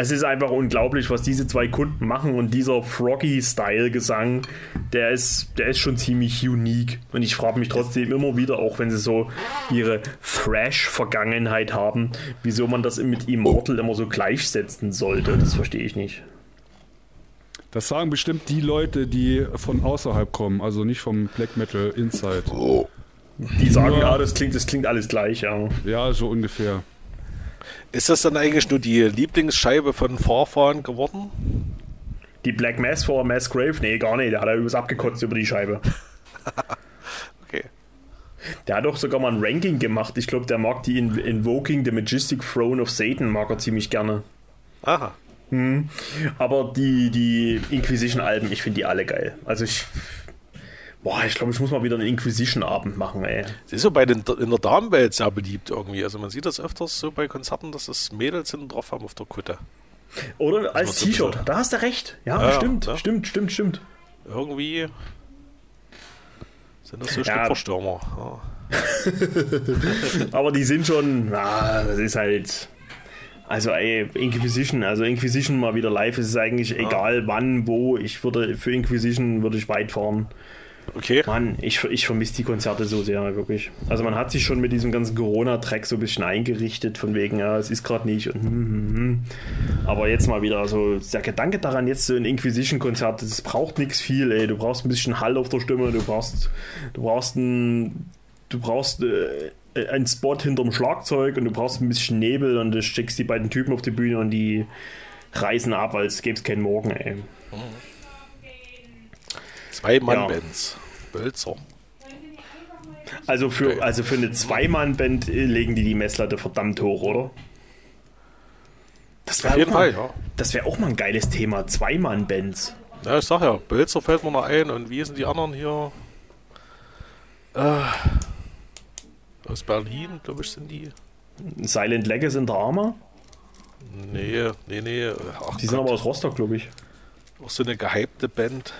Es ist einfach unglaublich, was diese zwei Kunden machen und dieser Froggy-Style-Gesang, der ist, der ist schon ziemlich unique. Und ich frage mich trotzdem immer wieder, auch wenn sie so ihre Thrash-Vergangenheit haben, wieso man das mit Immortal immer so gleichsetzen sollte. Das verstehe ich nicht. Das sagen bestimmt die Leute, die von außerhalb kommen, also nicht vom Black Metal Inside. Die sagen, Ja. ja, das klingt, das klingt alles gleich, ja. Ja, so ungefähr. Ist das dann eigentlich nur die Lieblingsscheibe von Vorfahren geworden? Die Black Mass vor Mass Grave, nee, gar nicht. Der hat ja übelst abgekotzt über die Scheibe. Okay. Der hat doch sogar mal ein Ranking gemacht. Ich glaube, der mag die in Invoking the Majestic Throne of Satan, mag er ziemlich gerne. Aha. Aber die, die Inquisition-Alben, ich finde die alle geil. Also ich. Boah, ich glaube, ich muss mal wieder einen Inquisition-Abend machen, ey. Sie ist so bei den, in der Damenwelt sehr beliebt irgendwie. Also man sieht das öfters so bei Konzerten, dass das Mädels hinten drauf haben auf der Kutte. Oder als so T-Shirt. Da hast du recht. Ja, Ja, stimmt, ja. stimmt, stimmt, stimmt. Irgendwie sind das so Ja. Ja. Aber die sind schon. Ah, das ist halt. Also, ey, Inquisition, also Inquisition mal wieder live, es ist eigentlich egal wann, wo. Ich würde, für Inquisition würde ich weit fahren. Okay. Mann, ich, ich vermisse die Konzerte so sehr, wirklich. Also man hat sich schon mit diesem ganzen Corona-Track so ein bisschen eingerichtet, von wegen, ja, es ist gerade nicht. Und, hm, hm, hm. Aber jetzt mal wieder, also der Gedanke daran, jetzt so ein Inquisition-Konzert, das braucht nichts viel, ey. Du brauchst ein bisschen Hall auf der Stimme, du brauchst, du brauchst ein, du brauchst äh, einen Spot hinterm Schlagzeug und du brauchst ein bisschen Nebel und du steckst die beiden Typen auf die Bühne und die reißen ab, als gäbe es keinen Morgen, ey. Zwei Mann-Bands. Bölzer. Also für, also für eine Zweimann-Band äh, legen die die Messlatte verdammt hoch, oder? Das Auf wäre jeden auch, mal- ja. das wär auch mal ein geiles Thema. Zweimann-Bands. Ja, ich sag ja, Bölzer fällt mir noch ein und wie sind die anderen hier? Äh, aus Berlin, glaube ich, sind die. Silent Legacy in der Arma. Nee, nee, nee. Ach, Die sind Gott. aber aus Rostock, glaube ich. Auch so eine gehypte Band.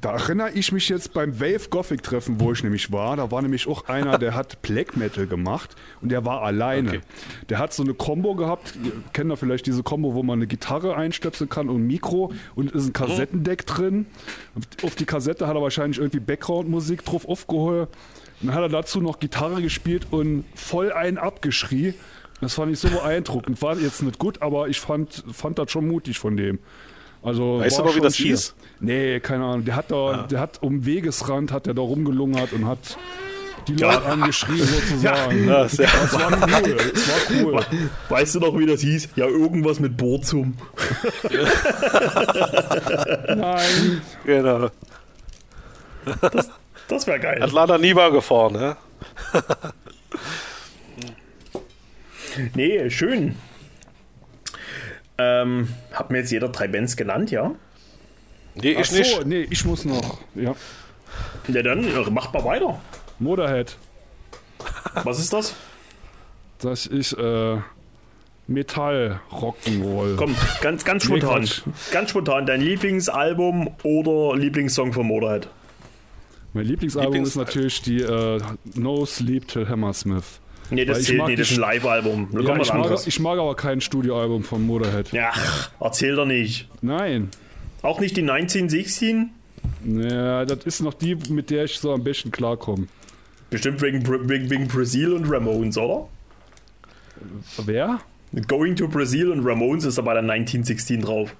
Da erinnere ich mich jetzt beim Wave Gothic Treffen, wo ich nämlich war. Da war nämlich auch einer, der hat Black Metal gemacht und der war alleine. Okay. Der hat so eine Combo gehabt. Ihr kennt da vielleicht diese Combo, wo man eine Gitarre einstöpseln kann und ein Mikro und ist ein Kassettendeck drin. Auf die Kassette hat er wahrscheinlich irgendwie Background-Musik drauf aufgeholt. Und dann hat er dazu noch Gitarre gespielt und voll einen abgeschrie. Das fand ich so beeindruckend. War jetzt nicht gut, aber ich fand, fand das schon mutig von dem. Also Weißt du noch, wie das schier. hieß? Nee, keine Ahnung. Der hat da, der hat um Wegesrand hat der da rumgelungert und hat die Leute angeschrien sozusagen. Ja, sehr, Das war cool. Das war cool. Weißt du noch, wie das hieß? Ja, irgendwas mit Borzum. Nein. genau. Das wäre geil. Hat leider Niva gefahren, ne? Nee, schön. Ähm, hat mir jetzt jeder drei Bands genannt, ja? Nee, Ach ich so, nicht. nee, ich muss noch. Ja. Ja, dann macht mal weiter. Motorhead. Was ist das? Das ist äh, Metall Rock'n'Roll. Komm, ganz, ganz Nee, spontan. Quatsch. ganz spontan. Dein Lieblingsalbum oder Lieblingssong von Motorhead? Mein Lieblingsalbum Lieblings- ist natürlich die äh, No Sleep Till Hammersmith. Nee, das zählt nicht, das ist ein Live-Album. Ja, ich, mag, ich mag aber kein Studioalbum von Motorhead. Ja, erzähl doch nicht. Nein. Auch nicht die 1916? Ja, das ist noch die, mit der ich so am besten klarkomme. Bestimmt wegen, wegen, wegen Brazil und Ramones, oder? Wer? Going to Brazil und Ramones ist da bei der 1916 drauf.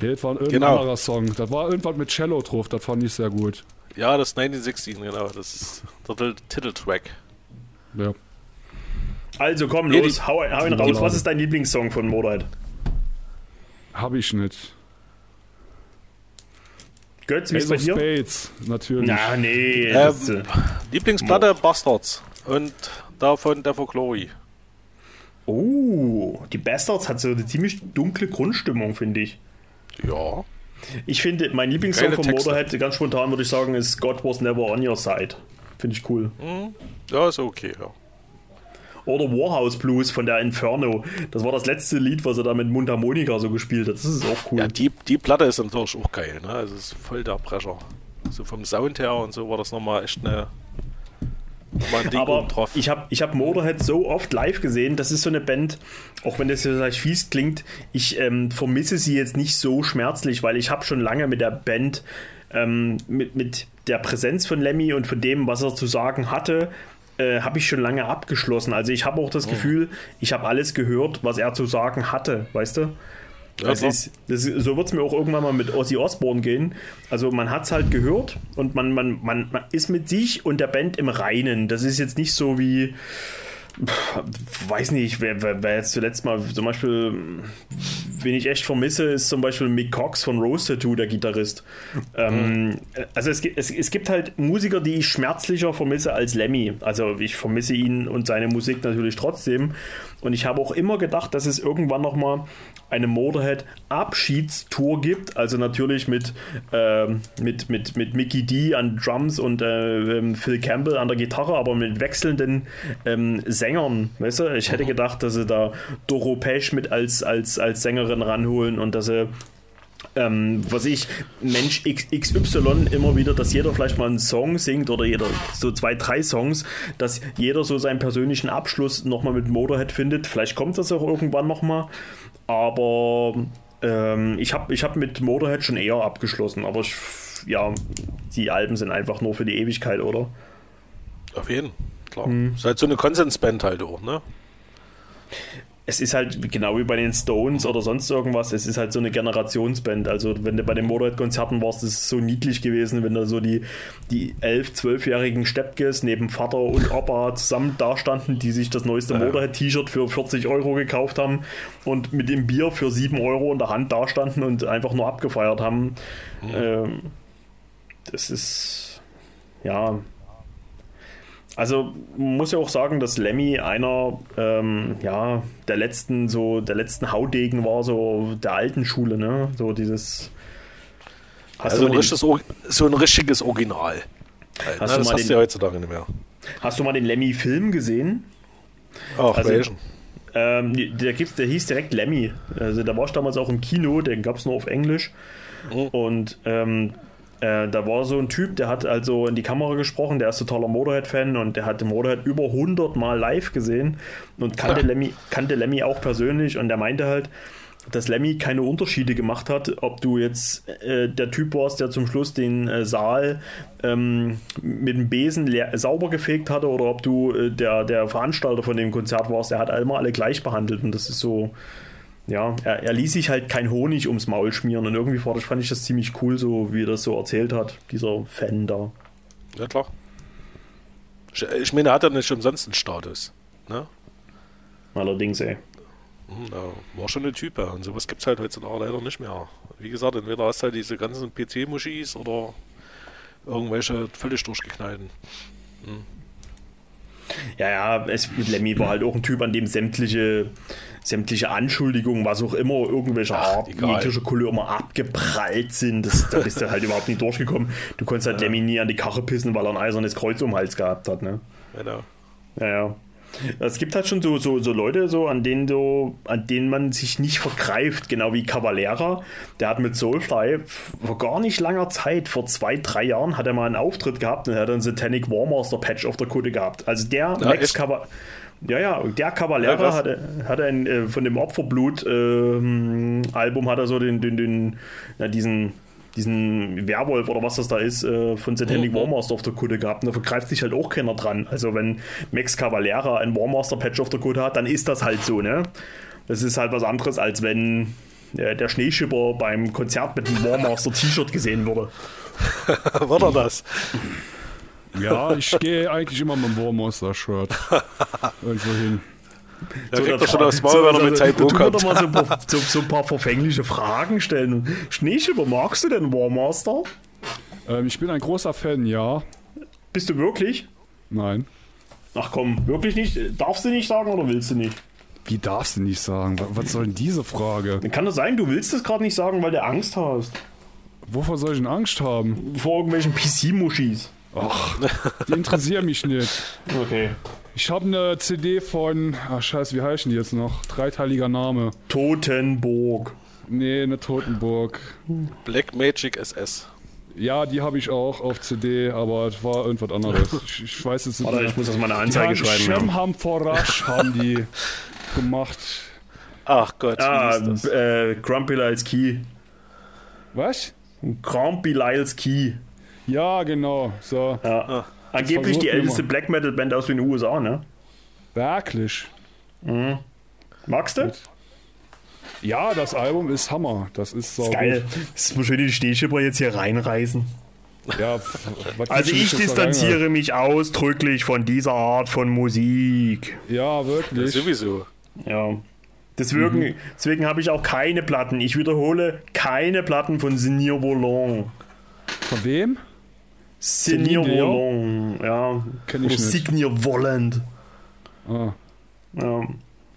Nee, das war irgendein Genau. anderer Song. Das war irgendwas mit Cello drauf, das fand ich sehr gut. Ja, das ist 1916, genau. Das ist der Tit- Titeltrack. Ja. Also komm, los, die- hau, hau ihn raus. Was ist dein Lieblingssong von Motorhead? Hab ich nicht. Götz, wie ist bei dir? Spades, natürlich. Na, nee. das, äh, Lieblingsplatte Bastards. Und davon Devil Glory. Oh, die Bastards hat so eine ziemlich dunkle Grundstimmung, finde ich. Ja. Ich finde, mein Lieblingssong Geile von Texte. Motorhead, ganz spontan würde ich sagen, ist God Was Never On Your Side. Finde ich cool. Ja, ist okay, ja. Oder Warhouse Blues von der Inferno. Das war das letzte Lied, was er da mit Mundharmonika so gespielt hat. Das ist auch cool. Ja, die, die Platte ist natürlich auch geil, ne? Also es ist voll der Brecher. So vom Sound her und so war das nochmal echt eine. Aber ich habe ich hab Motorhead so oft live gesehen. Das ist so eine Band, auch wenn das jetzt vielleicht fies klingt, ich ähm, vermisse sie jetzt nicht so schmerzlich, weil ich habe schon lange mit der Band, ähm, mit, mit der Präsenz von Lemmy und von dem, was er zu sagen hatte, äh, habe ich schon lange abgeschlossen. Also ich habe auch das Gefühl, ich habe alles gehört, was er zu sagen hatte, weißt du? Ja, klar. ist, das ist, so wird es mir auch irgendwann mal mit Ozzy Osbourne gehen. Also man hat es halt gehört und man, man, man, man ist mit sich und der Band im Reinen. Das ist jetzt nicht so wie, weiß nicht, wer, wer, wer jetzt zuletzt mal zum Beispiel, wen ich echt vermisse, ist zum Beispiel Mick Cox von Rose Tattoo, der Gitarrist. Ähm, also es, es, es gibt halt Musiker, die ich schmerzlicher vermisse als Lemmy. Also ich vermisse ihn und seine Musik natürlich trotzdem. Und ich habe auch immer gedacht, dass es irgendwann nochmal eine Motorhead Abschiedstour gibt. Also natürlich mit, ähm, mit, mit, mit Mickey D an Drums und äh, ähm, Phil Campbell an der Gitarre, aber mit wechselnden ähm, Sängern. Weißt du, ich hätte gedacht, dass sie da Doro Pesch mit als, als, als Sängerin ranholen und dass sie ähm, was ich, Mensch X, XY immer wieder, dass jeder vielleicht mal einen Song singt oder jeder so zwei, drei Songs, dass jeder so seinen persönlichen Abschluss nochmal mit Motorhead findet. Vielleicht kommt das auch irgendwann nochmal, aber ähm, ich habe ich hab mit Motorhead schon eher abgeschlossen, aber ich, ja, die Alben sind einfach nur für die Ewigkeit, oder? Auf jeden, klar. Hm. Ist halt so eine Konsensband halt auch, ne? Es ist halt genau wie bei den Stones oder sonst irgendwas, es ist halt so eine Generationsband. Also wenn du bei den Motorhead-Konzerten warst, ist es so niedlich gewesen, wenn da so die, die 11-, 12-jährigen Steppkes neben Vater und Opa zusammen dastanden, die sich das neueste Ja. Motorhead-T-Shirt für 40 Euro gekauft haben und mit dem Bier für 7 Euro in der Hand dastanden und einfach nur abgefeiert haben. Ähm, das ist ja also man muss ja auch sagen, dass Lemmy einer ähm, ja, der letzten so der letzten Haudegen war, so der alten Schule, ne? So dieses. Hast, Also du, ein richtiges, so ein richtiges Original. Hast ne? du Das mal hast den- du ja heutzutage nicht mehr. hast du mal den Lemmy-Film gesehen? Ach, Also- welchen? Ähm, der, gibt's, der hieß direkt Lemmy. Also da war ich damals auch im Kino, den gab es nur auf Englisch. Und ähm, äh, da war so ein Typ, der hat also in die Kamera gesprochen, der ist totaler Motorhead-Fan und der hat Motorhead über 100 Mal live gesehen und kannte, Lemmy, kannte Lemmy auch persönlich und der meinte halt, dass Lemmy keine Unterschiede gemacht hat, ob du jetzt äh, der Typ warst, der zum Schluss den äh, Saal ähm, mit dem Besen sauber gefegt hatte oder ob du äh, der, der Veranstalter von dem Konzert warst. Er hat immer alle gleich behandelt und das ist so, ja, er, er ließ sich halt kein Honig ums Maul schmieren und irgendwie fand ich, fand ich das ziemlich cool, so wie er das so erzählt hat, dieser Fan da. Ja, klar. Ich, ich meine, er hat ja nicht umsonst einen Status. Ne? Allerdings, ey. Hm, Da war schon ein Typ, ja. Und sowas gibt es halt heutzutage leider nicht mehr. Wie gesagt, entweder hast du halt diese ganzen PC-Muschis oder irgendwelche völlig durchgeknallten. Ja, ja, es, Lemmy war halt auch ein Typ, an dem sämtliche, sämtliche Anschuldigungen, was auch immer, irgendwelcher Art, jeglicher Couleur immer abgeprallt sind. Das, da bist du halt überhaupt nicht durchgekommen. Du konntest halt Lemmy nie an die Karre pissen, weil er ein eisernes Kreuz um den Hals gehabt hat, ne? Genau. Ja, ja. Es gibt halt schon so, so, so Leute, so, an denen so, an denen man sich nicht vergreift, genau wie Cavalera. Der hat mit Soulfly vor gar nicht langer Zeit, vor zwei, drei Jahren, hat er mal einen Auftritt gehabt und er hat einen Satanic Warmaster Patch auf der Kutte gehabt. Also der Ja, Max echt? Ja, ja, der Ja, Cavalera was? hatte, hatte ein, äh, von dem Opferblut-Album hat er so den, den, den, ja, diesen, diesen Werwolf oder was das da ist, äh, von Satanic Mhm. Warmaster auf der Kutte gehabt. Und da vergreift sich halt auch keiner dran. Also wenn Max Cavalera ein Warmaster-Patch auf der Kutte hat, dann ist das halt so, ne? Das ist halt was anderes, als wenn äh, der Schneeschipper beim Konzert mit einem Warmaster-T-Shirt gesehen wurde. war er das? Ja, ich gehe eigentlich immer mit dem Warmaster-Shirt irgendwo hin. Da kriegt er schon aufs Maul, wenn er mit wir kommt. doch mal so ein, paar, so, so ein paar verfängliche Fragen stellen. Schneeschipper, magst du denn Warmaster? Ähm, ich bin ein großer Fan, ja. Bist du wirklich? Nein. Ach komm, wirklich nicht? Darfst du nicht sagen oder willst du nicht? Wie darfst du nicht sagen? Wa- Was soll denn diese Frage? Kann das sein, du willst es gerade nicht sagen, weil du Angst hast. Wovor soll ich denn Angst haben? Vor irgendwelchen PC-Muschis. Ach, die interessieren mich nicht. Okay. Ich habe eine CD von, ach scheiße, wie heißen die jetzt noch? Dreiteiliger Name. Totenburg. Nee, eine Totenburg. Black Magic SS. Ja, die habe ich auch auf CD, aber es war irgendwas anderes. Ich, ich weiß es nicht. Warte, mehr. ich muss das mal eine Die Anzeige haben schreiben. Ja. Shemham Forash haben die gemacht. Ach Gott, Ah, wie hieß das? äh, Grumpy Lyle's Key. Was? Grumpy Lyle's Key. Ja, genau. So, Ja. Angeblich versucht die immer. älteste Black Metal Band aus den USA, ne? wirklich. Magst du? Ja, das Album ist Hammer. Das ist so Geil. Das ist schön die Stehschipper jetzt hier reinreißen. Ja, Also ich distanziere mich ausdrücklich von dieser Art von Musik. Ja, wirklich. Sowieso. Ja. Deswegen, deswegen habe ich auch keine Platten. Ich wiederhole, keine Platten von Senior Volant. Von wem? Volant, ja. Kenn ich Oder nicht. Signor Volland. Ah. Ja.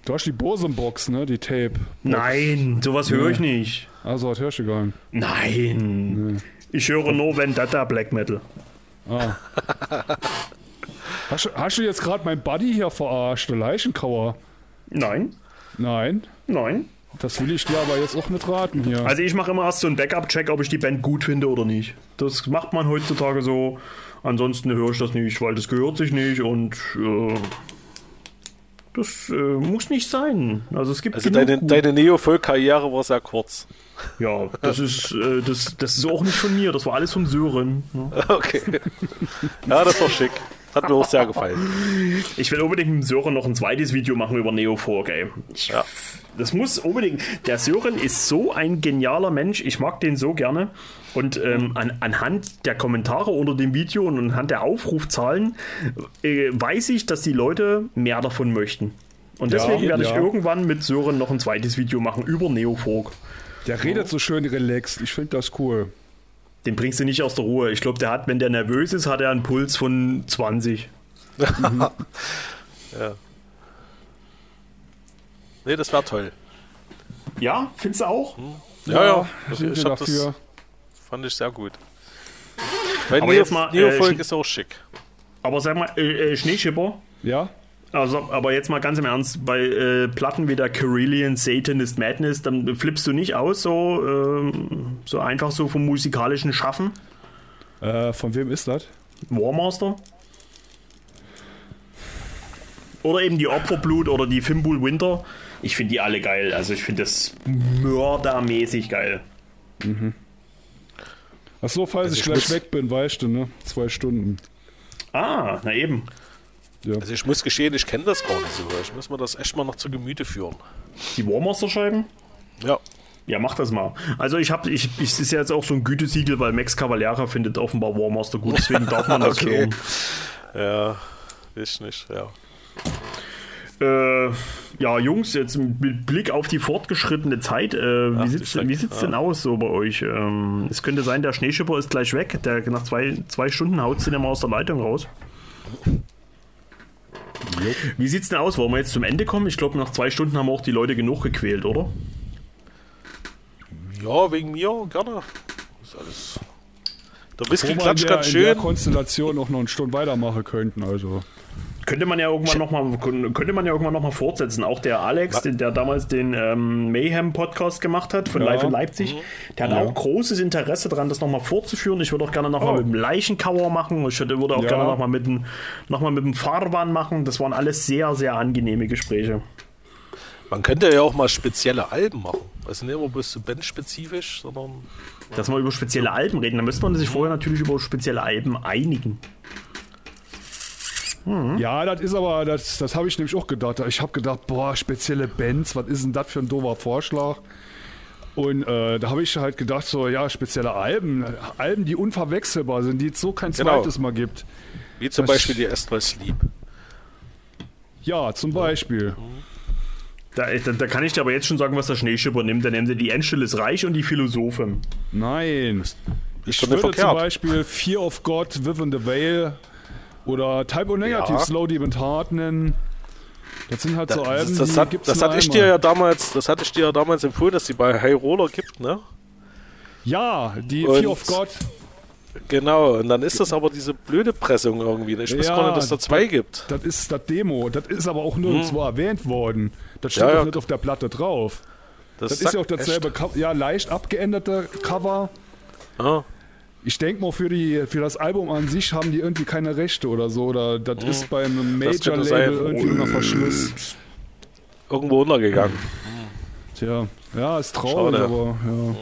Du hast die Bosenbox, ne? Die Tape. Nein, sowas höre ich nicht. Also, das hörst du gar nicht. Nein. Ich höre nur Vendetta Black Metal. Ah. hast, du, hast du jetzt gerade mein Buddy hier verarscht, der Leichenkauer? Nein, Nein. nein. Das will ich dir aber jetzt auch nicht raten hier. Also ich mache immer erst so einen Backup-Check, ob ich die Band gut finde oder nicht. Das macht man heutzutage so. Ansonsten höre ich das nicht, weil das gehört sich nicht und äh, das äh, muss nicht sein. Also es gibt Also deine, deine Neo-Folk-Karriere war sehr kurz. Ja, das ist äh, das, das ist auch nicht von mir. Das war alles von Sören. Ja. Okay. Ja, das war schick. Hat mir auch sehr gefallen. Ich will unbedingt mit dem Sören noch ein zweites Video machen über Neo 4 ey. Ich, Ja. Das muss unbedingt. Der Sören ist so ein genialer Mensch. Ich mag den so gerne. Und ähm, an, anhand der Kommentare unter dem Video und anhand der Aufrufzahlen äh, weiß ich, dass die Leute mehr davon möchten. Und deswegen werde ich ja. irgendwann mit Sören noch ein zweites Video machen über Neofolk. Der redet so schön relaxed. Ich finde das cool. Den bringst du nicht aus der Ruhe. Ich glaube, der hat, wenn der nervös ist, hat er einen Puls von 20. Nee, das war toll. Ja, findest du auch? Ja, ja. Ich, sind ich hab das dafür. fand ich sehr gut. Weil Aber Neo, jetzt mal, äh, Neo-Folk Schn- ist auch schick. Aber sag mal, äh, äh, Schneeschipper, Ja? Also, aber jetzt mal ganz im Ernst, bei äh, Platten wie der Carillion Satanist Madness, dann flippst du nicht aus, so, ähm, so einfach so vom musikalischen Schaffen. Äh, von wem ist das? Warmaster. Oder eben die Opferblut oder die Fimbul Winter. Ich finde die alle geil. Also ich finde das mördermäßig geil. Ach so, falls ich ich gleich weg bin, weißt du, ne? Zwei Stunden. Ah, na eben. Also ich muss gestehen, ich kenne das gar nicht so. Ich muss mir das echt mal noch zu Gemüte führen. Die Warmaster-Scheiben? Ja. Ja, mach das mal. Also ich habe, ich, ich ist ja jetzt auch so ein Gütesiegel, weil Max Cavalera findet offenbar Warmaster gut, deswegen darf man das Okay. hören. Ja, ich nicht, ja. Äh, ja, Jungs, jetzt mit Blick auf die fortgeschrittene Zeit, äh, Ach, wie Schreck. wie sieht's Ja. denn aus so bei euch? Ähm, es könnte sein, der Schneeschipper ist gleich weg, der nach zwei, zwei Stunden haut den immer aus der Leitung raus. Wie sieht's denn aus? Wollen wir jetzt zum Ende kommen? Ich glaube, nach zwei Stunden haben auch die Leute genug gequält, oder? Ja, wegen mir, gerne. Ist alles. Der Whisky klatscht der, ganz in der schön. Konstellation noch noch eine Stunde weitermachen könnten, also. Könnte man ja irgendwann noch mal, könnte man ja irgendwann noch mal fortsetzen. Auch der Alex, den, der damals den ähm, Mayhem Podcast gemacht hat von Ja. Live in Leipzig, der hat Ja. auch großes Interesse daran, das noch mal fortzuführen. Ich würde auch gerne noch mal Oh. mit dem Leichencover machen. Ich würde auch Ja. gerne noch mal mit dem noch mal mit dem Fahrbahn machen. Das waren alles sehr sehr angenehme Gespräche. Man könnte ja auch mal spezielle Alben machen. Also nicht immer bloß so bandspezifisch, sondern. Dass wir über spezielle Alben reden, da müsste man sich vorher natürlich über spezielle Alben einigen. Ja, das ist aber, das, das habe ich nämlich auch gedacht. Ich habe gedacht, boah, spezielle Bands, was ist denn das für ein doofer Vorschlag? Und äh, da habe ich halt gedacht, so, ja, spezielle Alben, Alben, die unverwechselbar sind, die es so kein Genau. zweites Mal gibt. Wie zum Das- Beispiel die Astral Sleep. Ja, zum Beispiel. Da, da, da kann ich dir aber jetzt schon sagen, was der Schneeschipper nimmt. Der nimmt die Endstelle ist reich und die Philosophen. Nein. Ich würde zum. Beispiel Fear of God, Within the Veil oder Type O Negative, Ja. Slow Deep and Hard nennen. Das sind halt so Das, Alben, das, die hat, gibt's das hatte ich dir ja damals, das hatte ich dir ja damals empfohlen, dass die bei High Roller gibt, ne? Ja, die Und- Fear of God. Genau, und dann ist das aber diese blöde Pressung irgendwie. ne? Ich weiß Ja, gar nicht, dass da zwei gibt. Das ist das Demo. Das ist aber auch nirgendwo erwähnt worden. Das steht Hm. Ja, ja. nicht auf der Platte drauf. Das ist sagt ja auch dasselbe, Co ja, leicht abgeänderte Cover. Ah, Ich denke mal, für, die, für das Album an sich haben die irgendwie keine Rechte oder so. Oder das ist beim Major-Label Hm. könnte sein. irgendwie unter Verschluss. irgendwo untergegangen. Tja, ja, ist traurig, Schade. aber ja.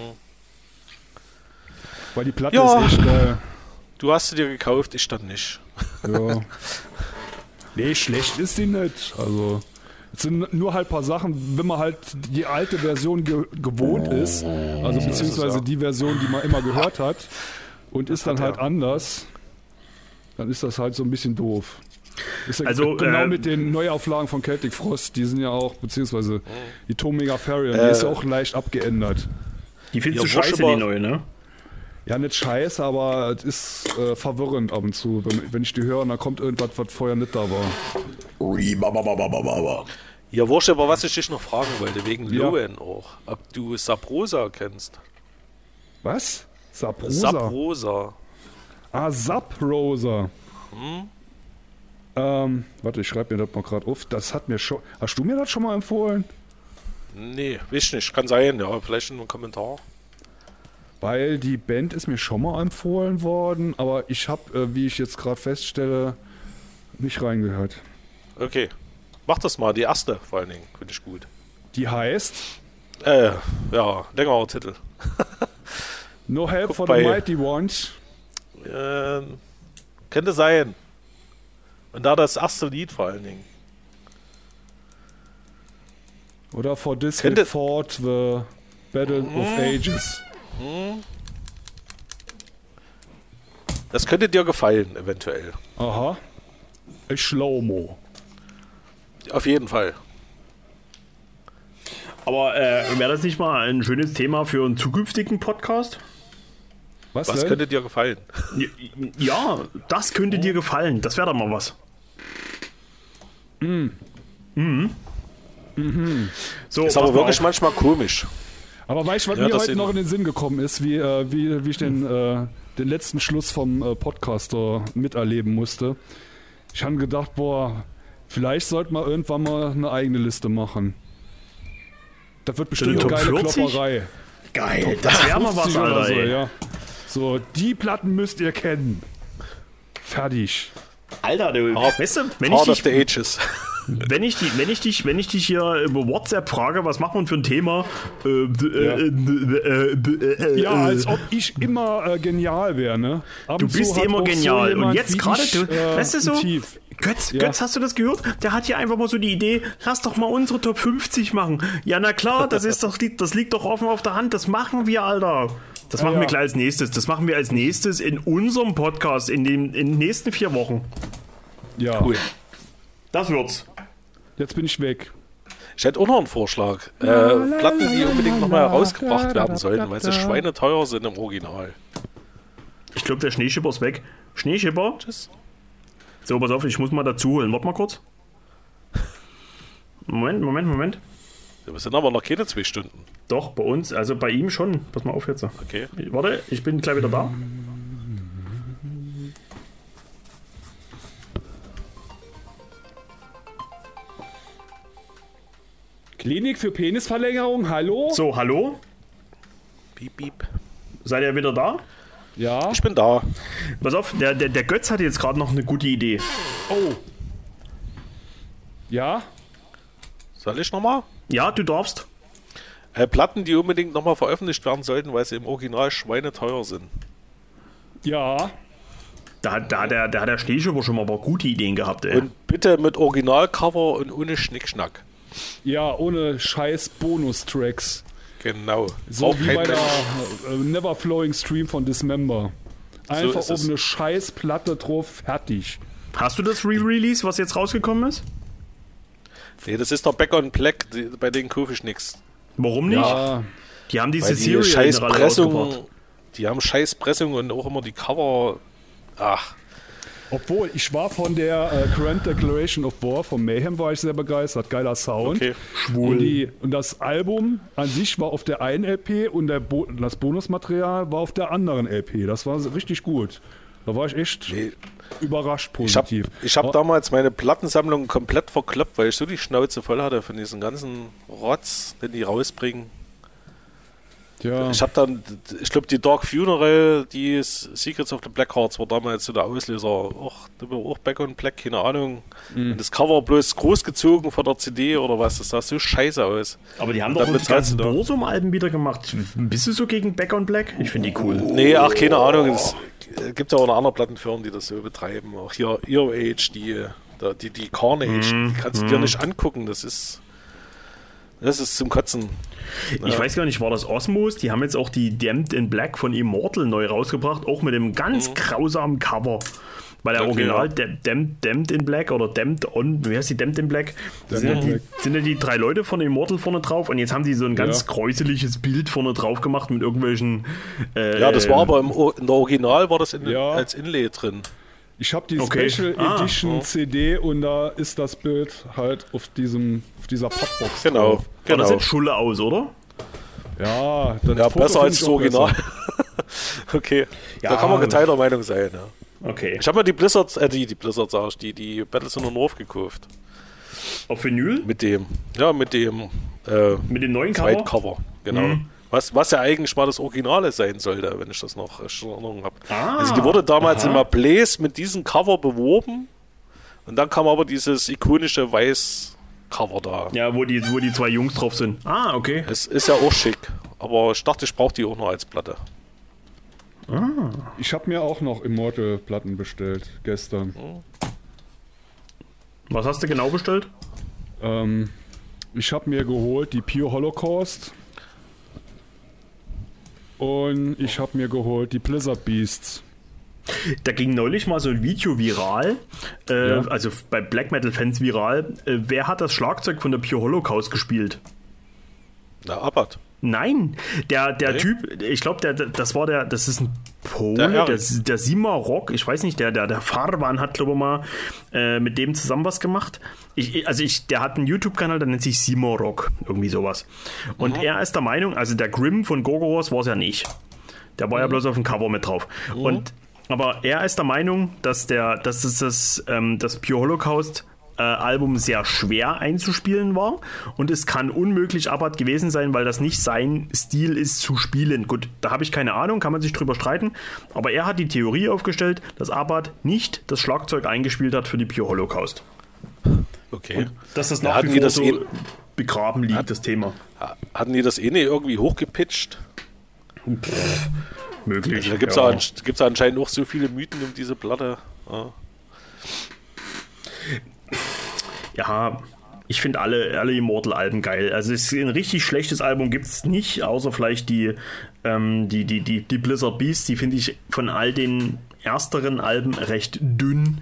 Weil die Platte Ja. ist echt geil. Du hast sie dir gekauft, ich dann nicht. Ja. nee, schlecht ist die nicht. Also, es sind nur halt ein paar Sachen, wenn man halt die alte Version ge gewohnt ist, also beziehungsweise ja. die Version, die man immer gehört hat, und ist dann halt er. anders, dann ist das halt so ein bisschen doof. Ist ja Also, genau äh, mit den Neuauflagen von Celtic Frost, die sind ja auch, beziehungsweise die Tomega Farion, die Äh, ist ja auch leicht abgeändert. Die findest Ja, du scheiße, Woscheba- die neue, ne? Ja, nicht scheiße, aber es ist äh, verwirrend ab und zu. Wenn, wenn ich die höre, dann kommt irgendwas, was vorher nicht da war. Ja, Wurscht, aber was ich dich noch fragen wollte, wegen Ja. Lowen auch. Ob du Sabrosa kennst. Was? Sabrosa? Sabrosa. Ah, Saprosa. Hm? Ähm, warte, ich schreibe mir das mal gerade auf. Das hat mir schon. Hast du mir das schon mal empfohlen? Nee, weiß ich nicht. Kann sein, ja. Vielleicht in einem Kommentar. Weil die Band ist mir schon mal empfohlen worden, aber ich habe, äh, wie ich jetzt gerade feststelle, nicht reingehört. Okay. Mach das mal, die erste vor allen Dingen. Finde ich gut. Die heißt Äh, ja, längerer Titel. No Help Guck for the Mighty Ones. Ähm, könnte sein. Und da das erste Lied vor allen Dingen. Oder For This We Könnte- Fought the Battle of Ages. Das könnte dir gefallen, eventuell. Aha. Ich Schlomo. Auf jeden Fall. Aber äh, wäre das nicht mal ein schönes Thema für einen zukünftigen Podcast? Was, Was denn? könnte dir gefallen? Ja, das könnte dir gefallen. Das wäre doch mal was. Mhm. So, Ist aber wirklich auf. manchmal komisch. Aber weißt du, was Ja, mir heute noch in den Sinn gekommen ist, wie, äh, wie, wie ich den, äh, den letzten Schluss vom äh, Podcaster miterleben musste? Ich habe gedacht, boah, Vielleicht sollte man irgendwann mal eine eigene Liste machen. Das wird bestimmt eine Top geile 40? Klopperei. Geil, das wäre mal was, 50 oder Alter. so, ey. ja. So, die Platten müsst ihr kennen. Fertig. Alter, du, weißt du, wenn ich, dich, the Ages. wenn, ich die, wenn, ich dich, wenn ich dich hier über WhatsApp frage, was macht man für ein Thema? Äh, äh, äh, äh, äh, Ja, als ob ich immer äh, genial wäre, ne? Ab Du bist hat immer genial. jemand und jetzt gerade, ich, du, äh, weißt du so, Tief. Götz, Ja. Götz, hast du das gehört? Der hat hier einfach mal so die Idee, lass doch mal unsere Top 50 machen. Ja, na klar, das ist doch, das liegt doch offen auf der Hand. Das machen wir, Alter. Das machen ja. wir gleich als nächstes. Das machen wir als nächstes in unserem Podcast in den, in den nächsten vier Wochen. Ja, Cool. Das wird's. jetzt bin ich weg. Ich hätte auch noch einen Vorschlag. Äh, Platten, die unbedingt nochmal herausgebracht werden sollten, weil sie schweineteuer sind im Original. Ich glaube, der Schneeschipper ist weg. Schneeschipper? Tschüss. So, pass auf, ich muss mal dazu holen. Warte mal kurz. Moment, Moment, Moment. Wir sind aber noch keine zwei Stunden. Doch, bei uns, also bei ihm schon. Pass mal auf jetzt. Okay. Warte, ich bin gleich wieder da. Klinik für Penisverlängerung, hallo? So, hallo? Piep, piep. Seid ihr wieder da? Ja. Ich bin da. Pass auf, der, der, der Götz hat jetzt gerade noch eine gute Idee. Oh. Ja? Soll ich nochmal? Ja, du darfst. Äh, Platten, die unbedingt nochmal veröffentlicht werden sollten, weil sie im Original schweineteuer sind. Ja. Da, hat- da, der, da hat der Schneeschipper schon mal ein paar gute Ideen gehabt, ey. Und bitte mit Originalcover und ohne Schnickschnack. Ja, ohne scheiß Bonustracks. Genau. So Braucht wie bei der äh, Never Flowing Stream von Dismember. Einfach es. oben eine scheiß Platte drauf, fertig. Hast du das Re-Release, was jetzt rausgekommen ist? Nee, das ist doch Back on Black, die, bei denen kaufe ich nichts. Warum nicht? Ja, Die haben diese die Serie scheiß. Pressung, die haben scheiß Pressung und auch immer die Cover. Ach, obwohl ich war von der äh, Grand Declaration of War von Mayhem war ich sehr begeistert, geiler Sound. okay. Und, die, und das Album an sich war auf der einen LP und der Bo das Bonusmaterial war auf der anderen LP. Das war richtig gut. Da war ich echt Nee. überrascht Ich habe positiv. ich hab Aber- damals meine Plattensammlung komplett verkloppt, weil ich so die Schnauze voll hatte von diesem ganzen Rotz, den die rausbringen. Ja. Ich habe dann, ich glaube, die Dark Funeral, die Secrets of the Black Hearts war damals so der Auslöser. Auch, auch Back on Black, keine Ahnung. Mhm. Und das Cover bloß großgezogen von der CD oder was, das sah so scheiße aus. Aber die haben Und doch die ganzen da. Borsum-Alben wieder gemacht. Bist du so gegen Back on Black? Ich finde die cool. Nee, ach, keine Ahnung. Es gibt ja auch noch andere Plattenfirmen, die das so betreiben. Auch hier Ear Age, die, da- die, die Carnage, Mhm. die kannst du dir nicht angucken. Das ist, das ist zum Kotzen. Ich weiß gar nicht, war das Osmos? Die haben jetzt auch die Damned in Black von Immortal neu rausgebracht, auch mit einem ganz grausamen Cover. Weil der Okay, Original ja. Dam- Damned, Damned in Black oder Damned on, wie heißt die Damned in Black? Da sind, ja die, sind ja die drei Leute von Immortal vorne drauf und jetzt haben die so ein ganz Ja. gräuseliges Bild vorne drauf gemacht mit irgendwelchen. Äh, Ja, das war aber im, der Original war das in, Ja. als Inlay drin. Ich habe die Okay. Special Ah, Edition oh. CD und da ist das Bild halt auf diesem auf dieser Pappbox. Genau. drauf. Aber das genau. sieht Schulle aus, oder? Ja, das Ja, Foto besser als das Original. okay. Ja. Da kann man geteilter Meinung sein. Ja. Okay. Ich habe mir die Blizzards, äh, die, die Blizzards, sag ich, die, die Battles in the North gekauft. Auf Vinyl? Mit dem, ja, mit dem äh, Mit dem neuen Cover? Zweitcover. Genau. Mhm. Was, was ja eigentlich mal das Originale sein sollte, wenn ich das noch in Erinnerung habe. Ah, also die wurde damals aha. in Blaze mit diesem Cover beworben und dann kam aber dieses ikonische Weiß-Cover da. Ja, wo die, wo die zwei Jungs drauf sind. Ah, okay. Es ist ja auch schick, aber ich dachte, ich brauche die auch noch als Platte. Ich habe mir auch noch Immortal-Platten bestellt gestern. Was hast du genau bestellt? Ähm, ich habe mir geholt die Pure Holocaust. Und ich habe mir geholt die Blizzard Beasts. Da ging neulich mal so ein Video viral, äh, Ja. also bei Black Metal Fans viral. Äh, wer hat das Schlagzeug von der Pure Holocaust gespielt? Na, Abbott. Nein, der, der Nee. Typ, ich glaube, der, der- das war der, das ist ein Pole, Der der, der, Sima Rock, ich weiß nicht, der, der, der Farwan hat, glaube ich mal, äh, mit dem zusammen was gemacht. Ich, also ich, der hat einen YouTube-Kanal, der nennt sich Sima Rock, irgendwie sowas. Und er ist der Meinung, also der Grimm von Gogoros war es ja nicht. Der war ja bloß auf dem Cover mit drauf. Und aber er ist der Meinung, dass der, dass es das, ähm, das Pure Holocaust äh, Album sehr schwer einzuspielen war und es kann unmöglich Abad gewesen sein, weil das nicht sein Stil ist zu spielen. Gut, da habe ich keine Ahnung, kann man sich drüber streiten, aber er hat die Theorie aufgestellt, dass Abad nicht das Schlagzeug eingespielt hat für die Pure Holocaust. Okay. Dass das nach hatten wie vor das so eh- begraben liegt, das Thema. Hatten die das eh nicht irgendwie hochgepitcht? Möglich. Also da gibt es ja. gibt's anscheinend auch so viele Mythen um diese Platte. Ja. Ja, ich finde alle, alle Immortal-Alben geil. Also es ist ein richtig schlechtes Album gibt es nicht, außer vielleicht die, ähm, die, die, die, die Blizzard Beasts, die finde ich von all den ersteren Alben recht dünn.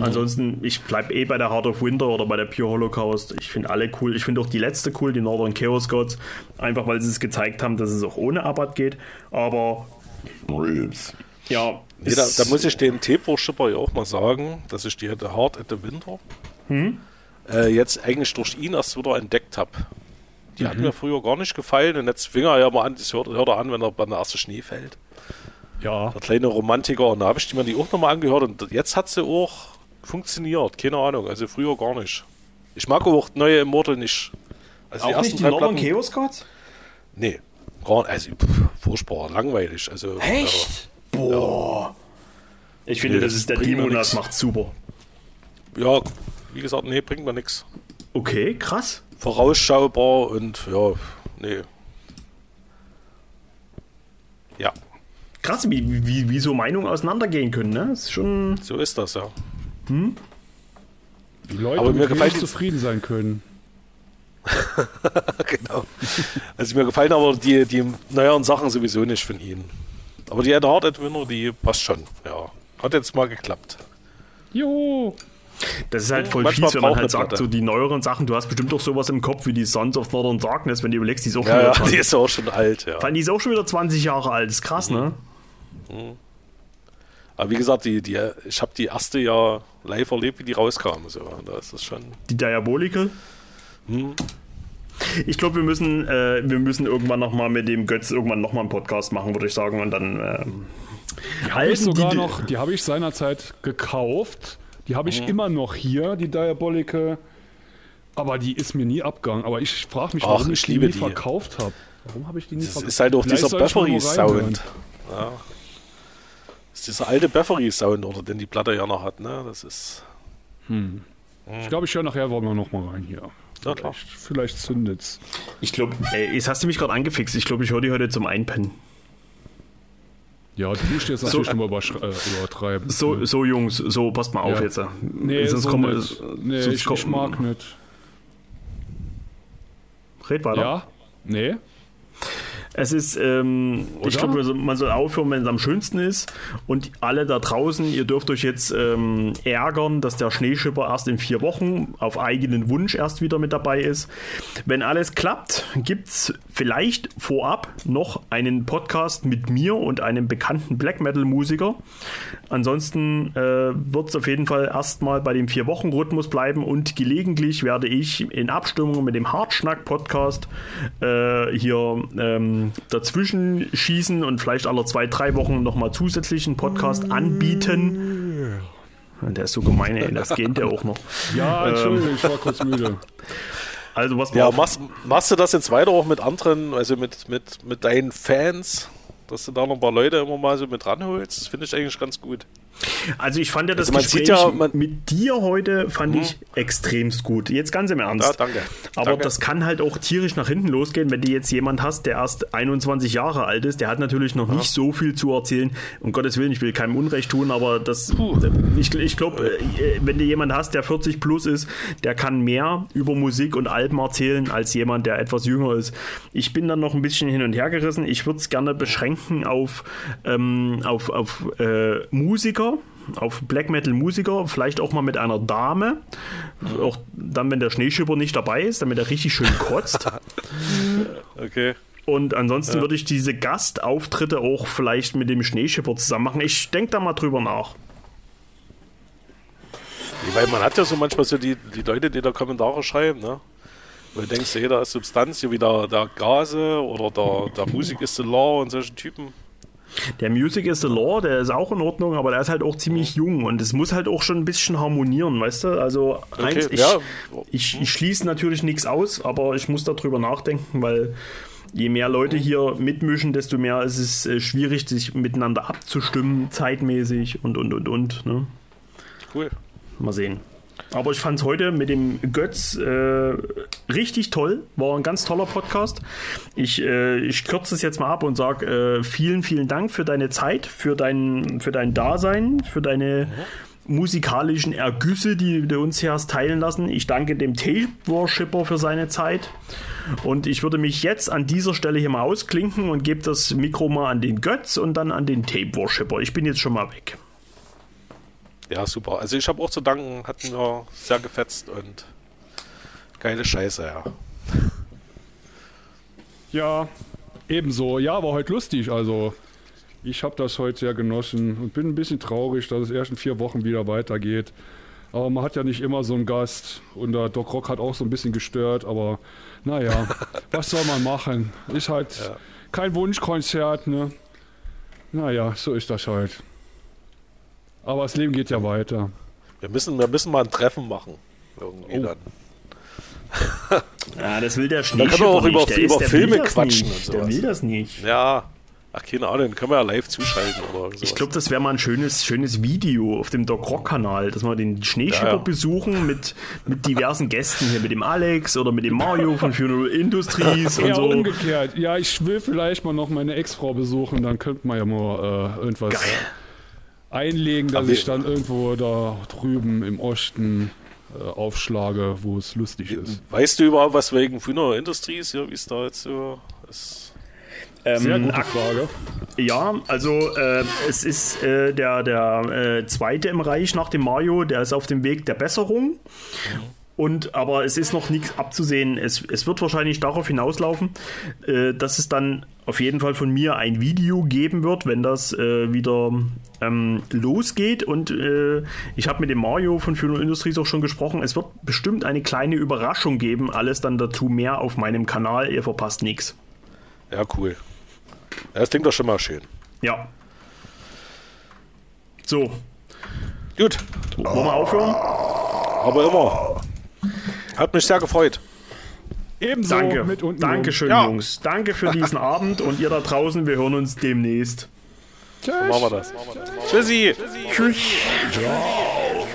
Ansonsten, ich bleibe eh bei der Heart of Winter oder bei der Pure Holocaust. Ich finde alle cool. Ich finde auch die letzte cool, die Northern Chaos Gods. Einfach weil sie es gezeigt haben, dass es auch ohne Abad geht. Aber ja, Nee, da, da muss ich den T-Pro-Schipper ja auch mal sagen, dass ich die Heart at the Winter äh, jetzt eigentlich durch ihn erst wieder entdeckt habe. Die hat mir früher gar nicht gefallen und jetzt fing er ja mal an, das hört, hört er an, wenn er beim ersten Schnee fällt. Ja, Der kleine Romantiker und da habe ich die mir die auch nochmal angehört und jetzt hat sie auch funktioniert, keine Ahnung, also früher gar nicht. Ich mag auch neue Immortal nicht. Also auch nicht die Northern Chaos Gods? Nee, gar nicht, also pff, furchtbar, langweilig. Also, Echt? Boah. Ich finde, Nee, das ist der Demo, das macht super. Ja, wie gesagt, nee, bringt mir nichts. Okay, krass. vorausschaubar und ja, nee. Ja, Krass, wie, wie, wie so Meinungen auseinandergehen können, ne? Das ist schon. so ist das ja. die Leute Aber mir gefällt zufrieden sein können. genau. Also mir gefallen aber die, die neueren Sachen sowieso nicht von ihnen. Aber die Ed Hard Adwinner, die passt schon. Ja, hat jetzt mal geklappt. Jo. Das ist halt voll Manchmal fies, wenn man halt sagt, Platte. so die neueren Sachen, du hast bestimmt auch sowas im Kopf wie die Sons of Northern Darkness, wenn du überlegst, die ist auch schon Ja, wieder ja, 20. die ist auch schon alt, ja. Allem, die ist auch schon wieder 20 Jahre alt, ist krass, ne? Aber wie gesagt, die, die, ich habe die erste ja live erlebt, wie die rauskam. So. Da ist das schon. Die Diabolical. Ich glaube, wir müssen, äh, wir müssen irgendwann nochmal mit dem Götz irgendwann nochmal einen Podcast machen, würde ich sagen. Und dann ähm, Die habe ich sogar die, noch, die habe ich seinerzeit gekauft. Die habe Mhm. ich immer noch hier, die Diabolike. Aber die ist mir nie abgegangen. Aber ich frage mich, Ach, warum ich ich die nie die. verkauft habe. Warum habe ich die nie Das verkauft? ist halt auch Vielleicht dieser reinhören. Ja. Das ist dieser alte Beffery-Sound, oder den die Platte ja noch hat, ne? Das ist. Ich glaube, ich höre nachher wollen wir noch mal rein hier. Ja, klar. Vielleicht, vielleicht zündet's. Ich glaube, jetzt hast du mich gerade angefixt. Ich glaube, ich höre die heute zum Einpennen. Ja, du musst jetzt natürlich nur überschre- äh, übertreiben. So, so Jungs, so passt mal auf Ja. jetzt. nee, sonst so kommen wir. nicht. nee sonst ich, kommen- ich mag nicht. Red weiter. Ja? Nee? Es ist, ähm, ich glaube, man soll aufhören, wenn es am schönsten ist. Und alle da draußen, ihr dürft euch jetzt ähm, ärgern, dass der Schneeschipper erst in vier Wochen auf eigenen Wunsch erst wieder mit dabei ist. Wenn alles klappt, gibt es vielleicht vorab noch einen Podcast mit mir und einem bekannten Black Metal-Musiker. Ansonsten äh, wird es auf jeden Fall erstmal bei dem Vier-Wochen-Rhythmus bleiben und gelegentlich werde ich in Abstimmung mit dem Hartschnack-Podcast äh, hier ähm, dazwischen schießen und vielleicht alle zwei, drei Wochen nochmal zusätzlichen Podcast anbieten. Der ist so gemein, ey, das geht ja auch noch. Ja, Entschuldigung, ich war kurz müde. Also was Ja, man machst, machst du das jetzt weiter auch mit anderen, also mit, mit, mit deinen Fans, dass du da noch ein paar Leute immer mal so mit ranholst? Das finde ich eigentlich ganz gut. Also ich fand ja das Also Gespräch ja, mit dir heute fand ich extremst gut. Jetzt ganz im Ernst. Ja, danke. Aber Danke. das kann halt auch tierisch nach hinten losgehen, wenn du jetzt jemand hast, der erst 21 Jahre alt ist, der hat natürlich noch nicht so viel zu erzählen. Um Gottes Willen, ich will keinem Unrecht tun, aber das, ich, ich glaube, wenn du jemand hast, der 40 plus ist, der kann mehr über Musik und Alben erzählen als jemand, der etwas jünger ist. Ich bin dann noch ein bisschen hin und her gerissen. Ich würde es gerne beschränken auf, ähm, auf, auf äh, Musiker auf Black Metal Musiker, vielleicht auch mal mit einer Dame. Auch dann, wenn der Schneeschipper nicht dabei ist, damit er richtig schön kotzt. Okay. Und ansonsten würde ich diese Gastauftritte auch vielleicht mit dem Schneeschipper zusammen machen. Ich denke da mal drüber nach. Weil man hat ja so manchmal so die, die Leute, die da Kommentare schreiben, ne? Wo du denkst, jeder ist Substanz, hier wieder der Gase oder der, der Musik ist the Law und solche Typen. Der Music is the Law, der ist auch in Ordnung, aber der ist halt auch ziemlich jung und es muss halt auch schon ein bisschen harmonieren, weißt du? Also eins, ich, ja. ich, ich schließe natürlich nichts aus, aber ich muss darüber nachdenken, weil je mehr Leute hier mitmischen, desto mehr ist es äh, schwierig, sich miteinander abzustimmen, zeitmäßig und und und und. Ne? Cool. Mal sehen. Aber ich fand es heute mit dem Götz äh, richtig toll. War ein ganz toller Podcast. Ich, äh, ich kürze es jetzt mal ab und sage äh, vielen, vielen Dank für deine Zeit, für dein, für dein Dasein, für deine musikalischen Ergüsse, die du uns hier hast teilen lassen. Ich danke dem Tape Worshipper für seine Zeit. Und ich würde mich jetzt an dieser Stelle hier mal ausklinken und gebe das Mikro mal an den Götz und dann an den Tape Worshipper. Ich bin jetzt schon mal weg. Ja, super. Also ich habe auch zu danken, hat mir sehr gefetzt und geile Scheiße, ja. Ja, ebenso. Ja, war heute lustig. Also, ich habe das heute sehr genossen und bin ein bisschen traurig, dass es erst in vier Wochen wieder weitergeht. Aber man hat ja nicht immer so einen Gast und der Doc Rock hat auch so ein bisschen gestört, aber naja, was soll man machen? Ist halt Ja. kein Wunschkonzert, ne? Naja, so ist das halt. Aber das Leben geht ja weiter. Wir müssen, wir müssen mal ein Treffen machen. Irgendwie Oh. dann. Ja, das will der Da können wir auch über- Der über der Filme will das quatschen nicht. und Der sowas. will das nicht. Ja. Ach, keine Ahnung, können wir ja live zuschalten oder sowas. Ich glaube, das wäre mal ein schönes, schönes Video auf dem Doc Rock Kanal, dass wir den Schneeschipper Ja, ja. besuchen mit, mit diversen Gästen hier, mit dem Alex oder mit dem Mario von Funeral Industries und Ja, so. umgekehrt. Ja, ich will vielleicht mal noch meine Ex-Frau besuchen, dann könnte man ja mal äh, irgendwas Geil. Einlegen, dass Aber ich dann irgendwo da drüben im Osten äh, aufschlage, wo es lustig ist. Weißt du überhaupt was wegen Funeral Industries, ja, wie es da jetzt so ist? Sehr Ähm, gute Frage. Ja, also äh, es ist äh, der, der äh, zweite im Reich nach dem Mario, der ist auf dem Weg der Besserung. Und aber es ist noch nichts abzusehen. Es, es wird wahrscheinlich darauf hinauslaufen, äh, dass es dann auf jeden Fall von mir ein Video geben wird, wenn das äh, wieder ähm, losgeht. Und äh, ich habe mit dem Mario von Funeral Industries auch schon gesprochen. Es wird bestimmt eine kleine Überraschung geben. Alles dann dazu mehr auf meinem Kanal. Ihr verpasst nichts. Ja, cool. Das klingt doch schon mal schön. Ja. So, Gut, wollen wir aufhören? aber immer. Hat mich sehr gefreut. Ebenso Danke. mit unten. Dankeschön, Ja. Jungs. Danke für diesen Abend und ihr da draußen, wir hören uns demnächst. Tschüss. Machen wir das. Tschüssi. Tschüss. Ciao.